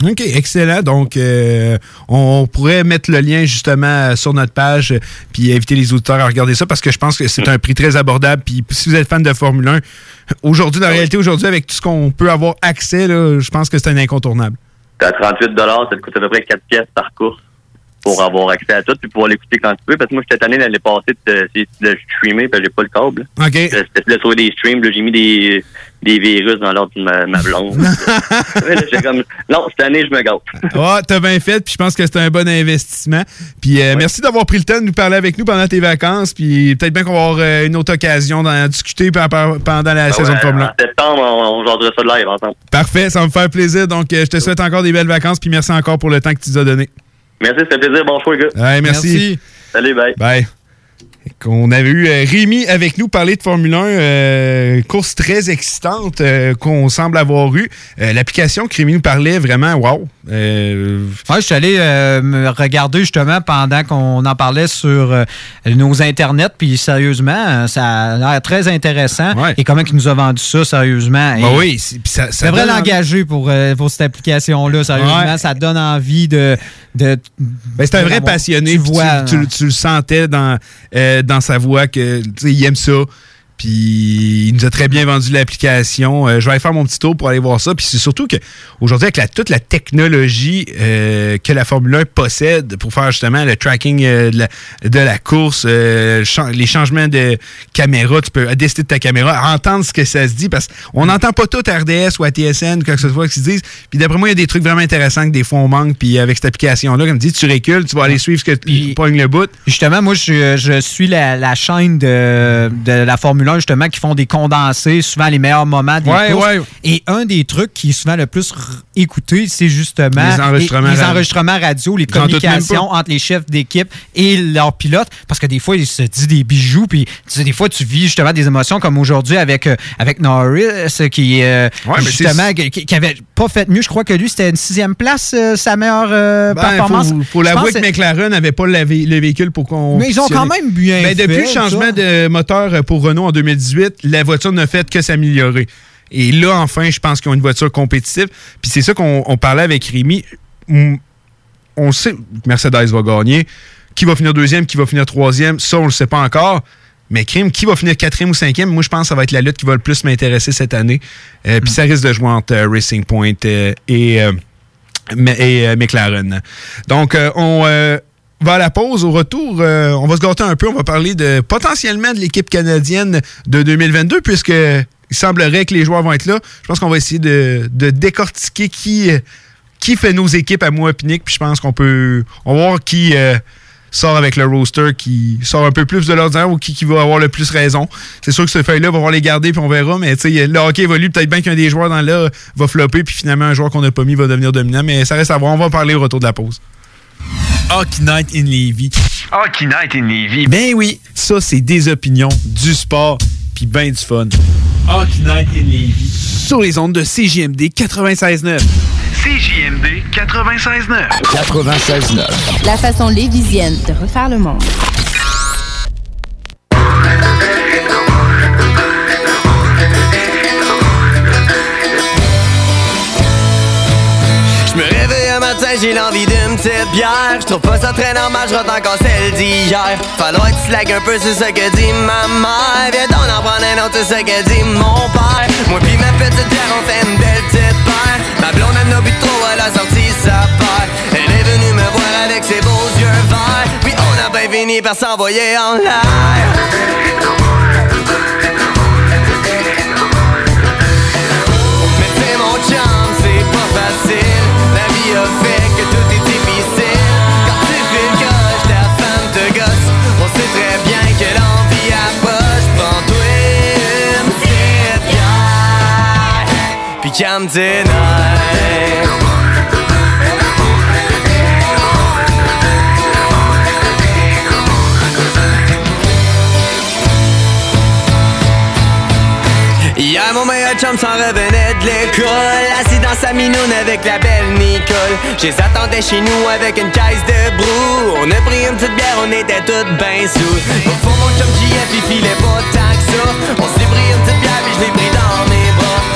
OK, excellent. Donc, euh, on pourrait mettre le lien justement sur notre page puis inviter les auditeurs à regarder ça parce que je pense que c'est un prix très abordable. Puis si vous êtes fan de Formule 1, aujourd'hui, dans la réalité, aujourd'hui, avec tout ce qu'on peut avoir accès, là, je pense que c'est un incontournable. T'as 38 ça te coûte à peu près 4 pièces par course pour avoir accès à tout puis pouvoir l'écouter quand tu veux. Parce que moi, cette année, l'année passée, de, de, streamer, parce que j'ai pas le câble. OK. De trouver des streams, là, j'ai mis des, des virus dans l'ordre de ma, ma blonde. [LAUGHS] Là, j'ai comme, non, cette année, je me gâte. Ah, t'as bien fait, puis je pense que c'est un bon investissement. Puis euh, merci d'avoir pris le temps de nous parler avec nous pendant tes vacances, puis peut-être bien qu'on va avoir euh, une autre occasion d'en discuter pe- pe- pendant la Ah saison ouais, de Formule 1. En septembre, on, on ça de live ensemble. Parfait, ça va me faire plaisir. Donc, euh, je te souhaite encore des belles vacances, puis merci encore pour le temps que tu nous as donné. Merci, c'était plaisir. Bon choix, les gars. Ouais, merci. Merci. Salut, bye. Bye. On avait eu euh, Rémi avec nous parler de Formule 1, euh, course très excitante euh, qu'on semble avoir eue. Euh, L'application que Rémi nous parlait, vraiment, wow. Ouais, je suis allé me regarder justement pendant qu'on en parlait sur nos internets, puis sérieusement, ça a l'air très intéressant. Et comment il nous a vendu ça, sérieusement? Et oui, ça, l'engager pour, pour cette application-là, sérieusement. Ouais. Ça donne envie de. de Ben, c'est un vrai passionné. Tu vois. tu, tu- tu le sentais dans, dans sa voix que il aime ça. Puis il nous a très bien vendu l'application. Euh, je vais aller faire mon petit tour pour aller voir ça. Puis c'est surtout que aujourd'hui, avec la- toute la technologie euh, que la Formule 1 possède pour faire justement le tracking euh, de, la, de la course, les changements de caméra, tu peux décider de ta caméra, entendre ce que ça se dit parce qu'on n'entend pas tout à RDS ou à TSN, quoi que ce soit, qu'ils se disent. Puis d'après moi, il y a des trucs vraiment intéressants que des fois on manque. Puis avec cette application-là, comme dit, tu recules, tu vas aller suivre ce que tu pognes le bout. Justement, moi, je, je suis la, la chaîne de, de la Formule 1, justement, qui font des condenser souvent les meilleurs moments des Ouais, courses. ouais. Et un des trucs qui est souvent le plus écouté, c'est justement Les enregistrements les, les radio. enregistrements radio, les communications entre les chefs d'équipe et leurs pilotes. Parce que des fois, ils se disent des bijoux. Puis des fois, tu vis justement des émotions comme aujourd'hui avec, euh, avec Norris, qui, euh, Ouais, justement, qui, qui avait pas fait mieux. Je crois que lui, c'était une sixième place, euh, sa meilleure Ben, performance. faut, faut l'avouer que McLaren n'avait pas le, vé- le véhicule pour qu'on. Mais ils ont quand même bien Mais fait, depuis le changement ça. de moteur pour Renault en 2018, la voiture n'a fait que s'améliorer. Et là, enfin, je pense qu'ils ont une voiture compétitive. Puis c'est ça qu'on on parlait avec Rémi. Mm, On sait que Mercedes va gagner. Qui va finir deuxième, qui va finir troisième, ça, on le sait pas encore. Mais crime, qui va finir quatrième ou cinquième, moi, je pense que ça va être la lutte qui va le plus m'intéresser cette année. Euh, Puis ça risque de jouer entre euh, Racing Point euh, et, McLaren. Donc, on va à la pause. Au retour, euh, on va se gâter un peu. On va parler potentiellement de l'équipe canadienne de 2022, puisque il semblerait que les joueurs vont être là. Je pense qu'on va essayer de, décortiquer qui, fait nos équipes à moi. Puis je pense qu'on peut. On va voir qui. euh, sort avec le roster qui sort un peu plus de l'ordinaire ou qui, va avoir le plus raison. C'est sûr que ce feuille-là, on va les garder puis on verra, mais le hockey évolue, peut-être bien qu'un des joueurs dans là va flopper puis finalement un joueur qu'on n'a pas mis va devenir dominant, mais ça reste à voir. On va parler au retour de la pause. Hockey Night in Levy. Hockey Night in Levy. Ben oui, ça c'est des opinions, du sport puis ben du fun. Hockey Night in Levy. Sur les ondes de CJMD 96.9. CJMD 96.9. 96.9. La façon lévisienne de refaire le monde. J'ai l'envie d'une petite bière. Je trouve pas ça très normal, je rentre encore celle d'hier. Falloir tu slack un peu, c'est ce que dit ma mère. Viens donc en prendre un autre, c'est ce que dit mon père. Moi pis ma petite bière, on fait une belle petite paire. Ma blonde elle n'a bu trop, elle a sorti sa paire. Elle est venue me voir avec ses beaux yeux verts. Puis on a bien fini par s'envoyer en l'air. C'est pas facile. La vie a fait très bien que l'envie approche. Prends-toi une petite bière. Puis calme tes nerfs. Chum s'en revenait de l'école. Assis dans sa minoune avec la belle Nicole. Je les attendais chez nous avec une caisse de brou. On a pris une petite bière, on était toutes ben sous Au fond, mon chum JF, il filait pas tant que ça. On s'est pris une petite bière, puis je l'ai pris dans mes bras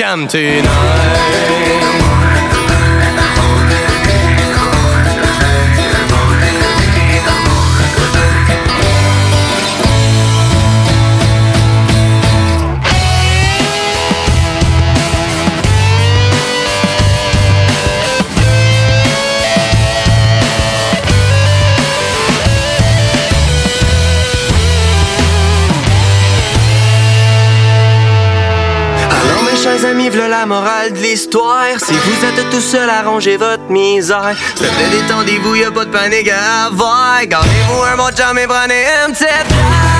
Puis calme la morale de l'histoire. Si vous êtes tout seul à ranger votre misère. S'il te plaît, détendez-vous, y'a pas de panique à avoir. Gardez-vous un bon chum et prenez une petite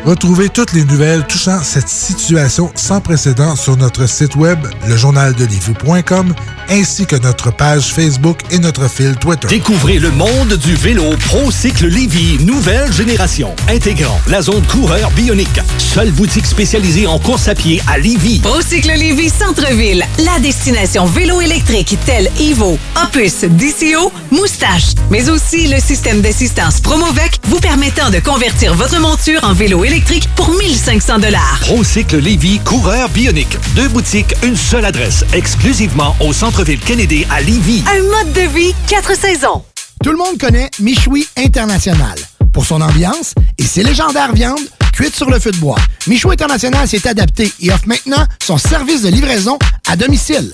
Retrouvez toutes les nouvelles touchant cette situation sans précédent sur notre site web, lejournaldelivie.com, ainsi que notre page Facebook et notre fil Twitter. Découvrez le monde du vélo ProCycle Lévy, nouvelle génération, intégrant la zone coureur bionique. Seule boutique spécialisée en course à pied à Lévy. Procycle Lévis Centre-Ville, la destination vélo électrique telle Evo, Opus, DCO, Moustache, mais aussi le système d'assistance Promovec vous permettant de convertir votre monture en vélo électrique pour 1500 dollars. ProCycle Lévy, coureur bionique. Deux boutiques, une seule adresse, exclusivement au centre-ville Kennedy à Lévy. Un mode de vie, quatre saisons. Tout le monde connaît Michoui International pour son ambiance et ses légendaires viandes cuites sur le feu de bois. Michoui International s'est adapté et offre maintenant son service de livraison à domicile.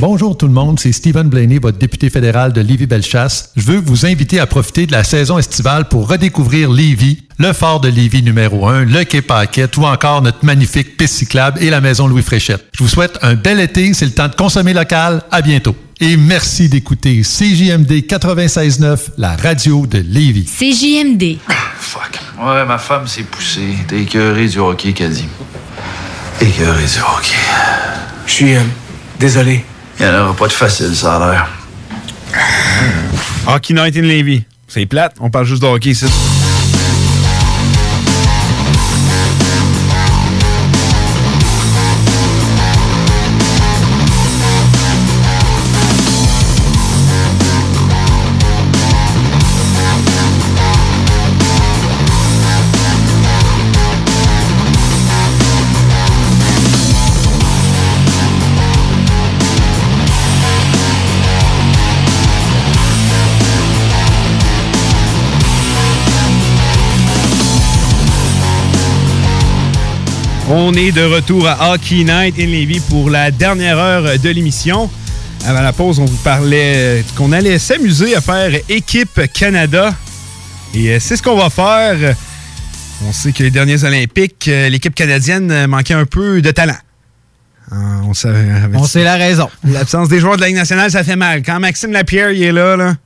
Bonjour tout le monde, c'est Stephen Blaney, votre député fédéral de Lévis-Bellechasse. Je veux vous inviter à profiter de la saison estivale pour redécouvrir Lévis, le fort de Lévis numéro 1, le quai Paquette ou encore notre magnifique piste cyclable et la maison Louis Fréchette. Je vous souhaite un bel été, c'est le temps de consommer local. À bientôt. Et merci d'écouter CJMD 96.9, la radio de Lévis. CJMD. Fuck. Ouais, ma femme s'est poussée. T'es écœuré du hockey, Caddy. Écœuré du hockey. Je suis euh, désolé. Il n'y en aura pas de facile, ça a l'air. Hockey Night in Levy. C'est plate, on parle juste de hockey ici. On est de retour à Hockey Night in Levy pour la dernière heure de l'émission. Avant la pause, on vous parlait qu'on allait s'amuser à faire équipe Canada. Et euh, c'est ce qu'on va faire. On sait que les derniers Olympiques, euh, l'équipe canadienne manquait un peu de talent. On sait, On sait la raison. L'absence des joueurs de la Ligue nationale, ça fait mal. Quand Maxime Lapierre il est là, là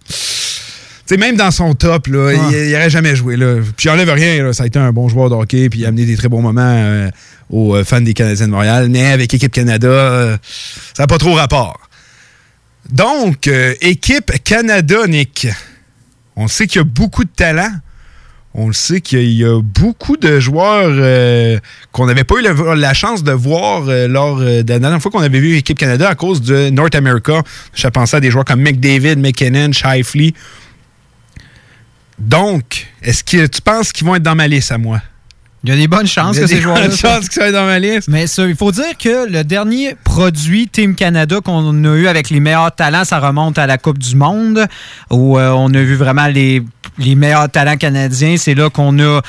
sais, même dans son top, là, il n'aurait jamais joué. Là. Puis j'enlève rien, là, ça a été un bon joueur de hockey, puis il a amené des très bons moments euh, aux euh, fans des Canadiens de Montréal. Mais avec Équipe Canada, euh, ça n'a pas trop rapport. Donc, Équipe Canada, Nick, on sait qu'il y a beaucoup de talent. On le sait qu'il y a beaucoup de joueurs qu'on n'avait pas eu la, la chance de voir lors de la dernière fois qu'on avait vu Équipe Canada à cause de North America. Je pensais à des joueurs comme McDavid, McKinnon, Shifley. Donc, est-ce que tu penses qu'ils vont être dans ma liste à moi? Il y a des bonnes chances que ces joueurs-là. bonnes chances qu'ils soient dans ma liste. Mais ça, il faut dire que le dernier produit Team Canada qu'on a eu avec les meilleurs talents, ça remonte à la Coupe du Monde, où euh, on a vu vraiment les, les meilleurs talents canadiens. C'est là qu'on a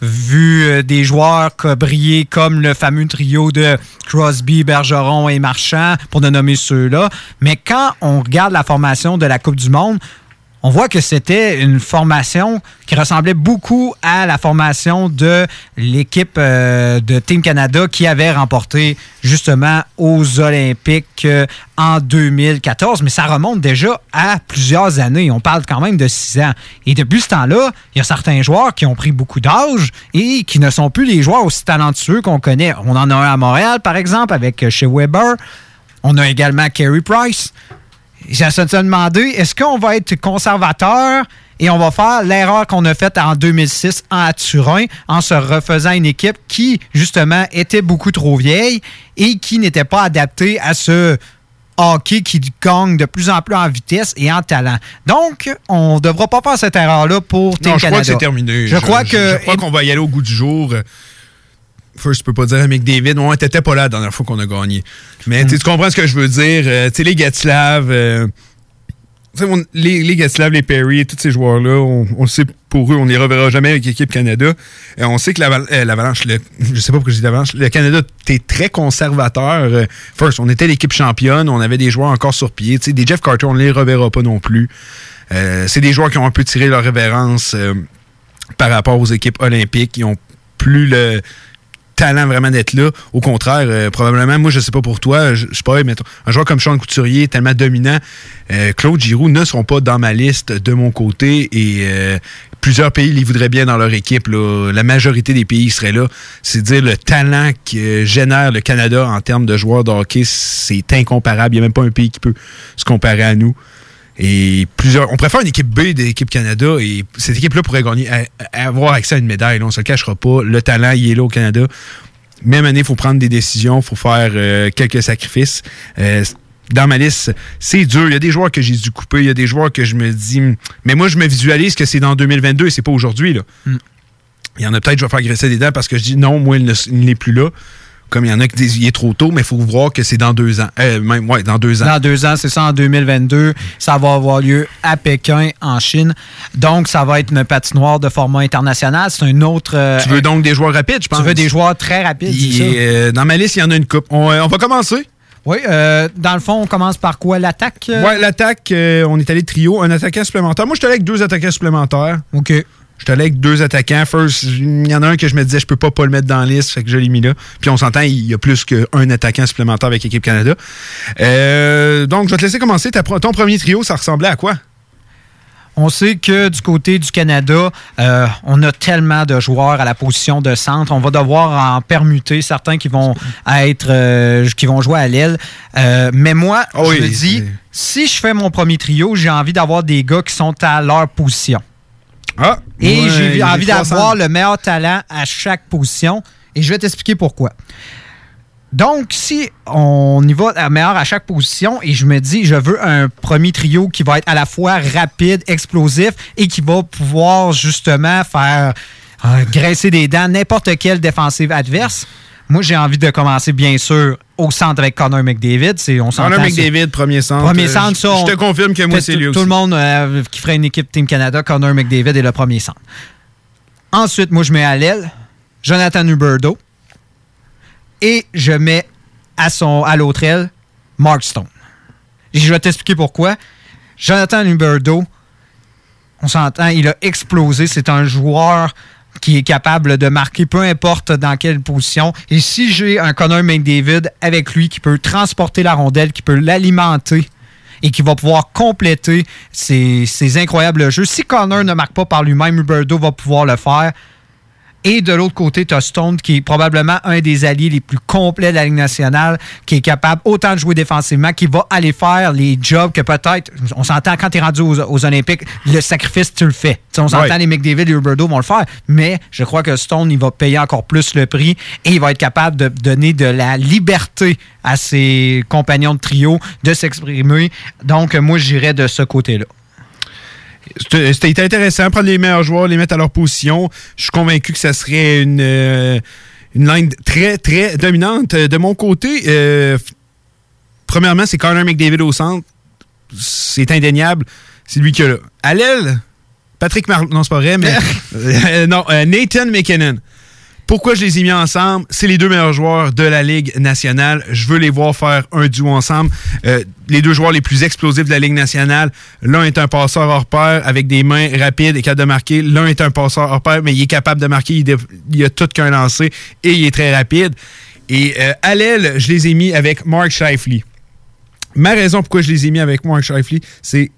vu euh, des joueurs briller comme le fameux trio de Crosby, Bergeron et Marchand, pour ne nommer ceux-là. Mais quand on regarde la formation de la Coupe du Monde, on voit que c'était une formation qui ressemblait beaucoup à la formation de l'équipe euh, de Team Canada qui avait remporté justement aux Olympiques euh, en 2014. Mais ça remonte déjà à plusieurs années. On parle quand même de six ans. Et depuis ce temps-là, il y a certains joueurs qui ont pris beaucoup d'âge et qui ne sont plus les joueurs aussi talentueux qu'on connaît. On en a un à Montréal, par exemple, avec euh, chez Weber. On a également Carey Price. J'ai à se demander, est-ce qu'on va être conservateur Et on va faire l'erreur qu'on a faite en 2006 à Turin en se refaisant une équipe qui, justement, était beaucoup trop vieille et qui n'était pas adaptée à ce hockey qui gagne de plus en plus en vitesse et en talent. Donc, on ne devra pas faire cette erreur-là pour Team Non, je crois Canada. que c'est terminé. Je, crois que... Je crois qu'on va y aller au goût du jour. First, je peux pas dire à McDavid. On t'étais pas là la dernière fois qu'on a gagné. Mais tu comprends ce que je veux dire. Euh, tu sais, les Gatslav, euh, les, les Gatslav, les Perry, tous ces joueurs-là, on, sait pour eux, on les reverra jamais avec l'équipe Canada. On sait que euh, l'Avalanche, le- [LAUGHS] je sais pas pourquoi je dis l'Avalanche, le Canada, t'es très conservateur. First, on était l'équipe championne, on avait des joueurs encore sur pied. Des Jeff Carter, on les reverra pas non plus. C'est des joueurs qui ont un peu tiré leur révérence par rapport aux équipes olympiques. Ils ont plus le talent vraiment d'être là. Au contraire, euh, probablement, moi, je sais pas pour toi, je je sais pas, mettons, un joueur comme Sean Couturier, tellement dominant, euh, Claude Giroux ne seront pas dans ma liste de mon côté et euh, plusieurs pays les voudraient bien dans leur équipe. La majorité des pays seraient là. C'est dire le talent que génère le Canada en termes de joueurs de hockey, c'est incomparable. Il n'y a même pas un pays qui peut se comparer à nous. Et plusieurs. On préfère une équipe B de l'équipe Canada et cette équipe-là pourrait gagner, avoir accès à une médaille. là, on se le cachera pas. Le talent, il est là au Canada. Même année, il faut prendre des décisions, il faut faire euh, quelques sacrifices. Euh, dans ma liste, c'est dur. Il y a des joueurs que j'ai dû couper, il y a des joueurs que je me dis. hum, Mais moi, je me visualise que c'est dans 2022 et c'est pas aujourd'hui. là. Il y en a peut-être, je vais faire graisser des dents parce que je dis non, moi, il ne- il n'est plus là. Comme il y en a qui disent il est trop tôt, mais il faut voir que c'est dans deux ans. Euh, même, ouais, dans deux ans. Dans deux ans, c'est ça, en 2022. Ça va avoir lieu à Pékin, en Chine. Donc, ça va être une patinoire de format international. C'est un autre... euh, Tu veux donc des joueurs rapides, je pense. Tu veux des joueurs très rapides, Il ça? euh, dans ma liste, il y en a une coupe. On, on va commencer. Oui, euh, dans le fond, on commence par quoi? L'attaque? euh? Ouais, l'attaque, euh, on est allé trio, un attaquant supplémentaire. Moi, je suis allé avec deux attaquants supplémentaires. OK. Je suis allé avec deux attaquants. First, il y en a un que je me disais, je peux pas pas le mettre dans la liste, fait que je l'ai mis là. Puis on s'entend, il y a plus qu'un attaquant supplémentaire avec l'équipe Canada. Euh, donc, je vais te laisser commencer. Ta ton premier trio, ça ressemblait à quoi? On sait que du côté du Canada, euh, on a tellement de joueurs à la position de centre. On va devoir en permuter certains qui vont être euh, qui vont jouer à l'aile. Euh, mais moi, Ah oui, je me dis, si je fais mon premier trio, j'ai envie d'avoir des gars qui sont à leur position. Ah! Et Ouais, j'ai envie d'avoir 60. le meilleur talent à chaque position. Et je vais t'expliquer pourquoi. Donc, si on y va à meilleur à chaque position et je me dis, je veux un premier trio qui va être à la fois rapide, explosif et qui va pouvoir justement faire euh, graisser des dents n'importe quelle défensive adverse, moi, j'ai envie de commencer, bien sûr, au centre avec Connor McDavid. On Connor McDavid, premier centre. Premier Euh, centre, je- ça. je te confirme que moi, tout- c'est lui Tout aussi. le monde euh, qui ferait une équipe Team Canada, Connor McDavid est le premier centre. Ensuite, moi, je mets à l'aile Jonathan Huberdeau. Et je mets à, son, à l'autre aile Mark Stone. Et je vais t'expliquer pourquoi. Jonathan Huberdeau, on s'entend, il a explosé. C'est un joueur qui est capable de marquer peu importe dans quelle position. Et si j'ai un Connor McDavid avec lui qui peut transporter la rondelle, qui peut l'alimenter et qui va pouvoir compléter ses incroyables jeux, si Connor ne marque pas par lui-même, Huberdeau va pouvoir le faire. Et de l'autre côté, tu as Stone, qui est probablement un des alliés les plus complets de la Ligue nationale, qui est capable autant de jouer défensivement, qui va aller faire les jobs que peut-être, on s'entend quand tu es rendu aux, aux Olympiques, le sacrifice, tu le fais. On s'entend, les McDavid et Huberdeau vont le faire, mais je crois que Stone, il va payer encore plus le prix et il va être capable de donner de la liberté à ses compagnons de trio de s'exprimer. Donc, moi, j'irais de ce côté-là. C'était intéressant, prendre les meilleurs joueurs, les mettre à leur position. Je suis convaincu que ça serait une, euh, une ligne très, très dominante. Euh, De mon côté, euh, premièrement, c'est Connor McDavid au centre. C'est indéniable. C'est lui qui a là. À l'aile, Patrick Mar... Non, c'est pas vrai, mais... [LAUGHS] Euh, non, Nathan McKinnon. Pourquoi je les ai mis ensemble? C'est les deux meilleurs joueurs de la Ligue nationale. Je veux les voir faire un duo ensemble. Euh, les deux joueurs les plus explosifs de la Ligue nationale. L'un est un passeur hors pair avec des mains rapides et capable de marquer. L'un est un passeur hors pair, mais il est capable de marquer. Il, il a tout qu'un lancé et il est très rapide. Et euh, à l'aile, je les ai mis avec Mark Scheifele. Ma raison pourquoi je les ai mis avec Mark Scheifele, c'est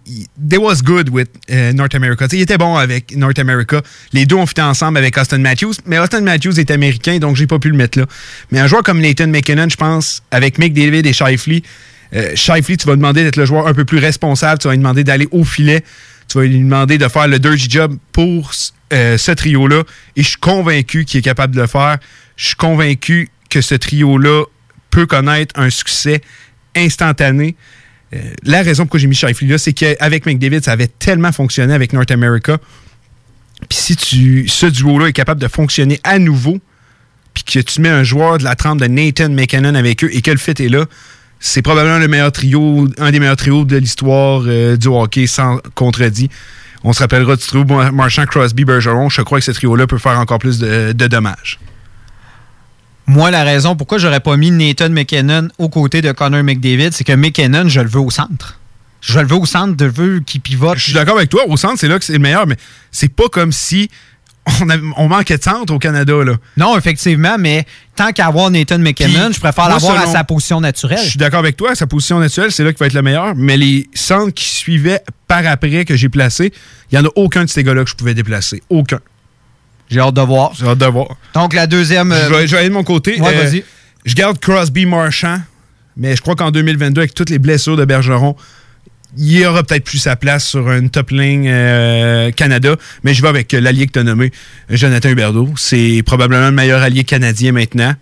they was good with euh, North America. Il était bon avec North America. Les deux ont fait ensemble avec Austin Matthews, mais Austin Matthews est américain, donc j'ai pas pu le mettre là. Mais un joueur comme Nathan McKinnon, je pense, avec Mick David et Scheifele, euh, tu vas demander d'être le joueur un peu plus responsable, tu vas lui demander d'aller au filet. Tu vas lui demander de faire le dirty job pour euh, ce trio-là. Et je suis convaincu qu'il est capable de le faire. Je suis convaincu que ce trio-là peut connaître un succès instantané. Euh, la raison pourquoi j'ai mis Shifley là, c'est qu'avec McDavid, ça avait tellement fonctionné avec North America. Puis si tu, ce duo-là est capable de fonctionner à nouveau, puis que tu mets un joueur de la trempe de Nathan McKinnon avec eux et que le fit est là, c'est probablement le meilleur trio, un des meilleurs trios de l'histoire euh, du hockey, sans contredit. On se rappellera du trio Marchand, Crosby, Bergeron. Je crois que ce trio-là peut faire encore plus de, de dommages. Moi, la raison pourquoi j'aurais pas mis Nathan McKinnon aux côtés de Connor McDavid, c'est que McKinnon, je le veux au centre. Je le veux au centre, je veux qu'il pivote. Je suis d'accord avec toi. Au centre, c'est là que c'est le meilleur, mais c'est pas comme si on, a- on manquait de centre au Canada. Là. Non, effectivement, mais tant qu'à avoir Nathan McKinnon, Puis, je préfère l'avoir à sa position naturelle. Je suis d'accord avec toi. Sa position naturelle, c'est là qu'il va être le meilleur. Mais les centres qui suivaient par après que j'ai placés, il n'y en a aucun de ces gars-là que je pouvais déplacer. Aucun. J'ai hâte de voir. J'ai hâte de voir. Donc, la deuxième. Je vais, je vais aller de mon côté. Ouais, Euh, vas-y. Je garde Crosby Marchand, mais je crois qu'en 2022, avec toutes les blessures de Bergeron, il y aura peut-être plus sa place sur une top ligne euh, Canada. Mais je vais avec euh, l'allié que tu as nommé, Jonathan Huberdeau. C'est probablement le meilleur allié canadien maintenant.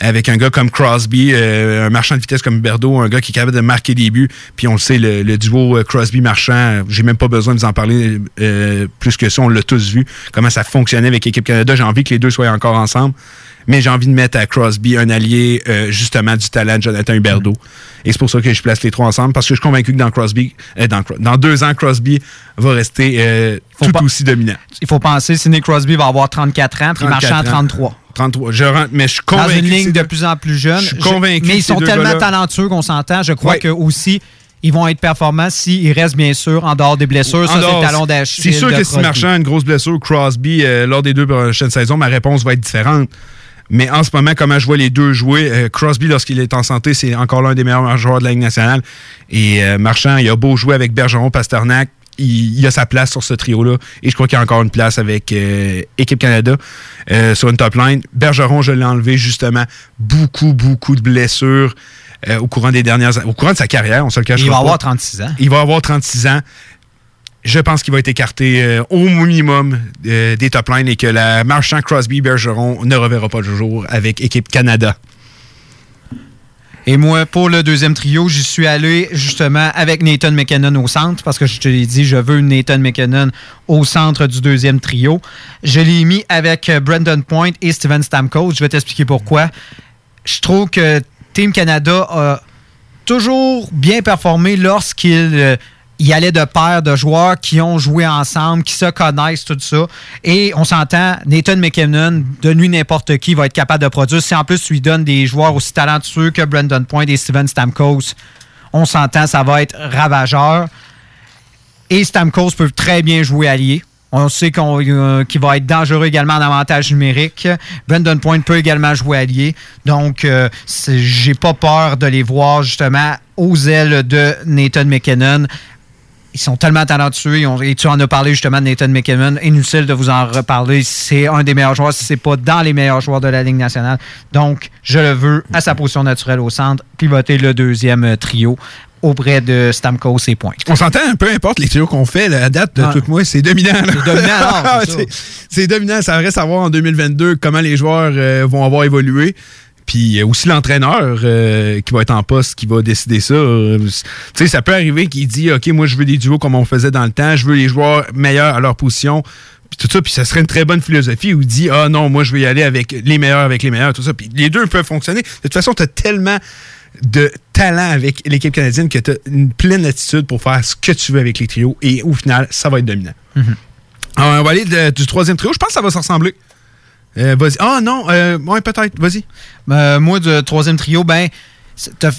Avec un gars comme Crosby, euh, un marchand de vitesse comme Huberdeau, un gars qui est capable de marquer des buts. Puis on le sait, le, le duo euh, Crosby-Marchand, j'ai même pas besoin de vous en parler euh, plus que ça. On l'a tous vu, comment ça fonctionnait avec l'équipe Canada. J'ai envie que les deux soient encore ensemble. Mais j'ai envie de mettre à Crosby un allié, euh, justement, du talent de Jonathan Huberdeau. Et c'est pour ça que je place les trois ensemble, parce que je suis convaincu que dans Crosby, euh, dans, dans deux ans, Crosby va rester euh, tout aussi dominant. Il faut penser, Sidney Crosby va avoir 34 ans, puis 34 Marchand ans. 33. 33. Je rentre, mais je suis Dans convaincu. une que ligne de plus en plus jeune. Je suis convaincu Mais ils sont tellement talentueux qu'on s'entend. Je crois Ouais. que aussi, ils vont être performants s'ils restent bien sûr en dehors des blessures. En Ça, c'est le talon d'Achille. C'est sûr que si. Marchand a une grosse blessure, Crosby, euh, lors des deux prochaines saisons, ma réponse va être différente. Mais en ce moment, comment je vois les deux jouer, euh, Crosby, lorsqu'il est en santé, c'est encore l'un des meilleurs joueurs de la Ligue nationale. Et euh, Marchand, il a beau jouer avec Bergeron, Pasternak, il, il a sa place sur ce trio-là. Et je crois qu'il y a encore une place avec euh, Équipe Canada sur une top line. Bergeron, je l'ai enlevé justement. Beaucoup, beaucoup de blessures au courant des dernières au courant de sa carrière, on se le cache Il va pas. avoir 36 ans. Il va avoir 36 ans. Je pense qu'il va être écarté euh, au minimum euh, des top lines et que la marchand Crosby Bergeron ne reverra pas le jour avec équipe Canada. Et moi, pour le deuxième trio, j'y suis allé justement avec Nathan McKinnon au centre parce que je te l'ai dit, je veux Nathan McKinnon au centre du deuxième trio. Je l'ai mis avec euh, Brandon Point et Steven Stamkos. Je vais t'expliquer pourquoi. Je trouve que Team Canada a toujours bien performé lorsqu'il euh, y allait de pair de joueurs qui ont joué ensemble, qui se connaissent, tout ça. Et on s'entend, Nathan McKinnon, de lui n'importe qui, va être capable de produire. Si en plus tu lui donnes des joueurs aussi talentueux que Brandon Point et Steven Stamkos, on s'entend, ça va être ravageur. Et Stamkos peut très bien jouer allié. On sait euh, qu'il va être dangereux également en avantage numérique. Brandon Point peut également jouer allié. Donc, euh, j'ai pas peur de les voir justement aux ailes de Nathan McKinnon. Ils sont tellement talentueux. Ils ont- et tu en as parlé justement de Nathan McKinnon. Inutile de vous en reparler. C'est un des meilleurs joueurs, si c'est pas dans les meilleurs joueurs de la Ligue nationale. Donc, je le veux à sa position naturelle au centre, pivoter le deuxième euh, trio auprès de Stamkos et Point. On s'entend, peu importe les trios qu'on fait, la date de Ah. tout moi, c'est dominant. C'est dominant. [LAUGHS] C'est- c'est dominant. Ça reste à voir en 2022 comment les joueurs euh, vont avoir évolué. Puis euh, aussi l'entraîneur euh, qui va être en poste, qui va décider ça. Euh, tu sais, ça peut arriver qu'il dit OK, moi je veux des duos comme on faisait dans le temps, je veux les joueurs meilleurs à leur position. Puis tout ça, puis ça serait une très bonne philosophie où il dit Ah non, moi je veux y aller avec les meilleurs, avec les meilleurs, tout ça. Puis les deux peuvent fonctionner. De toute façon, tu as tellement de talent avec l'équipe canadienne que tu as une pleine attitude pour faire ce que tu veux avec les trios. Et au final, ça va être dominant. Alors, on va aller de- du troisième trio. Je pense que ça va se ressembler. Euh, vas-y. Ah non, euh, ouais, peut-être. Vas-y. Euh, moi, de troisième trio, ben,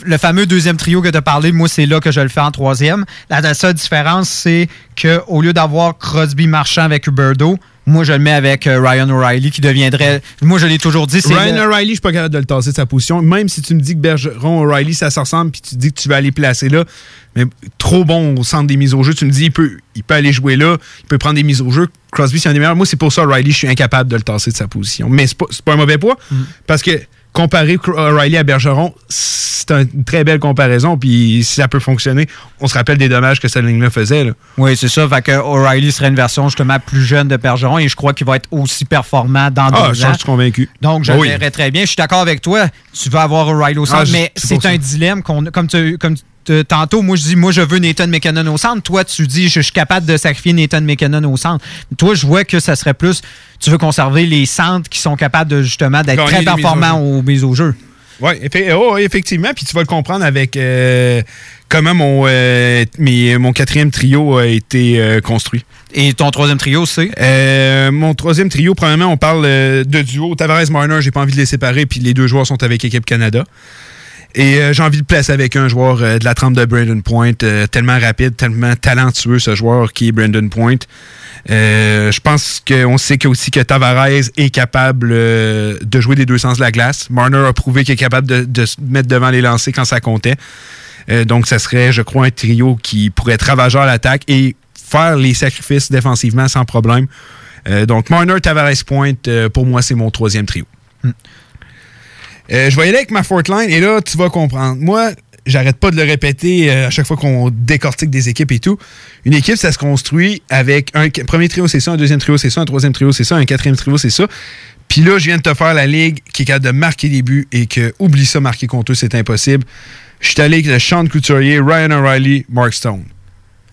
le fameux deuxième trio que tu as parlé, moi, c'est là que je le fais en troisième. La, la seule différence, c'est qu'au lieu d'avoir Crosby marchand avec Huberdo, moi, je le mets avec euh, Ryan O'Reilly qui deviendrait. Moi, je l'ai toujours dit, c'est. Ryan le- O'Reilly, je suis pas capable de le tasser de sa position. Même si tu me dis que Bergeron O'Reilly, ça se ressemble, puis tu dis que tu vas aller placer là, mais trop bon au centre des mises au jeu. Tu me dis, il peut, il peut aller jouer là, il peut prendre des mises au jeu. Crosby, c'est un des meilleurs. Moi, c'est pour ça, O'Reilly, je suis incapable de le tasser de sa position. Mais c'est pas, c'est pas un mauvais poids, parce que comparer O'Reilly à Bergeron, c'est une très belle comparaison. Puis si ça peut fonctionner, on se rappelle des dommages que cette ligne-là faisait. là. Oui, c'est ça. Fait que O'Reilly serait une version justement plus jeune de Bergeron et je crois qu'il va être aussi performant dans Ah, deux ans. suis convaincu. Donc, je le oui. verrais très bien. Je suis d'accord avec toi. Tu vas avoir O'Reilly au centre, Ah, je- mais c'est un dilemme qu'on comme tu comme tu- tantôt, moi je dis moi je veux Nathan McKinnon au centre. Toi, tu dis je suis capable de sacrifier Nathan McKinnon au centre. Toi, je vois que ça serait plus tu veux conserver les centres qui sont capables de justement d'être très performants aux mises au jeu. Oui, effectivement. Puis tu vas le comprendre avec euh, comment mon, euh, mes- mon quatrième trio a été euh, construit. Et ton troisième trio, c'est? Mon troisième trio, premièrement, on parle de duo. Tavares-Marner, j'ai pas envie de les séparer, puis les deux joueurs sont avec Équipe Canada. Et euh, j'ai envie de placer avec un joueur euh, de la trempe de Brandon Point, euh, tellement rapide, tellement talentueux ce joueur qui est Brandon Point. Je pense qu'on sait que aussi que Tavares est capable de jouer des deux sens de la glace. Marner a prouvé qu'il est capable de, se mettre devant les lancers quand ça comptait. Donc, ça serait, je crois, un trio qui pourrait être à l'attaque et faire les sacrifices défensivement sans problème. Donc, Marner, Tavares, Point, pour moi, c'est mon troisième trio. Euh, je vais y aller avec ma fourth line et là, tu vas comprendre. Moi, j'arrête pas de le répéter euh, à chaque fois qu'on décortique des équipes et tout. Une équipe, ça se construit avec un premier trio, c'est ça, un deuxième trio, c'est ça, un troisième trio, c'est ça, un quatrième trio, c'est ça. Puis là, je viens de te faire la ligue qui est capable de marquer des buts et que, oublie ça, marquer contre eux, c'est impossible. Je suis allé avec le Sean Couturier, Ryan O'Reilly, Mark Stone.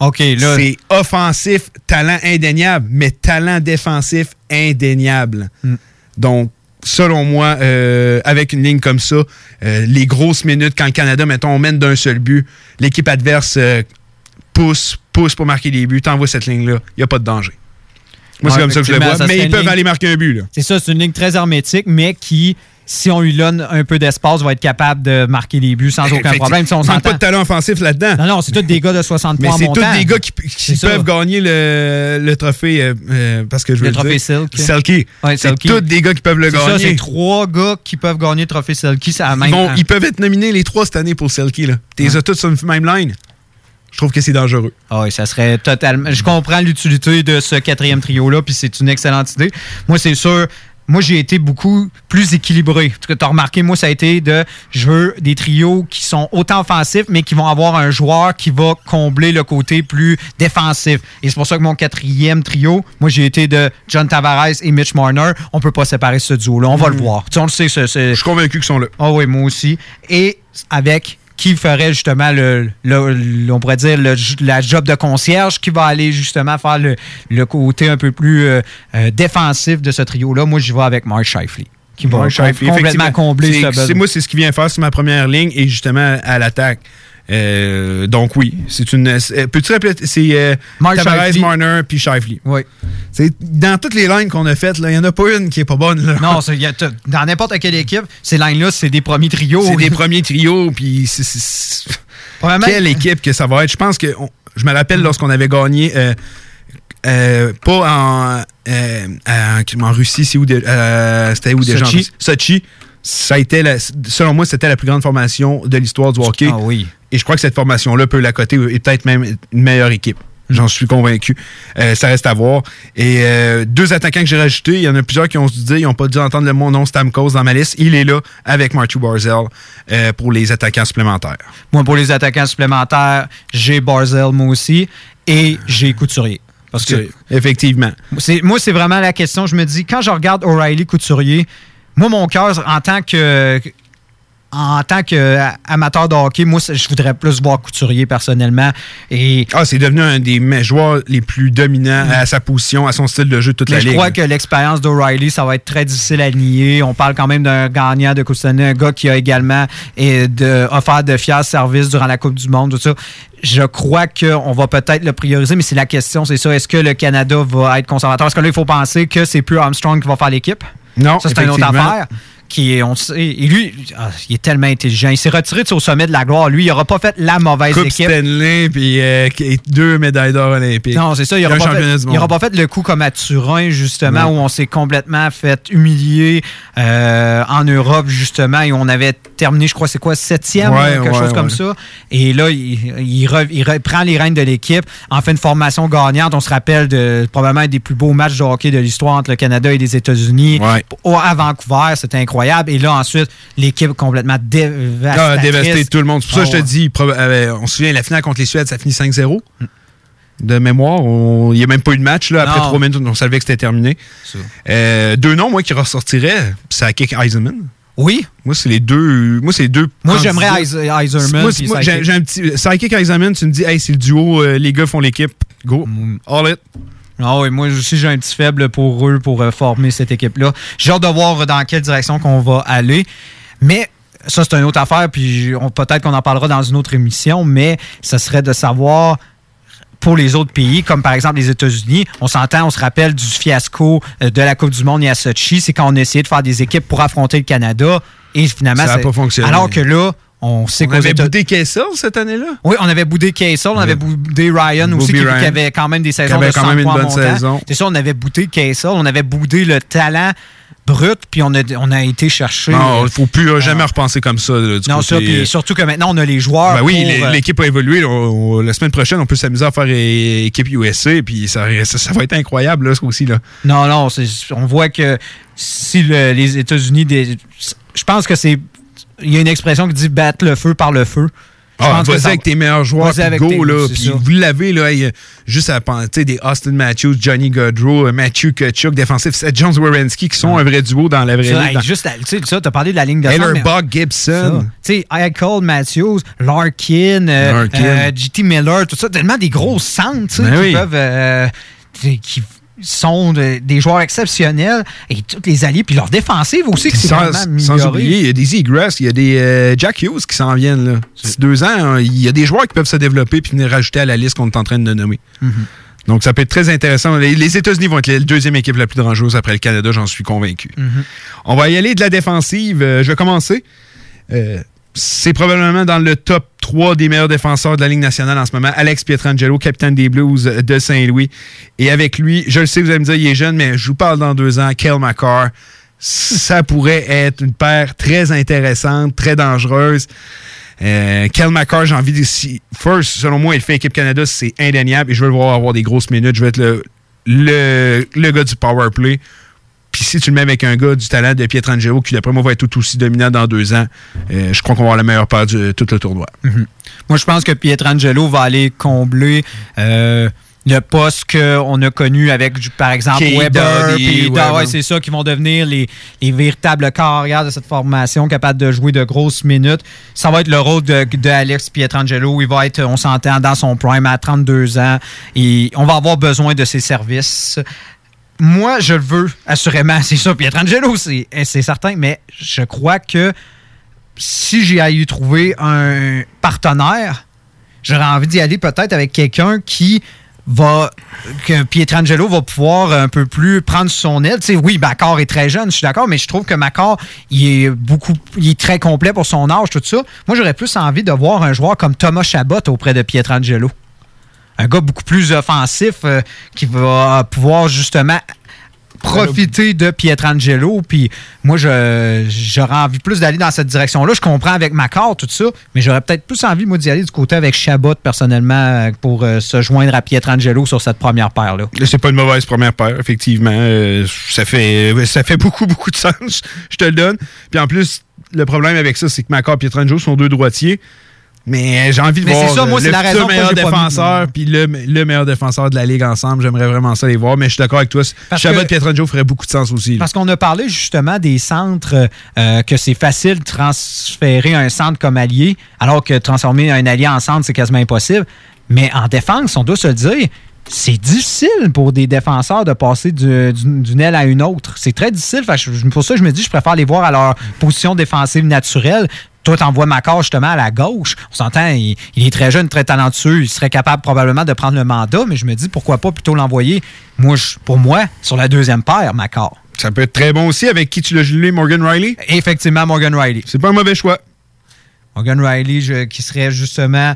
OK, là. C'est offensif, talent indéniable, mais talent défensif indéniable. Donc, selon moi, euh, avec une ligne comme ça, euh, les grosses minutes, quand le Canada, mettons, on mène d'un seul but, l'équipe adverse euh, pousse, pousse pour marquer des buts, t'envoies cette ligne-là, il n'y a pas de danger. Moi, c'est comme ça que je le vois. Mais ils peuvent aller marquer un but. Là. C'est ça, c'est une ligne très hermétique, mais qui, si on lui donne un peu d'espace, va être capable de marquer les buts sans aucun problème. Si on Il pas de talent offensif là-dedans. Non, non, c'est tous des gars de 60 Mais points en c'est tous des gars qui, ça. peuvent gagner le, le trophée, euh, euh, parce que je veux Le trophée dire, Selke. Selke. Ouais, c'est tous des gars qui peuvent le C'est ça, gagner. c'est trois gars qui peuvent gagner le trophée Selkie. La même. Ils, vont- ils peuvent être nominés les trois cette année pour Selkie. Là. T'es Ouais. as tous sur une même line. Je trouve que c'est dangereux. Ah oui, ça serait totalement. Je comprends l'utilité de ce quatrième trio-là, puis c'est une excellente idée. Moi, c'est sûr. Moi, j'ai été beaucoup plus équilibré. Tu as remarqué, moi, ça a été de. Je veux des trios qui sont autant offensifs, mais qui vont avoir un joueur qui va combler le côté plus défensif. Et c'est pour ça que mon quatrième trio, moi, j'ai été de John Tavares et Mitch Marner. On peut pas séparer ce duo-là. On va le voir. Tu sais, on le sait. Je suis convaincu qu'ils sont là. Ah oui, moi aussi. Et avec qui ferait justement le, le- on pourrait dire le, la job de concierge qui va aller justement faire le, le côté un peu plus euh, euh, défensif de ce trio-là. Moi, j'y vais avec Mark Shifley. Qui va complètement combler ce besoin. c'est Moi, c'est ce qui vient faire sur ma première ligne et justement à l'attaque. Euh, donc oui, c'est une. Peux-tu répéter? C'est euh, Tavares. Marner puis Shifley. Oui. C'est dans toutes les lignes qu'on a faites, il n'y en a pas une qui est pas bonne. Là. Non, y a- dans n'importe quelle équipe, ces lignes-là, c'est des premiers trios. C'est des premiers trios, puis quelle équipe que ça va être? Je pense que on- je me rappelle lorsqu'on avait gagné, euh, euh, pas en, en, en Russie, c'est où c'était où déjà Sochi. Sochi. Ça a été, la- selon moi, c'était la plus grande formation de l'histoire du hockey. Ah oui. Et je crois que cette formation-là peut la coter et peut-être même une meilleure équipe. J'en suis convaincu. Euh, ça reste à voir. Et euh, deux attaquants que j'ai rajoutés, il y en a plusieurs qui ont dit, ils n'ont pas dû entendre le mot nom Stamkos dans ma liste. Il est là avec Marty Barzell euh, pour les attaquants supplémentaires. Moi, pour les attaquants supplémentaires, j'ai Barzell, moi aussi, et j'ai Couturier. Parce que Effectivement. Moi, c'est vraiment la question. Je me dis, quand je regarde O'Reilly Couturier, moi, mon cœur, en tant que. En tant qu'amateur de hockey, moi, je voudrais plus voir Couturier personnellement. Et Ah, c'est devenu un des joueurs les plus dominants à sa position, à son style de jeu de toute Mais la je ligue. crois que l'expérience d'O'Reilly, ça va être très difficile à nier. On parle quand même d'un gagnant de Coupe Stanley, un gars qui a également eh, de, offert de fiers services durant la Coupe du Monde, tout ça. Je crois qu'on va peut-être le prioriser, mais c'est la question, c'est ça. Est-ce que le Canada va être conservateur? Est-ce que là, il faut penser que c'est plus Armstrong qui va faire l'équipe? Non, Ça, c'est une autre affaire. Qui est, on sait, et lui, ah, il est tellement intelligent. Il s'est retiré son sommet de la gloire. Lui, il n'aura pas fait la mauvaise Coupe équipe. Stanley, puis euh, et deux médailles d'or olympiques. Non, c'est ça. Il n'aura pas, fait- pas le coup comme à Turin, justement, où on s'est complètement fait humilier euh, en Europe, justement, et on avait terminé, je crois, c'est quoi, septième, Ouais, quelque ouais, chose comme ça. Et là, il, il re- il reprend les rênes de l'équipe, en fait une formation gagnante. On se rappelle de probablement un des plus beaux matchs de hockey de l'histoire entre le Canada et les États-Unis au- à Vancouver. C'était incroyable. Incroyable. Et là, ensuite, l'équipe complètement Ah, dévastatrice. dévasté tout le monde. C'est pour ça que je Ah te dis, proba- euh, on se souvient, la finale contre les Suèdes, ça finit 5-0. De mémoire, il n'y a même pas eu de match. Là. Après trois minutes, on savait que c'était terminé. Euh, deux noms, moi, qui ressortiraient, Sakic Eisenman. Oui. Moi, c'est les deux. Moi, c'est deux. Moi, j'aimerais Eis- Eiserman Moi, moi, j'ai un petit. Sakic Eisenman, tu me dis, hey, c'est le duo, euh, les gars font l'équipe. Go. Mm. All it. Ah oui, moi aussi j'ai un petit faible pour eux pour euh, former cette équipe-là. J'ai hâte de voir dans quelle direction qu'on va aller. Mais ça, c'est une autre affaire, puis peut-être qu'on en parlera dans une autre émission, mais ce serait de savoir pour les autres pays, comme par exemple les États-Unis, on s'entend, on se rappelle du fiasco euh, de la Coupe du Monde et à Sochi, c'est quand on a essayé de faire des équipes pour affronter le Canada et finalement Ça a c'est- pas fonctionné. Alors que là, on sait On qu'aux avait boudé Kessel cette année-là? oui, on avait boudé Castle, on avait boudé Ryan Bobby aussi, qui, Ryan. qui avait quand même des Qui saisons avait de quand même 100 une bonne saison. C'est ça, on avait boudé Castle, on avait boudé le talent brut, puis on a, on a été chercher... Non, il ne faut plus euh, jamais repenser comme ça. là, du non, côté- ça, puis surtout que maintenant, on a les joueurs Ben oui, euh, l'équipe a évolué. là. On- on- la semaine prochaine, on peut s'amuser à faire équipe USA, puis ça, ça, ça va être incroyable, là, ça aussi. Là. Non, non, on voit que si le- les États-Unis... Je pense que c'est... Il y a une expression qui dit « battre le feu par le feu ». Je Ah, vas-y avec tes meilleurs joueurs, puis go, tes- là. Puis vous l'avez, là, hey, juste à penser, des Austin Matthews, Johnny Gaudreau, euh, Matthew Kachuk, défensif, c'est Jones Wierenski, qui sont un vrai duo dans la vraie Ça, ligue. hey, juste, tu sais, ça, t'as parlé de la ligne de Taylor Buck Gibson. Tu sais, Eichel, Matthews, Larkin, euh, Larkin. euh, JT Miller, tout ça, tellement des gros centres tu sais, Ben qui oui. peuvent. euh, qui sont de- des joueurs exceptionnels et tous les alliés, puis leur défensive aussi, qui s'est vraiment sans oublier, il y a des Egress, il y a des euh, Jack Hughes qui s'en viennent. Là. Deux ans, hein, il y a des joueurs qui peuvent se développer puis venir rajouter à la liste qu'on est en train de nommer. Mhm. Donc, ça peut être très intéressant. Les, les États-Unis vont être la deuxième équipe la plus dangereuse après le Canada, j'en suis convaincu. Mhm. On va y aller de la défensive. Euh, je vais commencer. Euh, c'est probablement dans le top 3 des meilleurs défenseurs de la Ligue nationale en ce moment. Alex Pietrangelo, capitaine des Blues de Saint-Louis. Et avec lui, je le sais, vous allez me dire, il est jeune, mais je vous parle dans deux ans, Kel McCarr. Ça pourrait être une paire très intéressante, très dangereuse. Euh, Kel McCarr, j'ai envie de... si- First, selon moi, il fait équipe Canada, c'est indéniable. Et je veux le voir avoir des grosses minutes. Je veux être le, le, le gars du power play. Puis si tu le mets avec un gars du talent de Pietrangelo, qui d'après moi va être tout aussi dominant dans deux ans, euh, je crois qu'on va avoir la meilleure paire de tout le tournoi. Mhm. Moi, je pense que Pietrangelo va aller combler euh, le poste qu'on a connu avec, par exemple, Weber. Puis ouais, c'est ça qui vont devenir les, les véritables carrières de cette formation, capables de jouer de grosses minutes. Ça va être le rôle de, de Alex Pietrangelo. Il va être, on s'entend, dans son prime à 32 ans. Et on va avoir besoin de ses services. Moi, je le veux, assurément. C'est ça, Pietrangelo, c'est c'est certain. Mais je crois que si j'ai à y trouver un partenaire, j'aurais envie d'y aller peut-être avec quelqu'un qui va que Pietrangelo va pouvoir un peu plus prendre son sais, oui, Macor est très jeune, je suis d'accord, mais je trouve que Macor, il est beaucoup il est très complet pour son âge, tout ça. Moi, j'aurais plus envie de voir un joueur comme Thomas Chabot auprès de Pietrangelo. Un gars beaucoup plus offensif euh, qui va pouvoir justement profiter de Pietrangelo. Puis moi, j'aurais envie plus d'aller dans cette direction-là. Je comprends avec Macor, tout ça, mais j'aurais peut-être plus envie, moi, d'y aller du côté avec Chabot, personnellement, euh, pour euh, se joindre à Pietrangelo sur cette première paire-là. C'est pas une mauvaise première paire, effectivement. Ça, fait, ça fait beaucoup, beaucoup de sens. Je te le donne. Puis en plus, le problème avec ça, c'est que Macor et Pietrangelo sont deux droitiers. Mais j'ai envie de Mais voir ça, moi, euh, le la raison meilleur défenseur puis le, le meilleur défenseur de la Ligue ensemble. J'aimerais vraiment ça les voir. Mais je suis d'accord avec toi. Chabot Pietrangelo ferait beaucoup de sens aussi. là. Parce qu'on a parlé justement des centres, euh, que c'est facile de transférer un centre comme allié, alors que transformer un allié en centre, c'est quasiment impossible. Mais en défense, on doit se le dire, c'est difficile pour des défenseurs de passer du- du- d'une aile à une autre. C'est très difficile. Fait que pour ça, je me dis, je préfère les voir à leur position défensive naturelle. Toi, t'envoies Macor justement à la gauche. On s'entend, il, il est très jeune, très talentueux. Il serait capable probablement de prendre le mandat, mais je me dis, pourquoi pas plutôt l'envoyer, moi, je- pour moi, sur la deuxième paire, Macor. Ça peut être très bon aussi. Avec qui tu l'as gelé, Morgan Riley? Effectivement, Morgan Riley. C'est pas un mauvais choix. Morgan Riley, je- qui serait justement,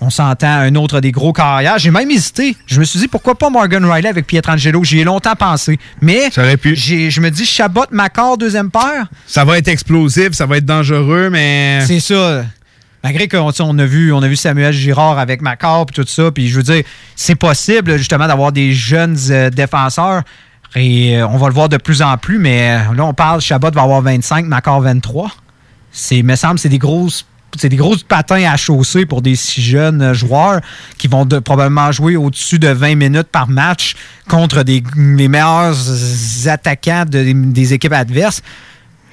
on s'entend, un autre des gros carrières. J'ai même hésité. Je me suis dit, pourquoi pas Morgan Riley avec Pietrangelo? J'y ai longtemps pensé. Mais je me dis, Chabot, Macor, deuxième paire? Ça va être explosif, ça va être dangereux, mais. C'est ça. Malgré qu'on on a vu, on a vu Samuel Girard avec Macor et tout ça, puis je veux dire, c'est possible justement d'avoir des jeunes euh, défenseurs. Et euh, on va le voir de plus en plus, mais euh, là, on parle, Chabot va avoir 25, Macor 23. C'est, me semble, c'est des grosses. C'est des grosses patins à chausser pour des si jeunes euh, joueurs qui vont de- probablement jouer au-dessus de 20 minutes par match contre des, les meilleurs attaquants de- des équipes adverses.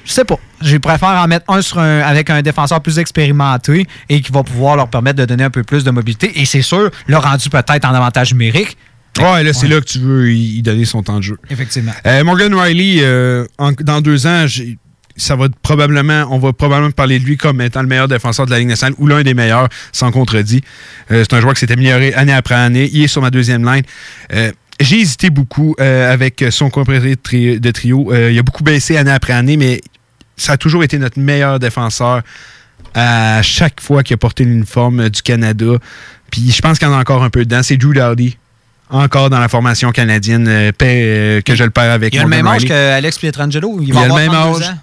Je sais pas. Je préfère en mettre un, sur un avec un défenseur plus expérimenté et qui va pouvoir leur permettre de donner un peu plus de mobilité. Et c'est sûr, le rendu peut-être en avantage numérique. Ouais, là, c'est là que tu veux y donner son temps de jeu. Effectivement. Euh, Morgan Riley, euh, en- dans deux ans, j'ai- ça va probablement, on va probablement parler de lui comme étant le meilleur défenseur de la Ligue nationale ou l'un des meilleurs, sans contredit. Euh, c'est un joueur qui s'est amélioré année après année. Il est sur ma deuxième line. Euh, j'ai hésité beaucoup euh, avec son compagnon de, tri- de trio. Il a beaucoup baissé année après année, mais ça a toujours été notre meilleur défenseur à chaque fois qu'il a porté l'uniforme du Canada. Puis je pense qu'il en a encore un peu dedans. C'est Drew Dowdy. Encore dans la formation canadienne, euh, paix, euh, que je le perds avec Il a le même âge qu'Alex Pietrangelo. Il, Il va a le avoir même 32 âge.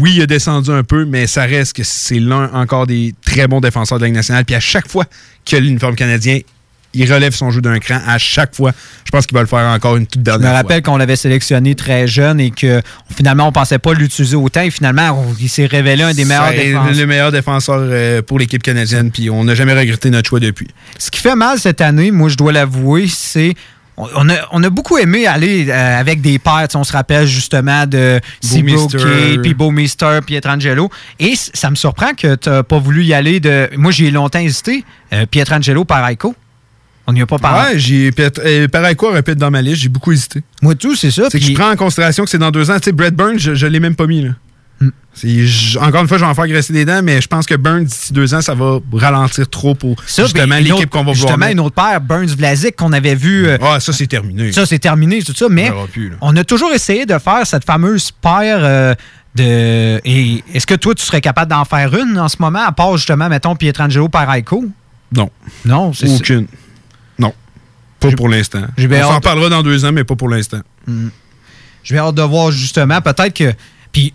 Oui, il a descendu un peu, mais ça reste que c'est l'un encore des très bons défenseurs de la Ligue nationale. Puis à chaque fois qu'il a l'uniforme canadien, il relève son jeu d'un cran. À chaque fois, je pense qu'il va le faire encore une toute Je dernière me fois. rappelle qu'on l'avait sélectionné très jeune et que finalement on pensait pas l'utiliser autant et finalement il s'est révélé un des meilleurs défenseurs. le meilleur défenseur euh, pour l'équipe canadienne, puis on n'a jamais regretté notre choix depuis. Ce qui fait mal cette année, moi je dois l'avouer, c'est on a, on a beaucoup aimé aller euh, avec des sais, On se rappelle justement de Mister. puis Mister, Pietrangelo. Et ça me surprend que tu n'as pas voulu y aller de. Moi, j'ai longtemps hésité. Euh, Pietrangelo par Aiko. On n'y a pas parlé. Ouais, j'ai euh, pareil quoi répète dans ma liste, j'ai beaucoup hésité. Moi tout, c'est ça. C'est que je prends en considération que c'est dans deux ans. Tu sais, Brett Burns, je, je l'ai même pas mis là. Hmm. Je- encore une fois, je vais en faire graisser des dents, mais je pense que Burns, d'ici deux ans, ça va ralentir trop pour Ça, justement l'équipe qu'on va vouloir Justement, une autre paire, Burns Vlasic, qu'on avait vu. euh, Ah, ça, c'est terminé. Ça, c'est terminé, tout ça. Mais On plus, a toujours essayé de faire cette fameuse paire euh, de. Et est-ce que toi, tu serais capable d'en faire une en ce moment, à part justement, mettons, Pietrangelo par Aiko? Non. Non, c'est Aucune. Pas pour l'instant. On s'en parlera dans deux ans, mais pas pour l'instant. Hmm. Je vais hâte de voir justement, peut-être que. Puis,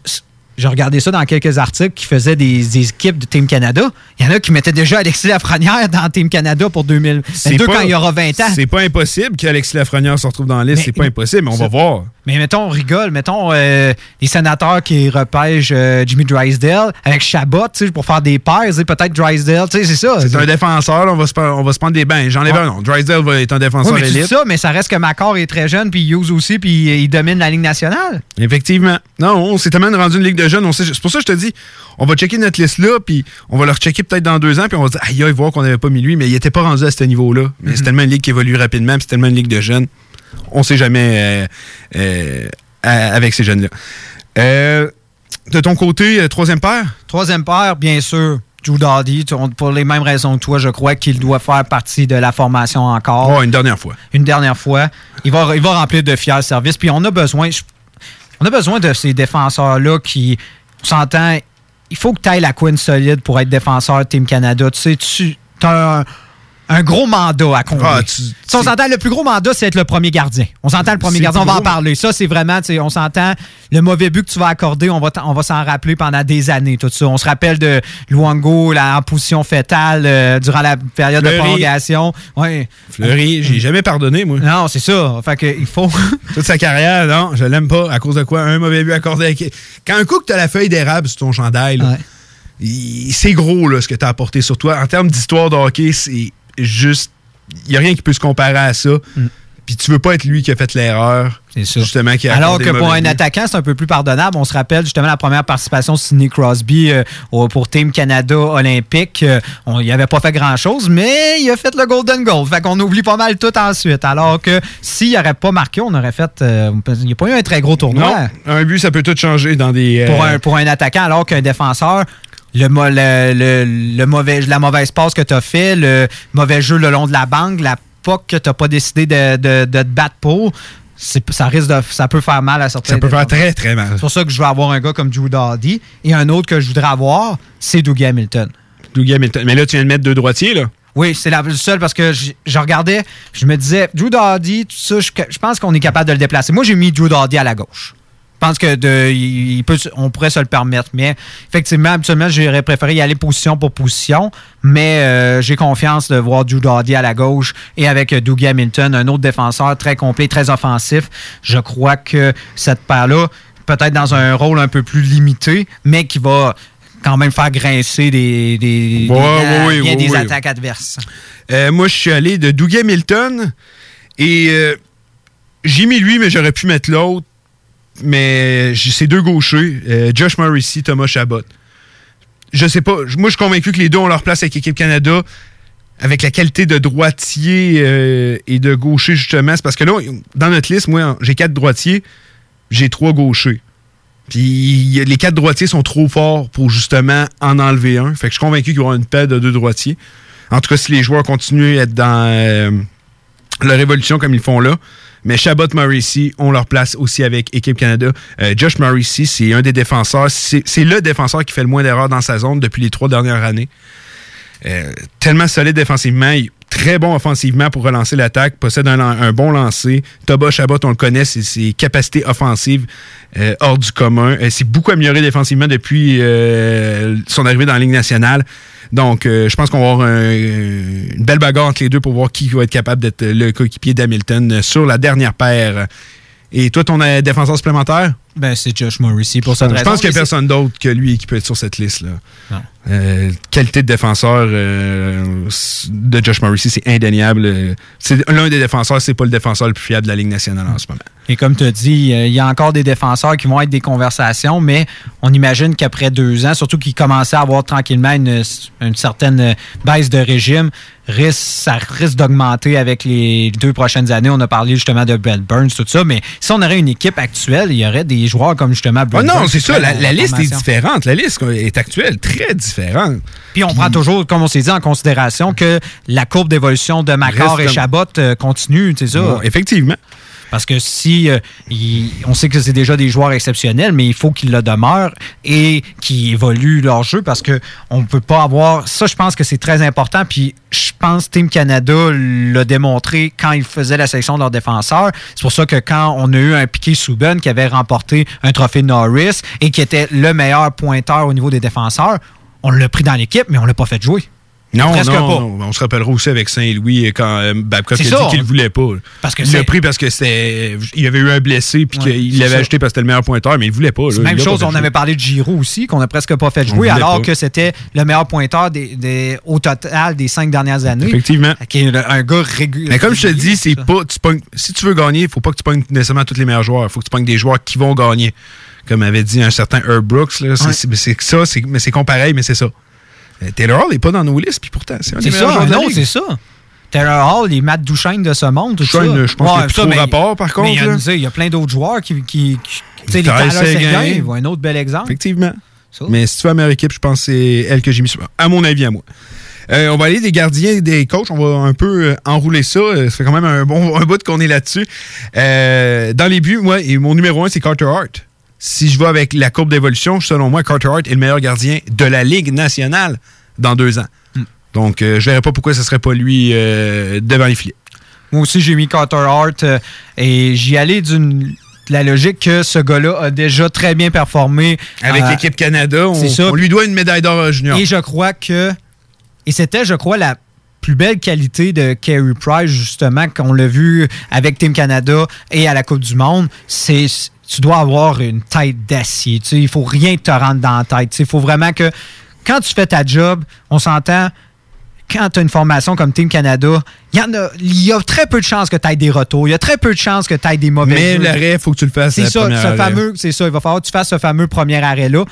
j'ai regardé ça dans quelques articles qui faisaient des, des équipes de Team Canada. Il y en a qui mettaient déjà Alexis Lafrenière dans Team Canada pour 2022 quand il y aura 20 ans. C'est pas impossible qu'Alexis Lafrenière se retrouve dans la liste. C'est pas impossible, mais on va c'est- voir. Mais mettons, on rigole. Mettons, euh, les sénateurs qui repêchent euh, Jimmy Drysdale avec Chabot, tu sais, pour faire des paires, peut-être Drysdale, tu sais, c'est ça. C'est un défenseur, là, on va se, prendre- on va se prendre des bains. J'enlève Ouais. un nom. Drysdale va être un Oui, défenseur mais élite. ça, mais ça reste que Macor est très jeune, puis Hughes aussi, puis il domine la Ligue nationale. Effectivement. Non, on s'est tellement rendu une ligue de jeunes. on sait- C'est pour ça que je te dis, on va checker notre liste là, puis on va le rechecker peut-être dans deux ans, puis on va se dire, aïe, aïe, voir qu'on n'avait pas mis lui, mais il était pas rendu à ce niveau-là. Mais Mhm. c'est tellement une ligue qui évolue rapidement, puis c'est tellement une ligue de jeunes. On sait jamais euh, euh, avec ces jeunes-là. Euh, de ton côté, troisième paire? Troisième paire, bien sûr, Drew Doughty, pour les mêmes raisons que toi, je crois qu'il doit faire partie de la formation encore. Oh, une dernière fois. Une dernière fois. Il va, il va remplir de fiers services, puis on a besoin, je- on a besoin de ces défenseurs-là qui, s'entend, il faut que tu ailles la couine solide pour être défenseur Team Canada. Tu sais, tu as un, un gros mandat à combler. Ah, tu- Si on s'entend, le plus gros mandat, c'est être le premier gardien. On s'entend le premier gardien, on va en parler. Ça, c'est vraiment, tu on s'entend, le mauvais but que tu vas accorder, on va, t- on va s'en rappeler pendant des années, tout ça. On se rappelle de Luango, la, en position fétale euh, durant la période de prolongation. Ouais. Fleury, j'ai jamais pardonné, moi. Non, c'est ça. Fait que, il faut. [LAUGHS] Toute sa carrière, non, je l'aime pas. À cause de quoi? Un mauvais but accordé avec. Quand un coup que t'as la feuille d'érable sur ton chandail, c'est gros là, ce que t'as apporté sur toi. En termes d'histoire de hockey, c'est juste. Il n'y a rien qui peut se comparer à ça. Puis tu veux pas être lui qui a fait l'erreur. C'est ça. Justement, qui a Alors que pour un attaquant, c'est un peu plus pardonnable. On se rappelle justement la première participation de Sidney Crosby euh, pour Team Canada olympique. Euh, on, il avait pas fait grand-chose, mais il a fait le Golden Goal. Fait qu'on oublie pas mal tout ensuite. Alors que s'il n'aurait pas marqué, on aurait fait... euh, il n'y a pas eu un très gros tournoi. Non, un but, ça peut tout changer dans des. pour, un, pour un attaquant, alors qu'un défenseur, le, le- le- le mauvais, la mauvaise passe que tu as fait, le mauvais jeu le long de la banque, la POC que tu n'as pas décidé de, de- de te battre pour, ça risque de, ça peut faire mal à certains Ça peut faire très, très mal. C'est pour ça que je veux avoir un gars comme Drew Doughty. Et un autre que je voudrais avoir, c'est Dougie Hamilton. Dougie Hamilton. Mais là, tu viens de mettre deux droitiers, là. Oui, c'est la seule parce que je, je regardais, je me disais, Drew Doughty, tout ça, je, je pense qu'on est capable de le déplacer. Moi, j'ai mis Drew Doughty à la gauche. Pense que de, il il peut, on pourrait se le permettre. Mais effectivement, habituellement, j'aurais préféré y aller position pour position. Mais euh, j'ai confiance de voir Drew Doughty à la gauche et avec Dougie Hamilton, un autre défenseur très complet, très offensif. Je crois que cette paire-là, peut-être dans un rôle un peu plus limité, mais qui va quand même faire grincer des, des, des Ouais, attaques adverses. Euh, moi, je suis allé de Dougie Hamilton et euh, j'ai mis lui, mais j'aurais pu mettre l'autre. Mais j'ai ces deux gauchers, euh, Josh Morrissey, Thomas Chabot. Je sais pas. Moi, je suis convaincu que les deux ont leur place avec l'équipe Canada. Avec la qualité de droitier euh, et de gaucher, justement. C'est parce que là, dans notre liste, moi, j'ai quatre droitiers, j'ai trois gauchers. Puis les quatre droitiers sont trop forts pour justement en enlever un. Fait que je suis convaincu qu'il y aura une paire de deux droitiers. En tout cas, si les joueurs continuent à être dans euh, leur évolution comme ils font là. Mais Chabot Morrissey ont leur place aussi avec Équipe Canada. Euh, Josh Morrissey, c'est un des défenseurs. C'est le défenseur qui fait le moins d'erreurs dans sa zone depuis les trois dernières années. Euh, tellement solide défensivement, très bon offensivement pour relancer l'attaque, possède un, bon lancer. Toba Chabot, on le connaît, c'est ses capacités offensives euh, hors du commun. Euh, c'est beaucoup amélioré défensivement depuis euh, son arrivée dans la Ligue nationale. Donc, euh, je pense qu'on va avoir un- une belle bagarre entre les deux pour voir qui va être capable d'être le coéquipier d'Hamilton sur la dernière paire. Et toi, ton euh, défenseur supplémentaire? Ben, c'est Josh Morrissey pour cette Je raison. pense qu'il n'y a personne d'autre que lui qui peut être sur cette liste-là. Euh, qualité de défenseur euh, de Josh Morrissey, c'est indéniable. C'est l'un des défenseurs, c'est pas le défenseur le plus fiable de la Ligue nationale en ce moment. Et comme tu as dit, euh, il y a encore des défenseurs qui vont être des conversations, mais on imagine qu'après deux ans, surtout qu'ils commençaient à avoir tranquillement une, une certaine baisse de régime, risque, ça risque d'augmenter avec les deux prochaines années. On a parlé justement de Brad Burns, tout ça, mais si on aurait une équipe actuelle, il y aurait des joueurs comme justement Brad non, Burns c'est ça, la, liste est différente. La liste est actuelle, très différente. Puis on prend toujours, comme on s'est dit, en considération que la courbe d'évolution de Macor et Chabot euh, continue, c'est ça? Bon, effectivement. Parce que si euh, on sait que c'est déjà des joueurs exceptionnels, mais il faut qu'ils le demeurent et qu'ils évoluent leur jeu parce que on peut pas avoir. Ça, je pense que c'est très important. Puis je pense Team Canada l'a démontré quand ils faisaient la sélection de leurs défenseurs. C'est pour ça que quand on a eu un Piqué Souben qui avait remporté un trophée Norris et qui était le meilleur pointeur au niveau des défenseurs, on l'a pris dans l'équipe, mais on l'a pas fait jouer. Non, Presque non, pas. non. On se rappellera aussi avec Saint-Louis euh, quand euh, Babcock a dit qu'il ne on- voulait pas. Parce que il l'a pris parce que c'était. Il y avait eu un blessé puis Ouais, qu'il l'avait acheté parce que c'était le meilleur pointeur, mais il ne voulait pas. là. Même chose, pas on avait parlé de Giroud aussi, qu'on n'a presque pas fait jouer, alors pas. que c'était le meilleur pointeur des, des- au total des cinq dernières années. Effectivement. Qui est un gars régulier. Mais comme je te dis, c'est pas. Tu pognes- si tu veux gagner, il faut pas que tu pognes nécessairement tous les meilleurs joueurs. Il faut que tu pognes des joueurs qui vont gagner. Comme avait dit un certain Herb Brooks. là, c'est Ouais. c'est- ça, c'est- mais c'est compareil, mais c'est ça. Euh, Taylor Hall n'est pas dans nos listes, puis pourtant, c'est un des meilleurs ça, non, c'est ça. Taylor Hall, les Matt Duchesne de ce monde, tout Duchesne, ça. je pense qu'il y a trop rapport, par contre, Mais il y a, plein d'autres joueurs qui. qui, qui- tu sais, les. Seguin, un autre bel exemple. Effectivement. Mais si tu veux la meilleure équipe, je pense que c'est elle que j'ai mis sur. À mon avis, à moi. Euh, on va aller des gardiens et des coachs. On va un peu euh, enrouler ça. Ça fait quand même un bon un bout qu'on est là-dessus. Euh, dans les buts, moi, et mon numéro un, c'est Carter Hart. Si je vais avec la courbe d'évolution, selon moi, Carter Hart est le meilleur gardien de la Ligue nationale dans deux ans. Donc, euh, je ne verrais pas pourquoi ce ne serait pas lui euh, devant les filets. Moi aussi, j'ai mis Carter Hart euh, et j'y allais d'une la logique que ce gars-là a déjà très bien performé. Avec l'équipe Canada, on, ça. on lui doit une médaille d'or junior. Et je crois que. Et c'était, je crois, la plus belle qualité de Carey Price, justement, qu'on l'a vu avec Team Canada et à la Coupe du Monde. C'est. Tu dois avoir une tête d'acier. Tu sais, il faut rien te rendre dans la tête. Tu sais, Il faut vraiment que. Quand tu fais ta job, on s'entend. Quand tu as une formation comme Team Canada, il y, en a, il y a très peu de chances que tu aies des retours. Il y a très peu de chances que tu aies des mauvais Mais l'arrêt, il faut que tu le fasses. C'est ça, ce fameux, c'est ça. Il va falloir que tu fasses ce fameux premier arrêt-là.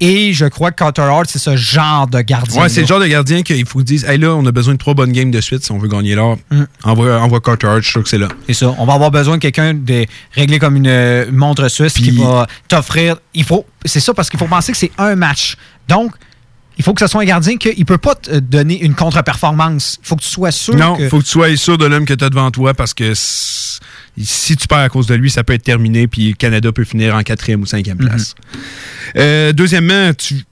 Et je crois que Carter Hart, c'est ce genre de gardien. Ouais, c'est le genre de gardien qu'il faut dire hey là, on a besoin de trois bonnes games de suite si on veut gagner l'or. Mm. Envoie, envoie Carter Hart, je suis sûr que c'est là. C'est ça. On va avoir besoin de quelqu'un de réglé comme une montre suisse qui va t'offrir. Il faut. C'est ça parce qu'il faut penser que c'est un match. Donc, il faut que ce soit un gardien qu'il ne peut pas te donner une contre-performance. Il faut que tu sois sûr. Non, que... il faut que tu sois sûr de l'homme que tu as devant toi parce que si tu perds à cause de lui, ça peut être terminé puis le Canada peut finir en quatrième ou cinquième Mhm. place. Euh, deuxièmement, tu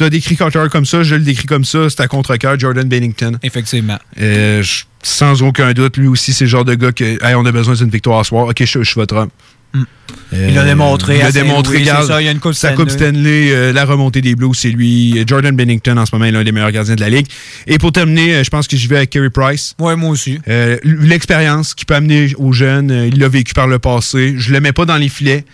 as, décrit Carter comme ça, je le décris comme ça, c'est à contre-cœur Jordan Bennington. Effectivement. Euh, sans aucun doute, lui aussi, c'est le genre de gars que hey, on a besoin d'une victoire à soir. Ok, je, je suis votre homme. Il l'a démontré Il à l'a démontré. Regarde, ça, il y a une coupe sa Coupe Stanley. Stanley, euh, la remontée des Blues, c'est lui. Jordan Bennington, en ce moment, est l'un des meilleurs gardiens de la Ligue. Et pour terminer, euh, je pense que j'y vais avec Carey Price. Ouais, moi aussi. Euh, L'expérience qu'il peut amener aux jeunes, euh, il l'a vécu par le passé. Je le mets pas dans les filets.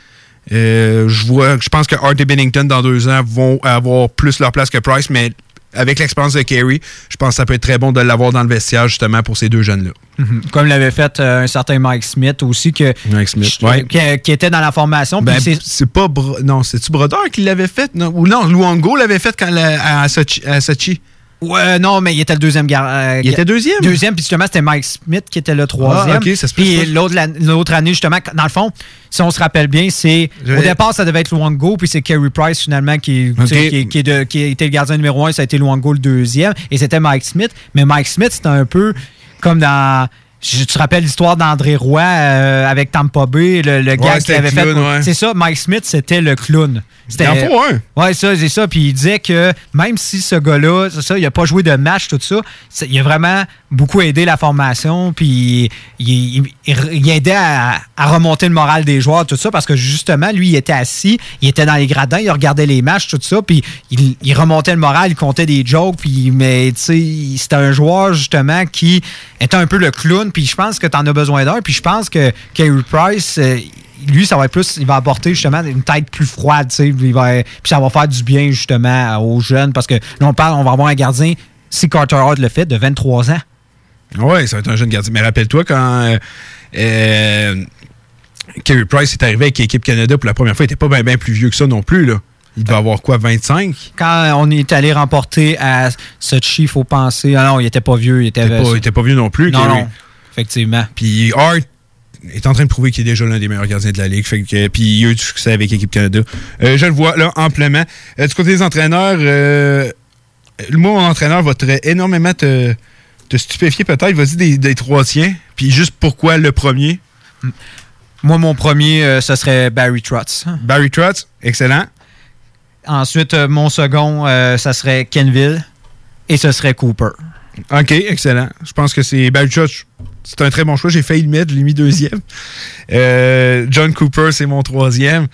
Euh, je vois, je pense que Hart et Bennington, dans deux ans, vont avoir plus leur place que Price, mais avec l'expérience de Carey, je pense que ça peut être très bon de l'avoir dans le vestiaire, justement, pour ces deux jeunes-là. Mhm. Comme l'avait fait euh, un certain Mike Smith aussi, que, Mike Smith, qui, ouais. qui- qui était dans la formation. Ben, c'est- c'est pas. Bro- non, c'est-tu Brodeur qui l'avait fait? Non, ou non, Luongo l'avait fait quand la- à, Sochi, à Sochi. Ouais, non, mais il était le deuxième gardien. Il était deuxième? Deuxième, puis justement, c'était Mike Smith qui était le troisième. Ah, ok, ça se Puis l'autre la- l'autre année, justement, dans le fond, si on se rappelle bien, c'est. Au départ, ça devait être Luongo, puis c'est Kerry Price, finalement, qui, qui, qui est de- qui a été le gardien numéro un, ça a été Luongo le deuxième, et c'était Mike Smith. Mais Mike Smith, c'était un peu comme dans. Tu te rappelles l'histoire d'André Roy euh, avec Tampa Bay, le, le gars qui avait le fait. clown, ouais. C'est ça, Mike Smith, c'était le clown. C'était- un. Ouais, ça, c'est ça. Puis il disait que même si ce gars-là, c'est ça, il a pas joué de match, tout ça, il a vraiment beaucoup aidé la formation. Puis il, il- il- il aidait à, à remonter le moral des joueurs, tout ça, parce que justement, lui, il était assis, il était dans les gradins, il regardait les matchs, tout ça, puis il, il remontait le moral, il comptait des jokes. Puis, mais tu sais, c'était un joueur, justement, qui était un peu le clown. Puis je pense que tu en as besoin d'un. Puis je pense que Carey Price. euh, lui, ça va être plus, il va apporter justement une tête plus froide, tu sais, il va- puis ça va faire du bien justement aux jeunes parce que là, on parle, on va avoir un gardien, si Carter Hart le fait, de 23 ans. Oui, ça va être un jeune gardien. Mais rappelle-toi quand euh, euh, Carey Price est arrivé avec l'équipe Canada pour la première fois, il n'était pas bien plus vieux que ça non plus. Là. Il devait avoir quoi, 25? Quand on est allé remporter à Sochi, il faut penser, ah non, il était pas vieux, il était, Il était pas, il était pas vieux non plus. Non, non, effectivement. Puis Hart est en train de prouver qu'il est déjà l'un des meilleurs gardiens de la Ligue. Fait que, puis il a eu du succès avec l'équipe Canada. Euh, je le vois là amplement. Euh, du côté des entraîneurs, euh, moi, mon entraîneur va très énormément te, te stupéfier peut-être. Vas-y des, des trois tiens. Puis juste pourquoi le premier? Moi, mon premier, euh, ce serait Barry Trotz. Barry Trotz, excellent. Ensuite, mon second, ça serait Kenville. Et ce serait Cooper. OK, excellent. Je pense que c'est Trotz. C'est un très bon choix. J'ai failli le mettre, je l'ai mis deuxième. [LAUGHS] Euh, John Cooper, c'est mon troisième.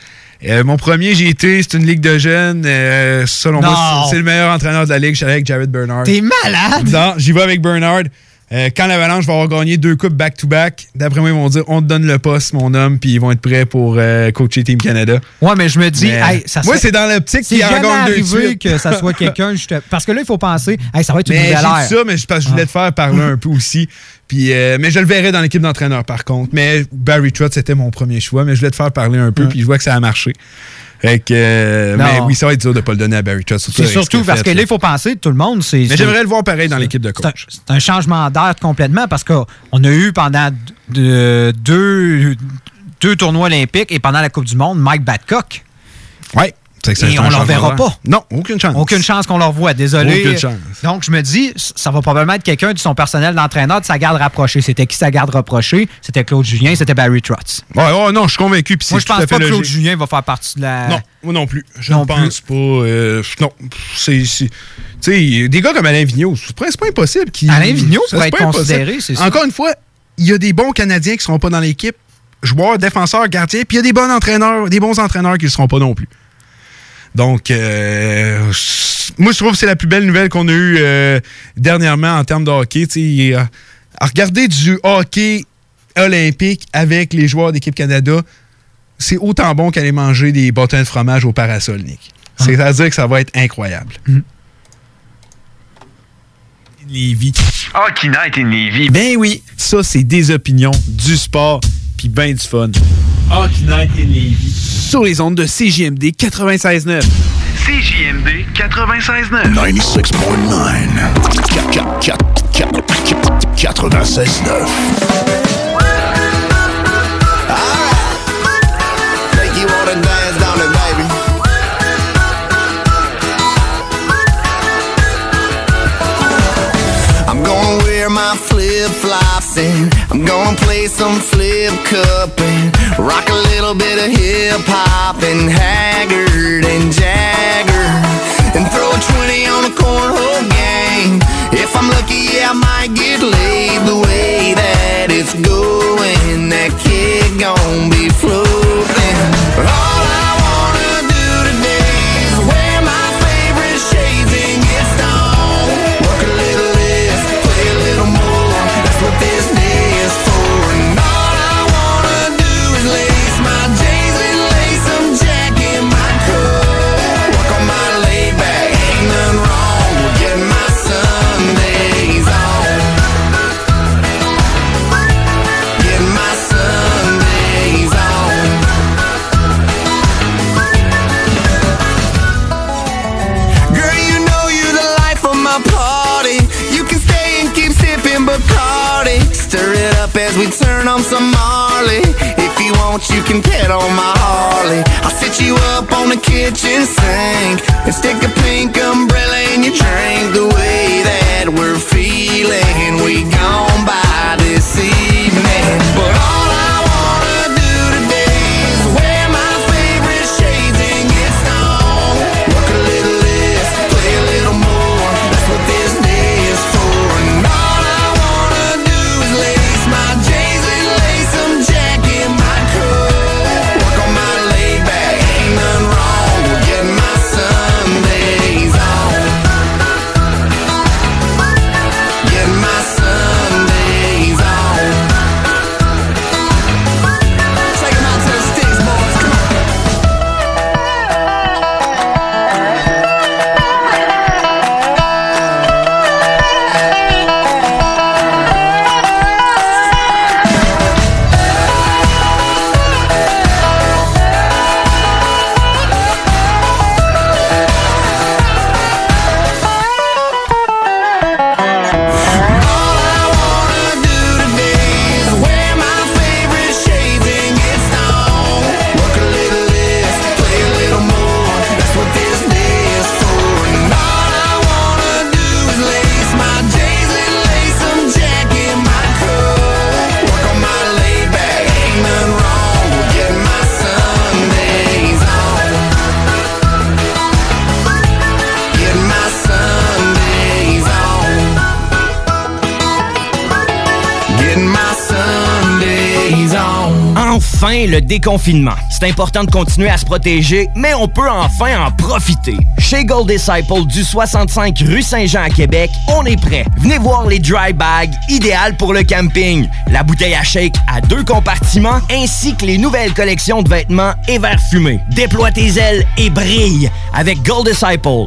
Euh, mon premier, j'ai été, c'est une ligue de jeunes. Euh, selon Non. moi, c'est le meilleur entraîneur de la ligue. Je suis allé avec Jared Bernard. T'es malade! Non, j'y vais avec Bernard. Euh, quand l'Avalanche va avoir gagné deux coupes back-to-back, d'après moi, ils vont dire on te donne le poste, mon homme, puis ils vont être prêts pour euh, coacher Team Canada. Ouais, mais je me dis, Mais, hey, ça moi, c'est dans l'optique qu'il en gagne deux suite. que ça soit quelqu'un parce que là il faut penser hey, ça va être une Mais nouvelle ère. ça, mais je, parce que je voulais te faire parler un peu aussi. Puis, euh, mais je le verrai dans l'équipe d'entraîneur, par contre. Mais Barry Trotz, c'était mon premier choix, mais je voulais te faire parler un peu, puis je vois que ça a marché. Fait que, euh, mais oui, ça va être dur de ne pas le donner à Barry Trotz. C'est surtout parce que là, il faut penser, tout le monde, c'est. Mais j'aimerais le voir pareil dans l'équipe de coach. C'est un changement d'air complètement parce qu'on a eu pendant de- deux, deux tournois olympiques et pendant la Coupe du Monde, Mike Badcock. Oui. Et on ne leur verra pas. Non, aucune chance. Aucune chance qu'on leur voit, désolé. Aucune chance. Donc, je me dis, ça va probablement être quelqu'un de son personnel d'entraîneur, de sa garde rapprochée. C'était qui sa garde rapprochée? C'était Claude Julien, c'était Barry Trotz. Ouais, ouais, non, je suis convaincu. Moi, je pense pas que Claude. Julien va faire partie de la. Non, moi non plus. Je ne pense pas. euh, non, c'est. Tu sais, des gars comme Alain Vigneault, c'est pas, impossible. qu'il- Alain Vigneault pourrait être considéré, c'est ça. Encore une fois, il y a des bons Canadiens qui seront pas dans l'équipe, joueurs, défenseurs, gardiens, puis il y a des bons entraîneurs, des bons entraîneurs qui ne seront pas non plus. Donc, euh, moi, je trouve que c'est la plus belle nouvelle qu'on a eue euh, dernièrement en termes de hockey. Euh, à regarder du hockey olympique avec les joueurs d'équipe Canada, c'est autant bon qu'aller manger des bâtons de fromage au parasol, Nick. C'est-à-dire que ça va être incroyable. Lévis. Hockey Night in Lévis. Ben oui, ça, c'est des opinions, du sport, puis ben du fun. Hockey Night in Lévis. Sur les ondes de CJMD 96.9. CJMD 96.9. 96.9. 96.9. flip flops and I'm gonna play some flip cup and rock a little bit of hip hop and Haggard and Jagger and throw a 20 on the cornhole game. If I'm lucky, yeah, I might get laid the way that it's going. You on my Harley. I'll sit you up on the kitchen sink and stick a pink umbrella in your drink. The way that we're feeling, we gone C'est important de continuer à se protéger, mais on peut enfin en profiter. Chez Gold Disciple du 65 rue Saint-Jean à Québec, on est prêt. Venez voir les dry bags, idéales pour le camping. La bouteille à shake à deux compartiments, ainsi que les nouvelles collections de vêtements et verres fumés. Déploie tes ailes et brille avec Gold Disciple.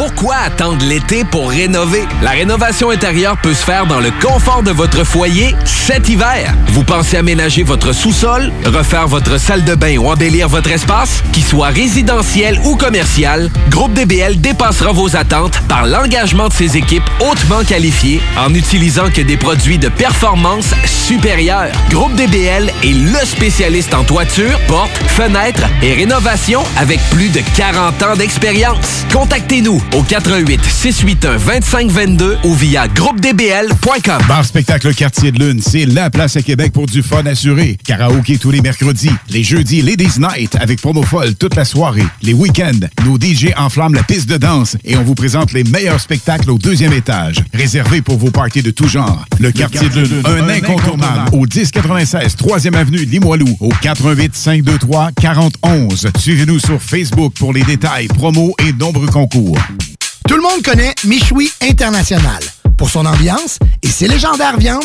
Pourquoi attendre l'été pour rénover? La rénovation intérieure peut se faire dans le confort de votre foyer cet hiver. Vous pensez aménager votre sous-sol, refaire votre salle de bain ou embellir votre espace? Qu'il soit résidentiel ou commercial, Groupe DBL dépassera vos attentes par l'engagement de ses équipes hautement qualifiées en n'utilisant que des produits de performance supérieure. Groupe DBL est le spécialiste en toiture, portes, fenêtres et rénovation avec plus de 40 ans d'expérience. Contactez-nous au 88 681 2522 ou via groupedbl.com. Bar Spectacle Quartier de Lune, c'est la place à Québec pour du fun assuré. Karaoké tous les mercredis. Les jeudis, Ladies Night avec promo folle toute la soirée. Les week-ends, nos DJ enflamment la piste de danse et on vous présente les meilleurs spectacles au deuxième étage. Réservé pour vos parties de tout genre. Le, Quartier, de Lune, un, incontournable. Au 1096 3e Avenue Limoilou. Au 88 523 4011. Suivez-nous sur Facebook pour les détails, promos et nombreux concours. Tout le monde connaît Michoui International. Pour son ambiance et ses légendaires viandes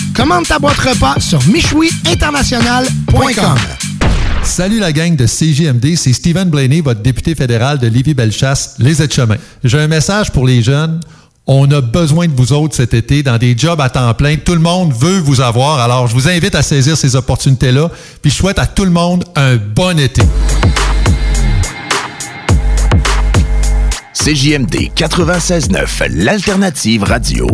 Commande ta boîte repas sur michouiinternational.com. Salut la gang de CJMD, c'est Stephen Blaney, votre député fédéral de Lévis-Bellechasse, les aides-chemins. J'ai un message pour les jeunes. On a besoin de vous autres cet été dans des jobs à temps plein. Tout le monde veut vous avoir. Alors, je vous invite à saisir ces opportunités-là. Puis, je souhaite à tout le monde un bon été. CJMD 96.9, l'alternative radio.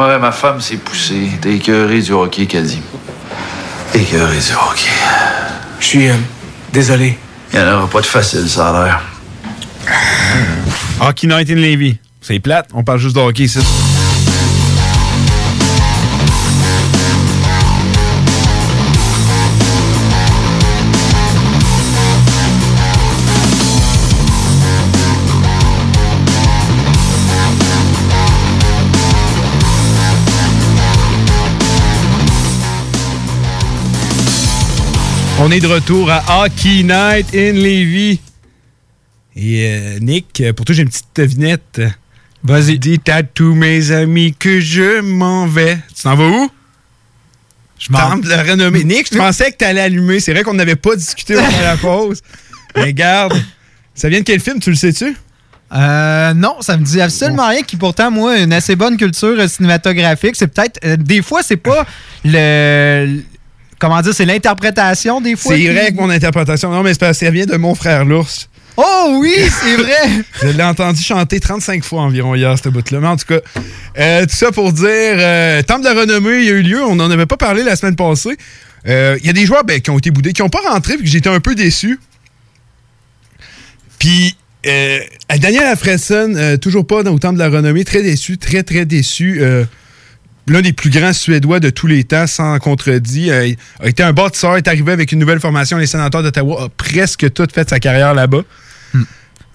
Ouais, ma femme s'est poussée. T'es écœuré du hockey, qu'elle dit. Écœuré du hockey. Je suis euh, désolé. Il n'y en aura pas de facile, ça a l'air. Hockey Night in Levy. C'est plate, on parle juste de hockey ici. On est de retour à Hockey Night in Levy. Et euh, Nick, pour toi, j'ai une petite devinette. Vas-y. Dis à tous mes amis que je m'en vais. Tu t'en vas où? Je m'en de le renommer. Nick, je [LAUGHS] pensais que tu allais allumer. C'est vrai qu'on n'avait pas discuté pendant la pause. Mais regarde, ça vient de quel film, tu le sais-tu? Euh, non, ça me dit absolument rien. Qui pourtant, moi, une assez bonne culture cinématographique. C'est peut-être. euh, des fois, c'est pas le. Comment dire, c'est l'interprétation des fois. C'est qui- vrai que mon interprétation. Non, mais c'est parce vient de mon frère l'ours. Oh oui, c'est vrai! [LAUGHS] Je l'ai entendu chanter 35 fois environ hier, cette bout-là. Mais en tout cas, euh, tout ça pour dire, euh, Temple de la renommée, il y a eu lieu. On n'en avait pas parlé la semaine passée. Euh, Il y a des joueurs ben, qui ont été boudés, qui n'ont pas rentré, puis que j'étais un peu déçu. Puis, euh, Daniel Alfredson, euh, toujours pas dans, au Temple de la renommée, très déçu, très, très déçu. L'un des plus grands Suédois de tous les temps, sans contredit, euh, a été un bâtisseur, est arrivé avec une nouvelle formation. Les sénateurs d'Ottawa a presque tout fait sa carrière là-bas.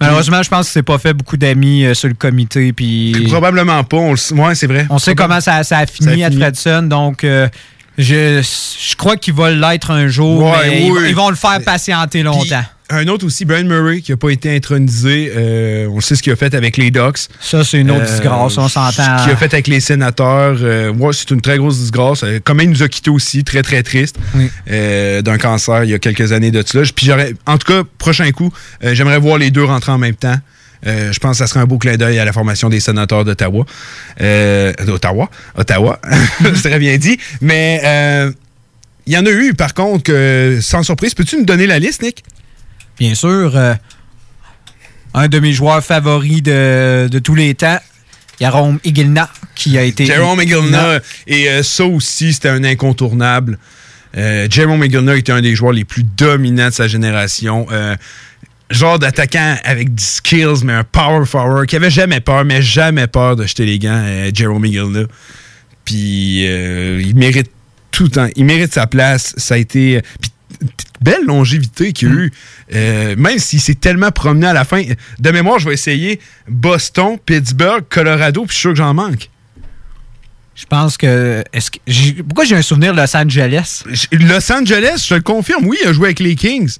Malheureusement, je pense que c'est pas fait beaucoup d'amis euh, sur le comité. Puis... Probablement pas. On le s- ouais, c'est vrai. On sait comment ça, ça a fini Ça a à fini. Fredson, donc euh, je, je crois qu'ils vont l'être un jour, Ouais, mais ils- oui. ils, vont le faire patienter longtemps. Un autre aussi, Brian Murray, qui n'a pas été intronisé. Euh, on sait ce qu'il a fait avec les Ducks. Ça, c'est une autre disgrâce, on s'entend. Ce qu'il a fait avec les sénateurs, euh, ouais, c'est une très grosse disgrâce. Euh, Comment il nous a quittés aussi, très, très triste, euh, d'un cancer il y a quelques années de cela. Puis j'aurais, en tout cas, prochain coup, euh, j'aimerais voir les deux rentrer en même temps. Euh, je pense que ça serait un beau clin d'œil à la formation des sénateurs d'Ottawa. Euh, D'Ottawa? Ottawa. [LAUGHS] c'est très bien dit. Mais euh, il y en a eu, par contre, que, sans surprise. Peux-tu nous donner la liste, Nick? Bien sûr, euh, un de mes joueurs favoris de, de tous les temps, Jérôme Igilna, qui a été. Jérôme Igilna. Et euh, ça aussi, c'était un incontournable. Euh, Jérôme Igilna était un des joueurs les plus dominants de sa génération. Euh, genre d'attaquant avec des skills, mais un power forward, qui avait jamais peur, mais jamais peur de jeter les gants, euh, Jérôme Igilna. Puis il mérite tout le temps. Il mérite sa place. Ça a été. puis, belle longévité qu'il y a eu. Euh, même s'il s'est tellement promené à la fin. De mémoire, je vais essayer Boston, Pittsburgh, Colorado, puis je suis sûr que j'en manque. Je pense que. Est-ce que j'ai- pourquoi j'ai un souvenir de Los Angeles? Los Angeles, je te le confirme, oui, il a joué avec les Kings.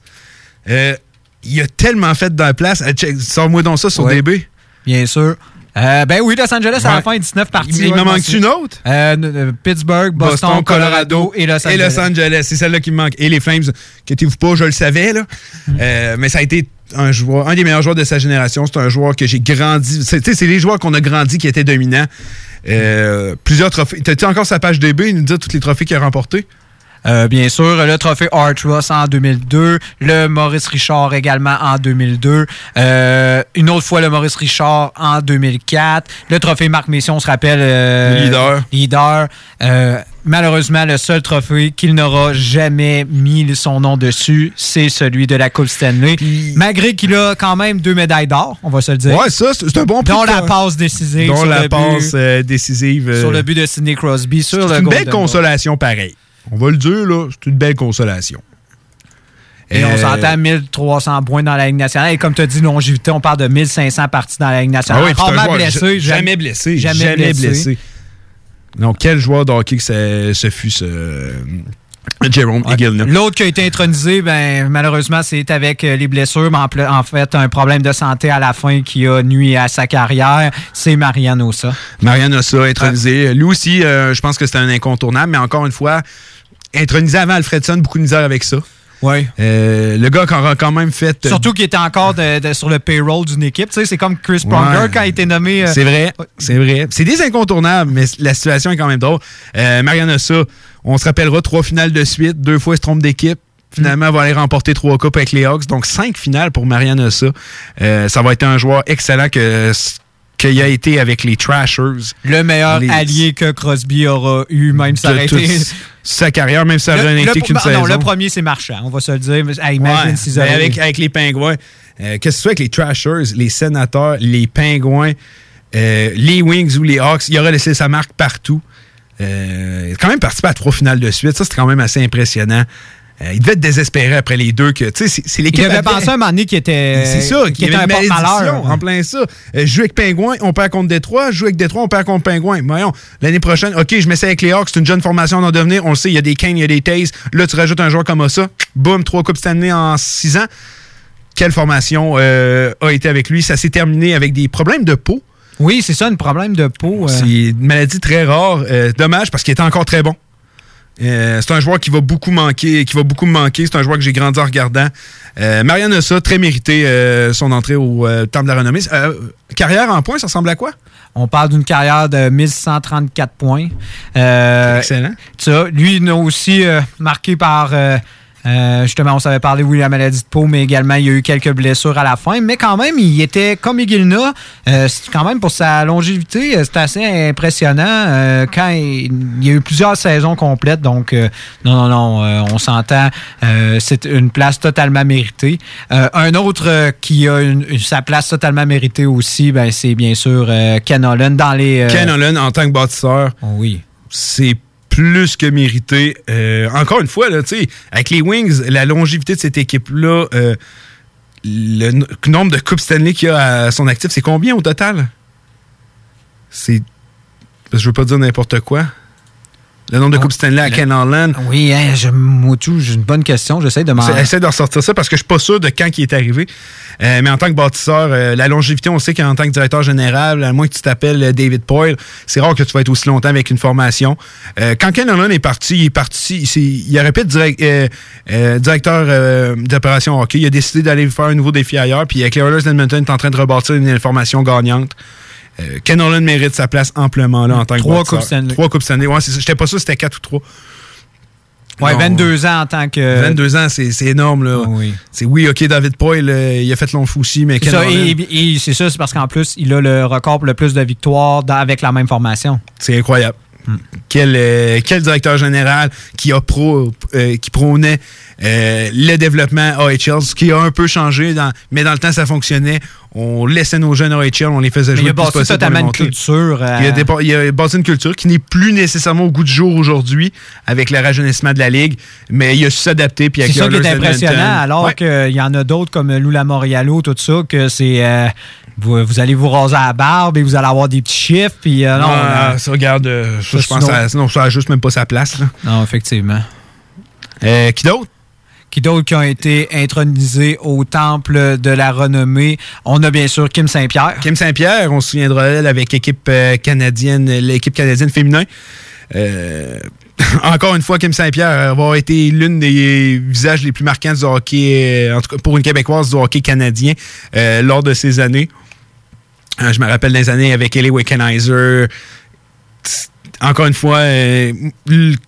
Euh, il a tellement fait de la place. Euh, Sors-moi donc ça sur Ouais. DB. Bien sûr. Euh, ben oui, Los Angeles à la fin, 19 parties. Il- il manque-tu m'en une autre? Euh, euh, Pittsburgh, Boston, Colorado et Los Angeles. Et Los Angeles, c'est celle-là qui me manque. Et les Flames, inquiétez-vous pas, je le savais, là. Mm. Euh, mais ça a été un joueur, un des meilleurs joueurs de sa génération. C'est un joueur que j'ai grandi. C'est c'est les joueurs qu'on a grandi qui étaient dominants. Euh, plusieurs trophées. T'as-tu encore sa page DB, il nous dit tous les trophées qu'il a remportés? Euh, bien sûr, le trophée Art Ross en 2002, le Maurice Richard également en 2002, euh, une autre fois le Maurice Richard en 2004, le trophée Marc Messier, on se rappelle. euh, Leader. Leader. Malheureusement, le seul trophée qu'il n'aura jamais mis son nom dessus, c'est celui de la Coupe Stanley. Malgré qu'il a quand même deux médailles d'or, on va se le dire. Ouais, ça, c'est un bon prix Dont la passe décisive. Dont sur la le but- passe euh, décisive. sur le but de Sidney Crosby, sur le C'est une belle consolation, pareil. On va le dire, là, c'est une belle consolation. Et Euh, on s'entend 1300 points dans la Ligue nationale. Et comme tu as dit, longévité, on parle de 1500 parties dans la Ligue Ah nationale. oui, c'est Rarement joueur blessé. ja- jamais blessé. Jamais, Jamais, blessé. blessé. Donc, quel joueur de hockey que ce, fut, ce Jérôme Igilna. L'autre qui a été intronisé, ben, malheureusement, c'est avec euh, les blessures, mais en, fait, un problème de santé à la fin qui a nuit à sa carrière. C'est Marianne Ossa. Marianne Ossa, intronisé. Lui aussi, euh, je pense que c'était un incontournable, mais encore une fois, intronisé avant Alfredson, beaucoup de misère avec ça. Oui. le gars qui aura quand même fait. euh, Surtout qu'il était encore de- de- sur le payroll d'une équipe. Tu sais, c'est comme Chris Pronger Ouais. quand il a été nommé. euh, C'est vrai, c'est vrai. C'est des incontournables, mais la situation est quand même drôle. Euh, Marianne Ossa, on se rappellera trois finales de suite, deux fois elle se trompe d'équipe. Finalement, elle va aller remporter trois coupes avec les Hawks. Donc, cinq finales pour Marianne Ossa. Euh, ça va être un joueur excellent que qu'il a été avec les Trashers. Le meilleur Les- allié que Crosby aura eu, même si ça de aurait toute été. sa carrière, même si ça aurait Le- été qu'une non, saison. le premier, c'est Marchand, on va se le dire. Hey, imagine Ouais, avec, avec les Pingouins. Euh, Qu'est-ce que tu avec les Trashers, les Sénateurs, les Pingouins, euh, les Wings ou les Hawks? Il aurait laissé sa marque partout. Euh, il a quand même participé à trois finales de suite. Ça, c'était quand même assez impressionnant. Euh, il devait être désespéré après les deux. que tu sais, C'est c'est Il l'équipe. devait adverse. penser un moment donné qu'il était, C'est ça, y était avait un malédiction en plein ça. Euh, je joue avec Pingouin, on perd contre Détroit. Je joue avec Détroit, on perd contre Pingouin. Voyons, l'année prochaine, OK, je mets ça avec les Hawks, c'est une jeune formation d'en devenir. On le sait, il y a des Kane, il y a des Taze. Là, tu rajoutes un joueur comme ça. Boum, trois Coupes Stanley en six ans. Quelle formation euh, a été avec lui? Ça s'est terminé avec des problèmes de peau. Oui, c'est ça, un problème de peau. C'est une maladie très rare. Dommage parce qu'il était encore très bon. Euh, c'est un joueur qui va beaucoup manquer, qui va beaucoup me manquer. C'est un joueur que j'ai grandi en regardant. Euh, Marianne Ossa, très mérité euh, son entrée au Temple de la Renommée. Carrière en points, ça ressemble à quoi? On parle d'une carrière de 1134 points. Excellent. Ça, lui, il a aussi marqué par. Euh, justement, on savait parler, oui, la maladie de peau, mais également, il y a eu quelques blessures à la fin. Mais quand même, il était comme Iguilna. Euh, quand même, pour sa longévité, euh, c'est assez impressionnant. euh, quand il, il y a eu plusieurs saisons complètes. Donc, non, non, non, on s'entend. c'est une place totalement méritée. Un autre qui a une- sa place totalement méritée aussi, ben, c'est bien sûr Ken Holland dans les. Ken Holland, en tant que bâtisseur, oui. c'est plus que mérité. Euh, encore une fois, là, avec les Wings, la longévité de cette équipe-là, euh, le nombre de Coupes Stanley qu'il a à son actif, c'est combien au total? C'est. Je veux pas dire n'importe quoi. Le nombre de Coupes Stanley à Ken Holland. Oui, hein, je, Moutou, j'ai une bonne question. J'essaie de m'en. Essaie- de ressortir ça parce que je suis pas sûr de quand il est arrivé. Euh, mais en tant que bâtisseur, euh, la longévité, on sait qu'en tant que directeur général, à moins que tu t'appelles euh, David Poyle, c'est rare que tu vas être aussi longtemps avec une formation. Euh, quand Ken Holland est parti, il est parti, c'est- il aurait pu être direct- directeur d'opération hockey. Il a décidé d'aller faire un nouveau défi ailleurs. Puis avec les Oilers d'Edmonton, il est en train de rebâtir une formation gagnante. Euh, Ken Holland mérite sa place amplement là en tant que Trois bâtisseur. Coupes Stanley. Trois Coupes Stanley. Ouais. J'étais pas sûr c'était quatre ou trois. Ouais, Non. 22 ans en tant que. 22 ans, c'est c'est énorme. Là. C'est oui, OK, David Poyle, euh, il a fait long fou aussi, mais C'est Ken ça, Holland, et, et c'est ça, c'est parce qu'en plus, il a le record pour le plus de victoires dans- avec la même formation. c'est incroyable. Quel, euh, quel directeur général qui a pro, euh, qui prônait euh, le développement AHL, ce qui a un peu changé, dans, mais dans le temps, ça fonctionnait. On laissait nos jeunes AHL, on les faisait Mais jouer il a bâti totalement une culture. euh, Il a, dépa- il a bâti une culture qui n'est plus nécessairement au goût du jour aujourd'hui avec le rajeunissement de la Ligue, mais il a su s'adapter. C'est ça qui est impressionnant, alors Ouais. qu'il y en a d'autres comme Lula Moriallo, tout ça, que c'est. euh, vous, vous allez vous raser à la barbe et vous allez avoir des petits chiffres. Puis, non, Non, non, ça, regarde, ça, Ça, je pense sinon- à- sinon, ça a juste même pas sa place. là. Non, effectivement. Qui d'autre? D'autres qui ont été intronisés au temple de la renommée? On a bien sûr Kim Saint-Pierre. Kim Saint-Pierre, on se souviendra d'elle avec l'équipe euh, canadienne, l'équipe canadienne féminin. Euh, [LAUGHS] encore une fois, Kim Saint-Pierre va avoir été l'une des visages les plus marquants du hockey, euh, en tout cas pour une Québécoise du hockey canadien euh, lors de ces années. Euh, je me rappelle des années avec Ellie Wickenheiser. Encore une fois, euh,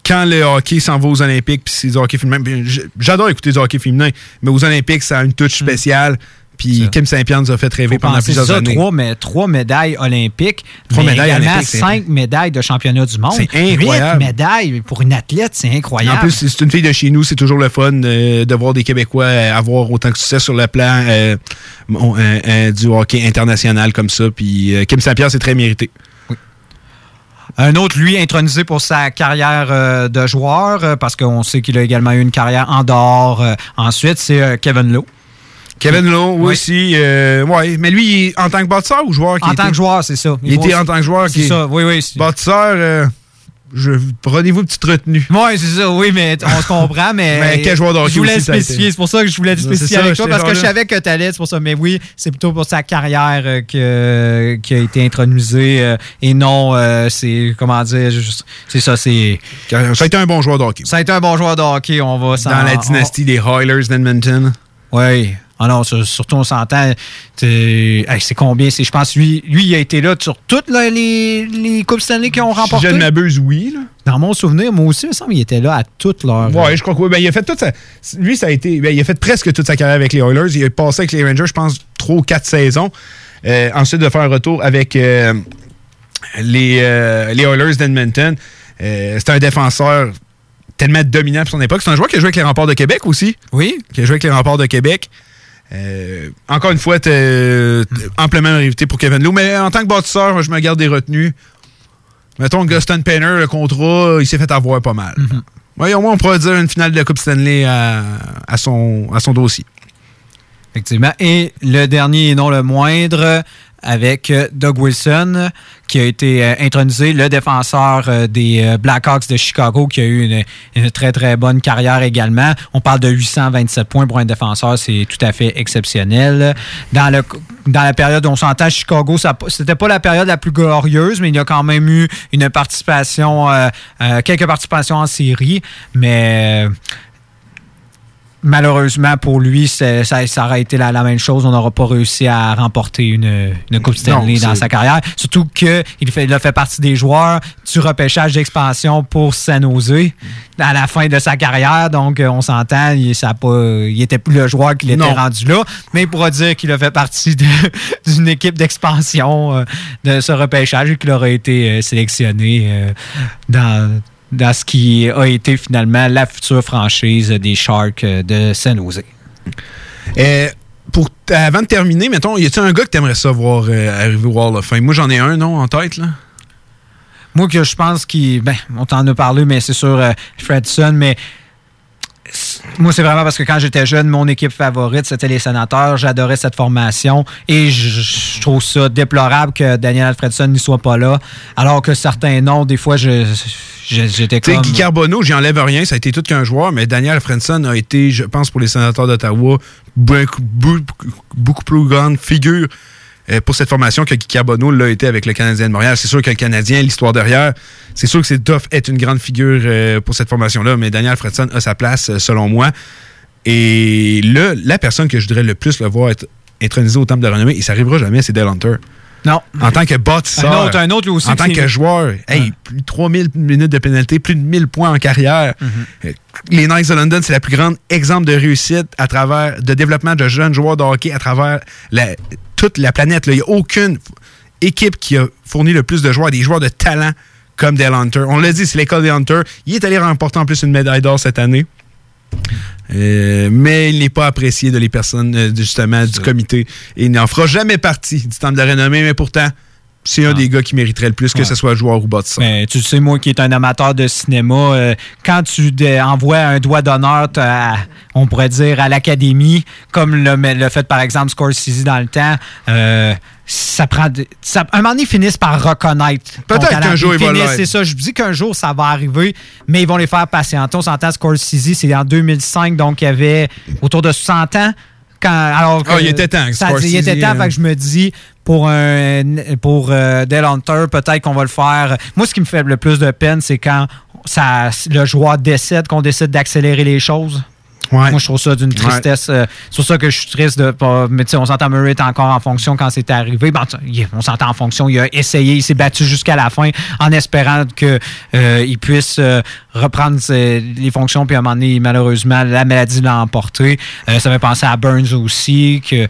quand le hockey s'en va aux Olympiques, puis c'est du hockey féminin, j- j'adore écouter du hockey féminin, mais aux Olympiques, ça a une touche spéciale. Puis Kim Saint-Pierre nous a fait rêver pendant plusieurs ça, années. trois, mais, trois médailles olympiques. Trois mais médailles également olympiques, cinq médailles de championnat du monde. C'est incroyable. Huit médailles pour une athlète, c'est incroyable. En plus, c'est une fille de chez nous, c'est toujours le fun euh, de voir des Québécois euh, avoir autant de succès sur le plan euh, bon, euh, euh, du hockey international comme ça. Puis Kim Saint-Pierre, c'est très mérité. Un autre, lui, intronisé pour sa carrière euh, de joueur, euh, parce qu'on sait qu'il a également eu une carrière en dehors. euh, ensuite, c'est Kevin Lowe. Kevin Lowe, oui, aussi. euh, ouais, mais lui, en tant que bâtisseur ou joueur? qui En était- tant que joueur, c'est ça. Il, était aussi- en tant que joueur. C'est qui- ça, oui, oui. Bâtisseur, euh, je, prenez-vous une petite retenue. Oui, c'est ça, oui, mais on se comprend, mais. [LAUGHS] Mais quel joueur de hockey Je voulais aussi, été? spécifier, c'est pour ça que je voulais spécifier ça, avec toi, parce que je savais que t'allais, c'est pour ça. Mais oui, c'est plutôt pour sa carrière euh, que, qui a été intronisée euh, et non, euh, c'est, comment dire, juste- c'est ça, c'est. Ça a été un bon joueur de hockey. Ça a été un bon joueur de hockey, on va s'en- Dans la dynastie des Oilers d'Edmonton. Oui. Ah non, sur- surtout on s'entend. hey, c'est combien? C'est, je pense lui, lui, il a été là sur toutes là, les, les Coupes Stanley qui ont remporté. je ne m'abuse, oui. là. Dans mon souvenir, moi aussi, il me semble qu'il était là à toutes leurs. Ouais, je crois que oui. Ben, il a fait toute sa. Lui, ça a été. ben, il a fait presque toute sa carrière avec les Oilers. Il a passé avec les Rangers, je pense, trois ou quatre saisons. Euh, ensuite, de faire un retour avec euh, les, euh, les Oilers d'Edmonton. Euh, C'était un défenseur tellement dominant pour son époque. C'est un joueur qui a joué avec les remparts de Québec aussi. Oui. Qui a joué avec les remparts de Québec. Euh, encore une fois, t'es t'es amplement mérité pour Kevin Lowe. Mais en tant que bâtisseur, je me garde des retenues. Mettons que Guston Penner, le contrat, il s'est fait avoir pas mal. Oui, au moins, on pourrait dire une finale de la Coupe Stanley à, à son, à son dossier. Effectivement. Et le dernier et non le moindre, avec euh, Doug Wilson, qui a été euh, intronisé, le défenseur euh, des Blackhawks de Chicago, qui a eu une, très, très bonne carrière également. On parle de 827 points pour un défenseur, c'est tout à fait exceptionnel. Dans, la période où on s'entend, Chicago, c'était pas la période la plus glorieuse, mais il y a quand même eu une participation, quelques participations en série, mais... Malheureusement pour lui, ça, ça aurait été la, la même chose. On n'aura pas réussi à remporter une, une Coupe Stanley Non, dans sa carrière. Surtout qu'il fait, il a fait partie des joueurs du repêchage d'expansion pour San Jose à la fin de sa carrière. Donc, euh, on s'entend, il, ça a pas, il était plus le joueur qu'il était Non. rendu là. Mais il pourra dire qu'il a fait partie de- [LAUGHS] d'une équipe d'expansion euh, de ce repêchage et qu'il aurait été euh, sélectionné euh, dans dans ce qui a été finalement la future franchise des Sharks euh, de San Jose. Euh, pour, avant de terminer, mettons, y a-t-il un gars que t'aimerais ça voir euh, arriver au Hall of Fame? Moi, j'en ai un, non, en tête, là? Moi, que je pense qu'il. Ben, on t'en a parlé, mais c'est sûr, euh, Fredson, mais. Moi, c'est vraiment parce que quand j'étais jeune, mon équipe favorite, c'était les sénateurs. J'adorais cette formation et je, trouve ça déplorable que Daniel Alfredson n'y soit pas là. Alors que certains noms, des fois, je, j'étais comme. Guy Carbonneau, j'y enlève rien, ça a été tout qu'un joueur, mais Daniel Frenson a été, je pense, pour les sénateurs d'Ottawa, beaucoup, beaucoup- beaucoup plus grande figure pour cette formation que Guy Carbonneau l'a été avec le Canadien de Montréal. C'est sûr que le Canadien, l'histoire derrière, c'est sûr que c'est tough être une grande figure euh, pour cette formation-là, mais Daniel Fredson a sa place, euh, selon moi. Et là, la personne que je voudrais le plus le voir être intronisé au temple de renommée, et ça arrivera jamais, c'est Dale Hunter. Non. En tant que bâtisseur. Un autre- un autre, aussi, En tant que joueur. Hey, plus de 3000 minutes de pénalité, plus de 1000 points en carrière. Euh, Les Knights de London, c'est la plus grande exemple de réussite à travers, de développement de jeunes joueurs de hockey à travers la- toute la planète. là. Il n'y a aucune équipe qui a fourni le plus de joueurs, des joueurs de talent comme Dale Hunter. On l'a dit, c'est l'école des Hunter. Il est allé remporter en plus une médaille d'or cette année. Euh, mais il n'est pas apprécié de les personnes, euh, justement, du comité. Et il n'en fera jamais partie du temple de la renommée, mais pourtant, c'est un des gars qui mériterait le plus, que Ouais. ce soit joueur ou bâtisseur. Mais tu sais, moi qui est un amateur de cinéma, euh, quand tu envoies un doigt d'honneur, on pourrait dire, à l'Académie, comme le, le fait par exemple Scorsese dans le temps, euh, ça prend. ça, un moment donné, ils finissent par reconnaître. Peut-être qu'un jour, Ils il va finissent, l'être. C'est ça, je dis qu'un jour, ça va arriver, mais ils vont les faire patienter. On s'entend, Scorsese, c'est en 2005, donc il y avait autour de 60 ans. Quand, alors que- Ah, il était temps, ça- Scorsese, il était temps, euh, fait que je me dis, pour un pour euh, Dale Hunter, peut-être qu'on va le faire. Moi, ce qui me fait le plus de peine, c'est quand ça, le joueur décède, qu'on décide d'accélérer les choses. Moi, je trouve ça d'une tristesse. euh, c'est pour ça que je suis triste de pas. Mais tu sais, on s'entend Murray est encore en fonction quand c'est arrivé. Ben, on s'entend en fonction. Il a essayé, il s'est battu jusqu'à la fin en espérant que euh, puisse euh, reprendre ses- les fonctions. Puis à un moment donné, malheureusement, la maladie l'a emporté. Euh, ça fait penser à Burns aussi, que,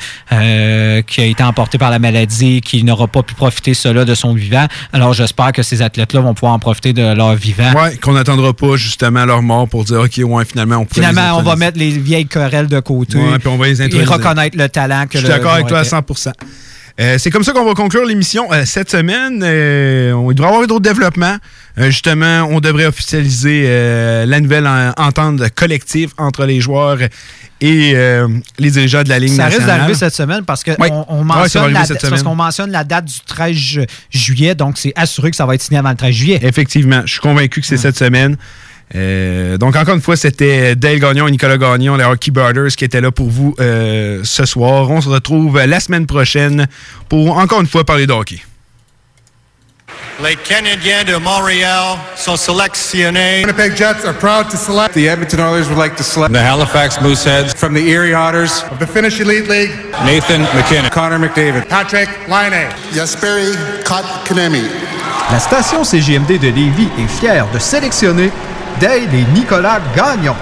qui a été emporté par la maladie, qui n'aura pas pu profiter cela de son vivant. Alors j'espère que ces athlètes-là vont pouvoir en profiter de leur vivant. Ouais, qu'on n'attendra pas justement leur mort pour dire, OK, ouais, finalement, on pourrait les Finalement, on va introniser. Mettre les vieilles querelles de côté Ouais, puis on va les et reconnaître le talent que Je suis d'accord avec toi à était. 100 Euh, c'est comme ça qu'on va conclure l'émission euh, cette semaine. Euh, on- il devrait y avoir d'autres développements. Euh, justement, on devrait officialiser la nouvelle en- entente collective entre les joueurs et les dirigeants de la Ligue Ça risque nationale. d'arriver cette semaine parce qu'on Oui. on ça mentionne, la, mentionne date du 13 ju- juillet, donc c'est assuré que ça va être signé avant le 13 juillet. Effectivement, je suis convaincu que c'est cette semaine. Euh, donc, encore une fois, c'était Dale Gagnon et Nicolas Gagnon, les Hockey Brothers, qui étaient là pour vous euh, ce soir. On se retrouve la semaine prochaine pour, encore une fois, parler de hockey. Les Canadiens de Montréal sont sélectionnés. Winnipeg Jets are proud to select. The Edmonton Oilers would like to select. The Halifax Mooseheads. From the Erie Otters. Of the Finnish Elite League. Nathan McKinnon. Connor McDavid. Patrick Laine. Jesperi Kotkaniemi. La station CGMD de Lévis est fière de sélectionner Dale et Nicolas Gagnon.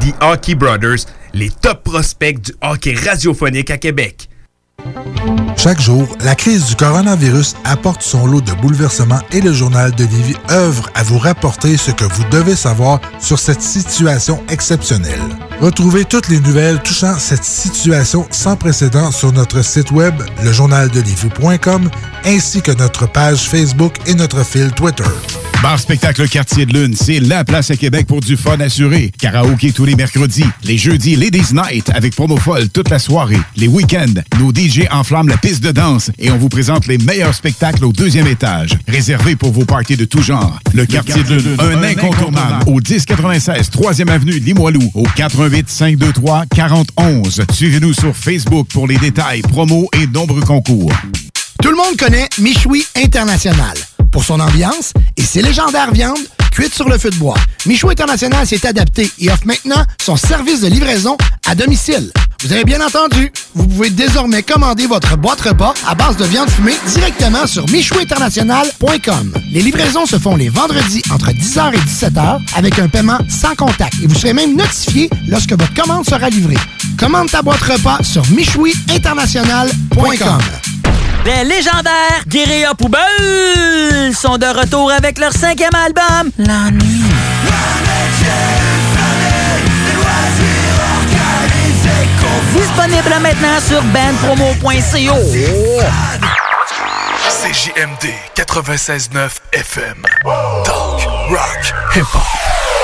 The Hockey Brothers, les top prospects du hockey radiophonique à Québec. Chaque jour, la crise du coronavirus apporte son lot de bouleversements et le journal de Lévis œuvre à vous rapporter ce que vous devez savoir sur cette situation exceptionnelle. Retrouvez toutes les nouvelles touchant cette situation sans précédent sur notre site web, lejournaldelévis.com, ainsi que notre page Facebook et notre fil Twitter. Bar Spectacle Quartier de Lune, c'est la place à Québec pour du fun assuré. Karaoke tous les mercredis. Les jeudis, Ladies Night avec promo folle toute la soirée. Les week-ends, nos DJ enflamment la piste de danse et on vous présente les meilleurs spectacles au deuxième étage. Réservé pour vos parties de tout genre. Le Quartier de Lune, un incontournable au 1096 3e avenue Limoilou au 88 523 4011. Suivez-nous sur Facebook pour les détails, promos et nombreux concours. Tout le monde connaît Michoui International pour son ambiance et ses légendaires viandes cuites sur le feu de bois. Michoui International s'est adapté et offre maintenant son service de livraison à domicile. Vous avez bien entendu, vous pouvez désormais commander votre boîte repas à base de viande fumée directement sur michouinternational.com. Les livraisons se font les vendredis entre 10h et 17h avec un paiement sans contact et vous serez même notifié lorsque votre commande sera livrée. Commande ta boîte repas sur michouiinternational.com. Les légendaires Guérilla Poubelle sont de retour avec leur cinquième album, La Nuit. Disponible maintenant sur bandpromo.co. CJMD 96.9 FM. Talk, rock, hip-hop.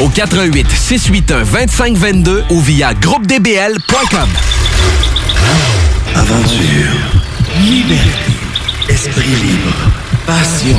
au 88 681 2522 ou via groupedbl.com. Aventure, liberté, esprit libre, passion.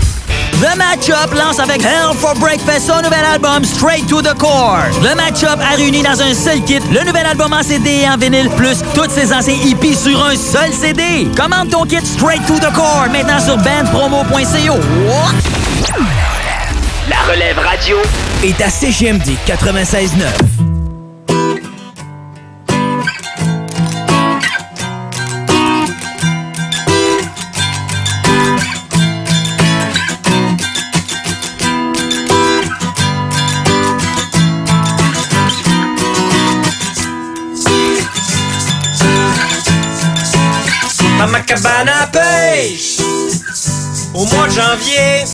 The Matchup lance avec Hell for Breakfast son nouvel album Straight to the Core. Le Matchup a réuni dans un seul kit le nouvel album en CD et en vinyle plus toutes ses anciens hippies sur un seul CD. Commande ton kit Straight to the Core maintenant sur bandpromo.co. La relève radio est à CGMD 96.9. cabane pêche au mois de janvier.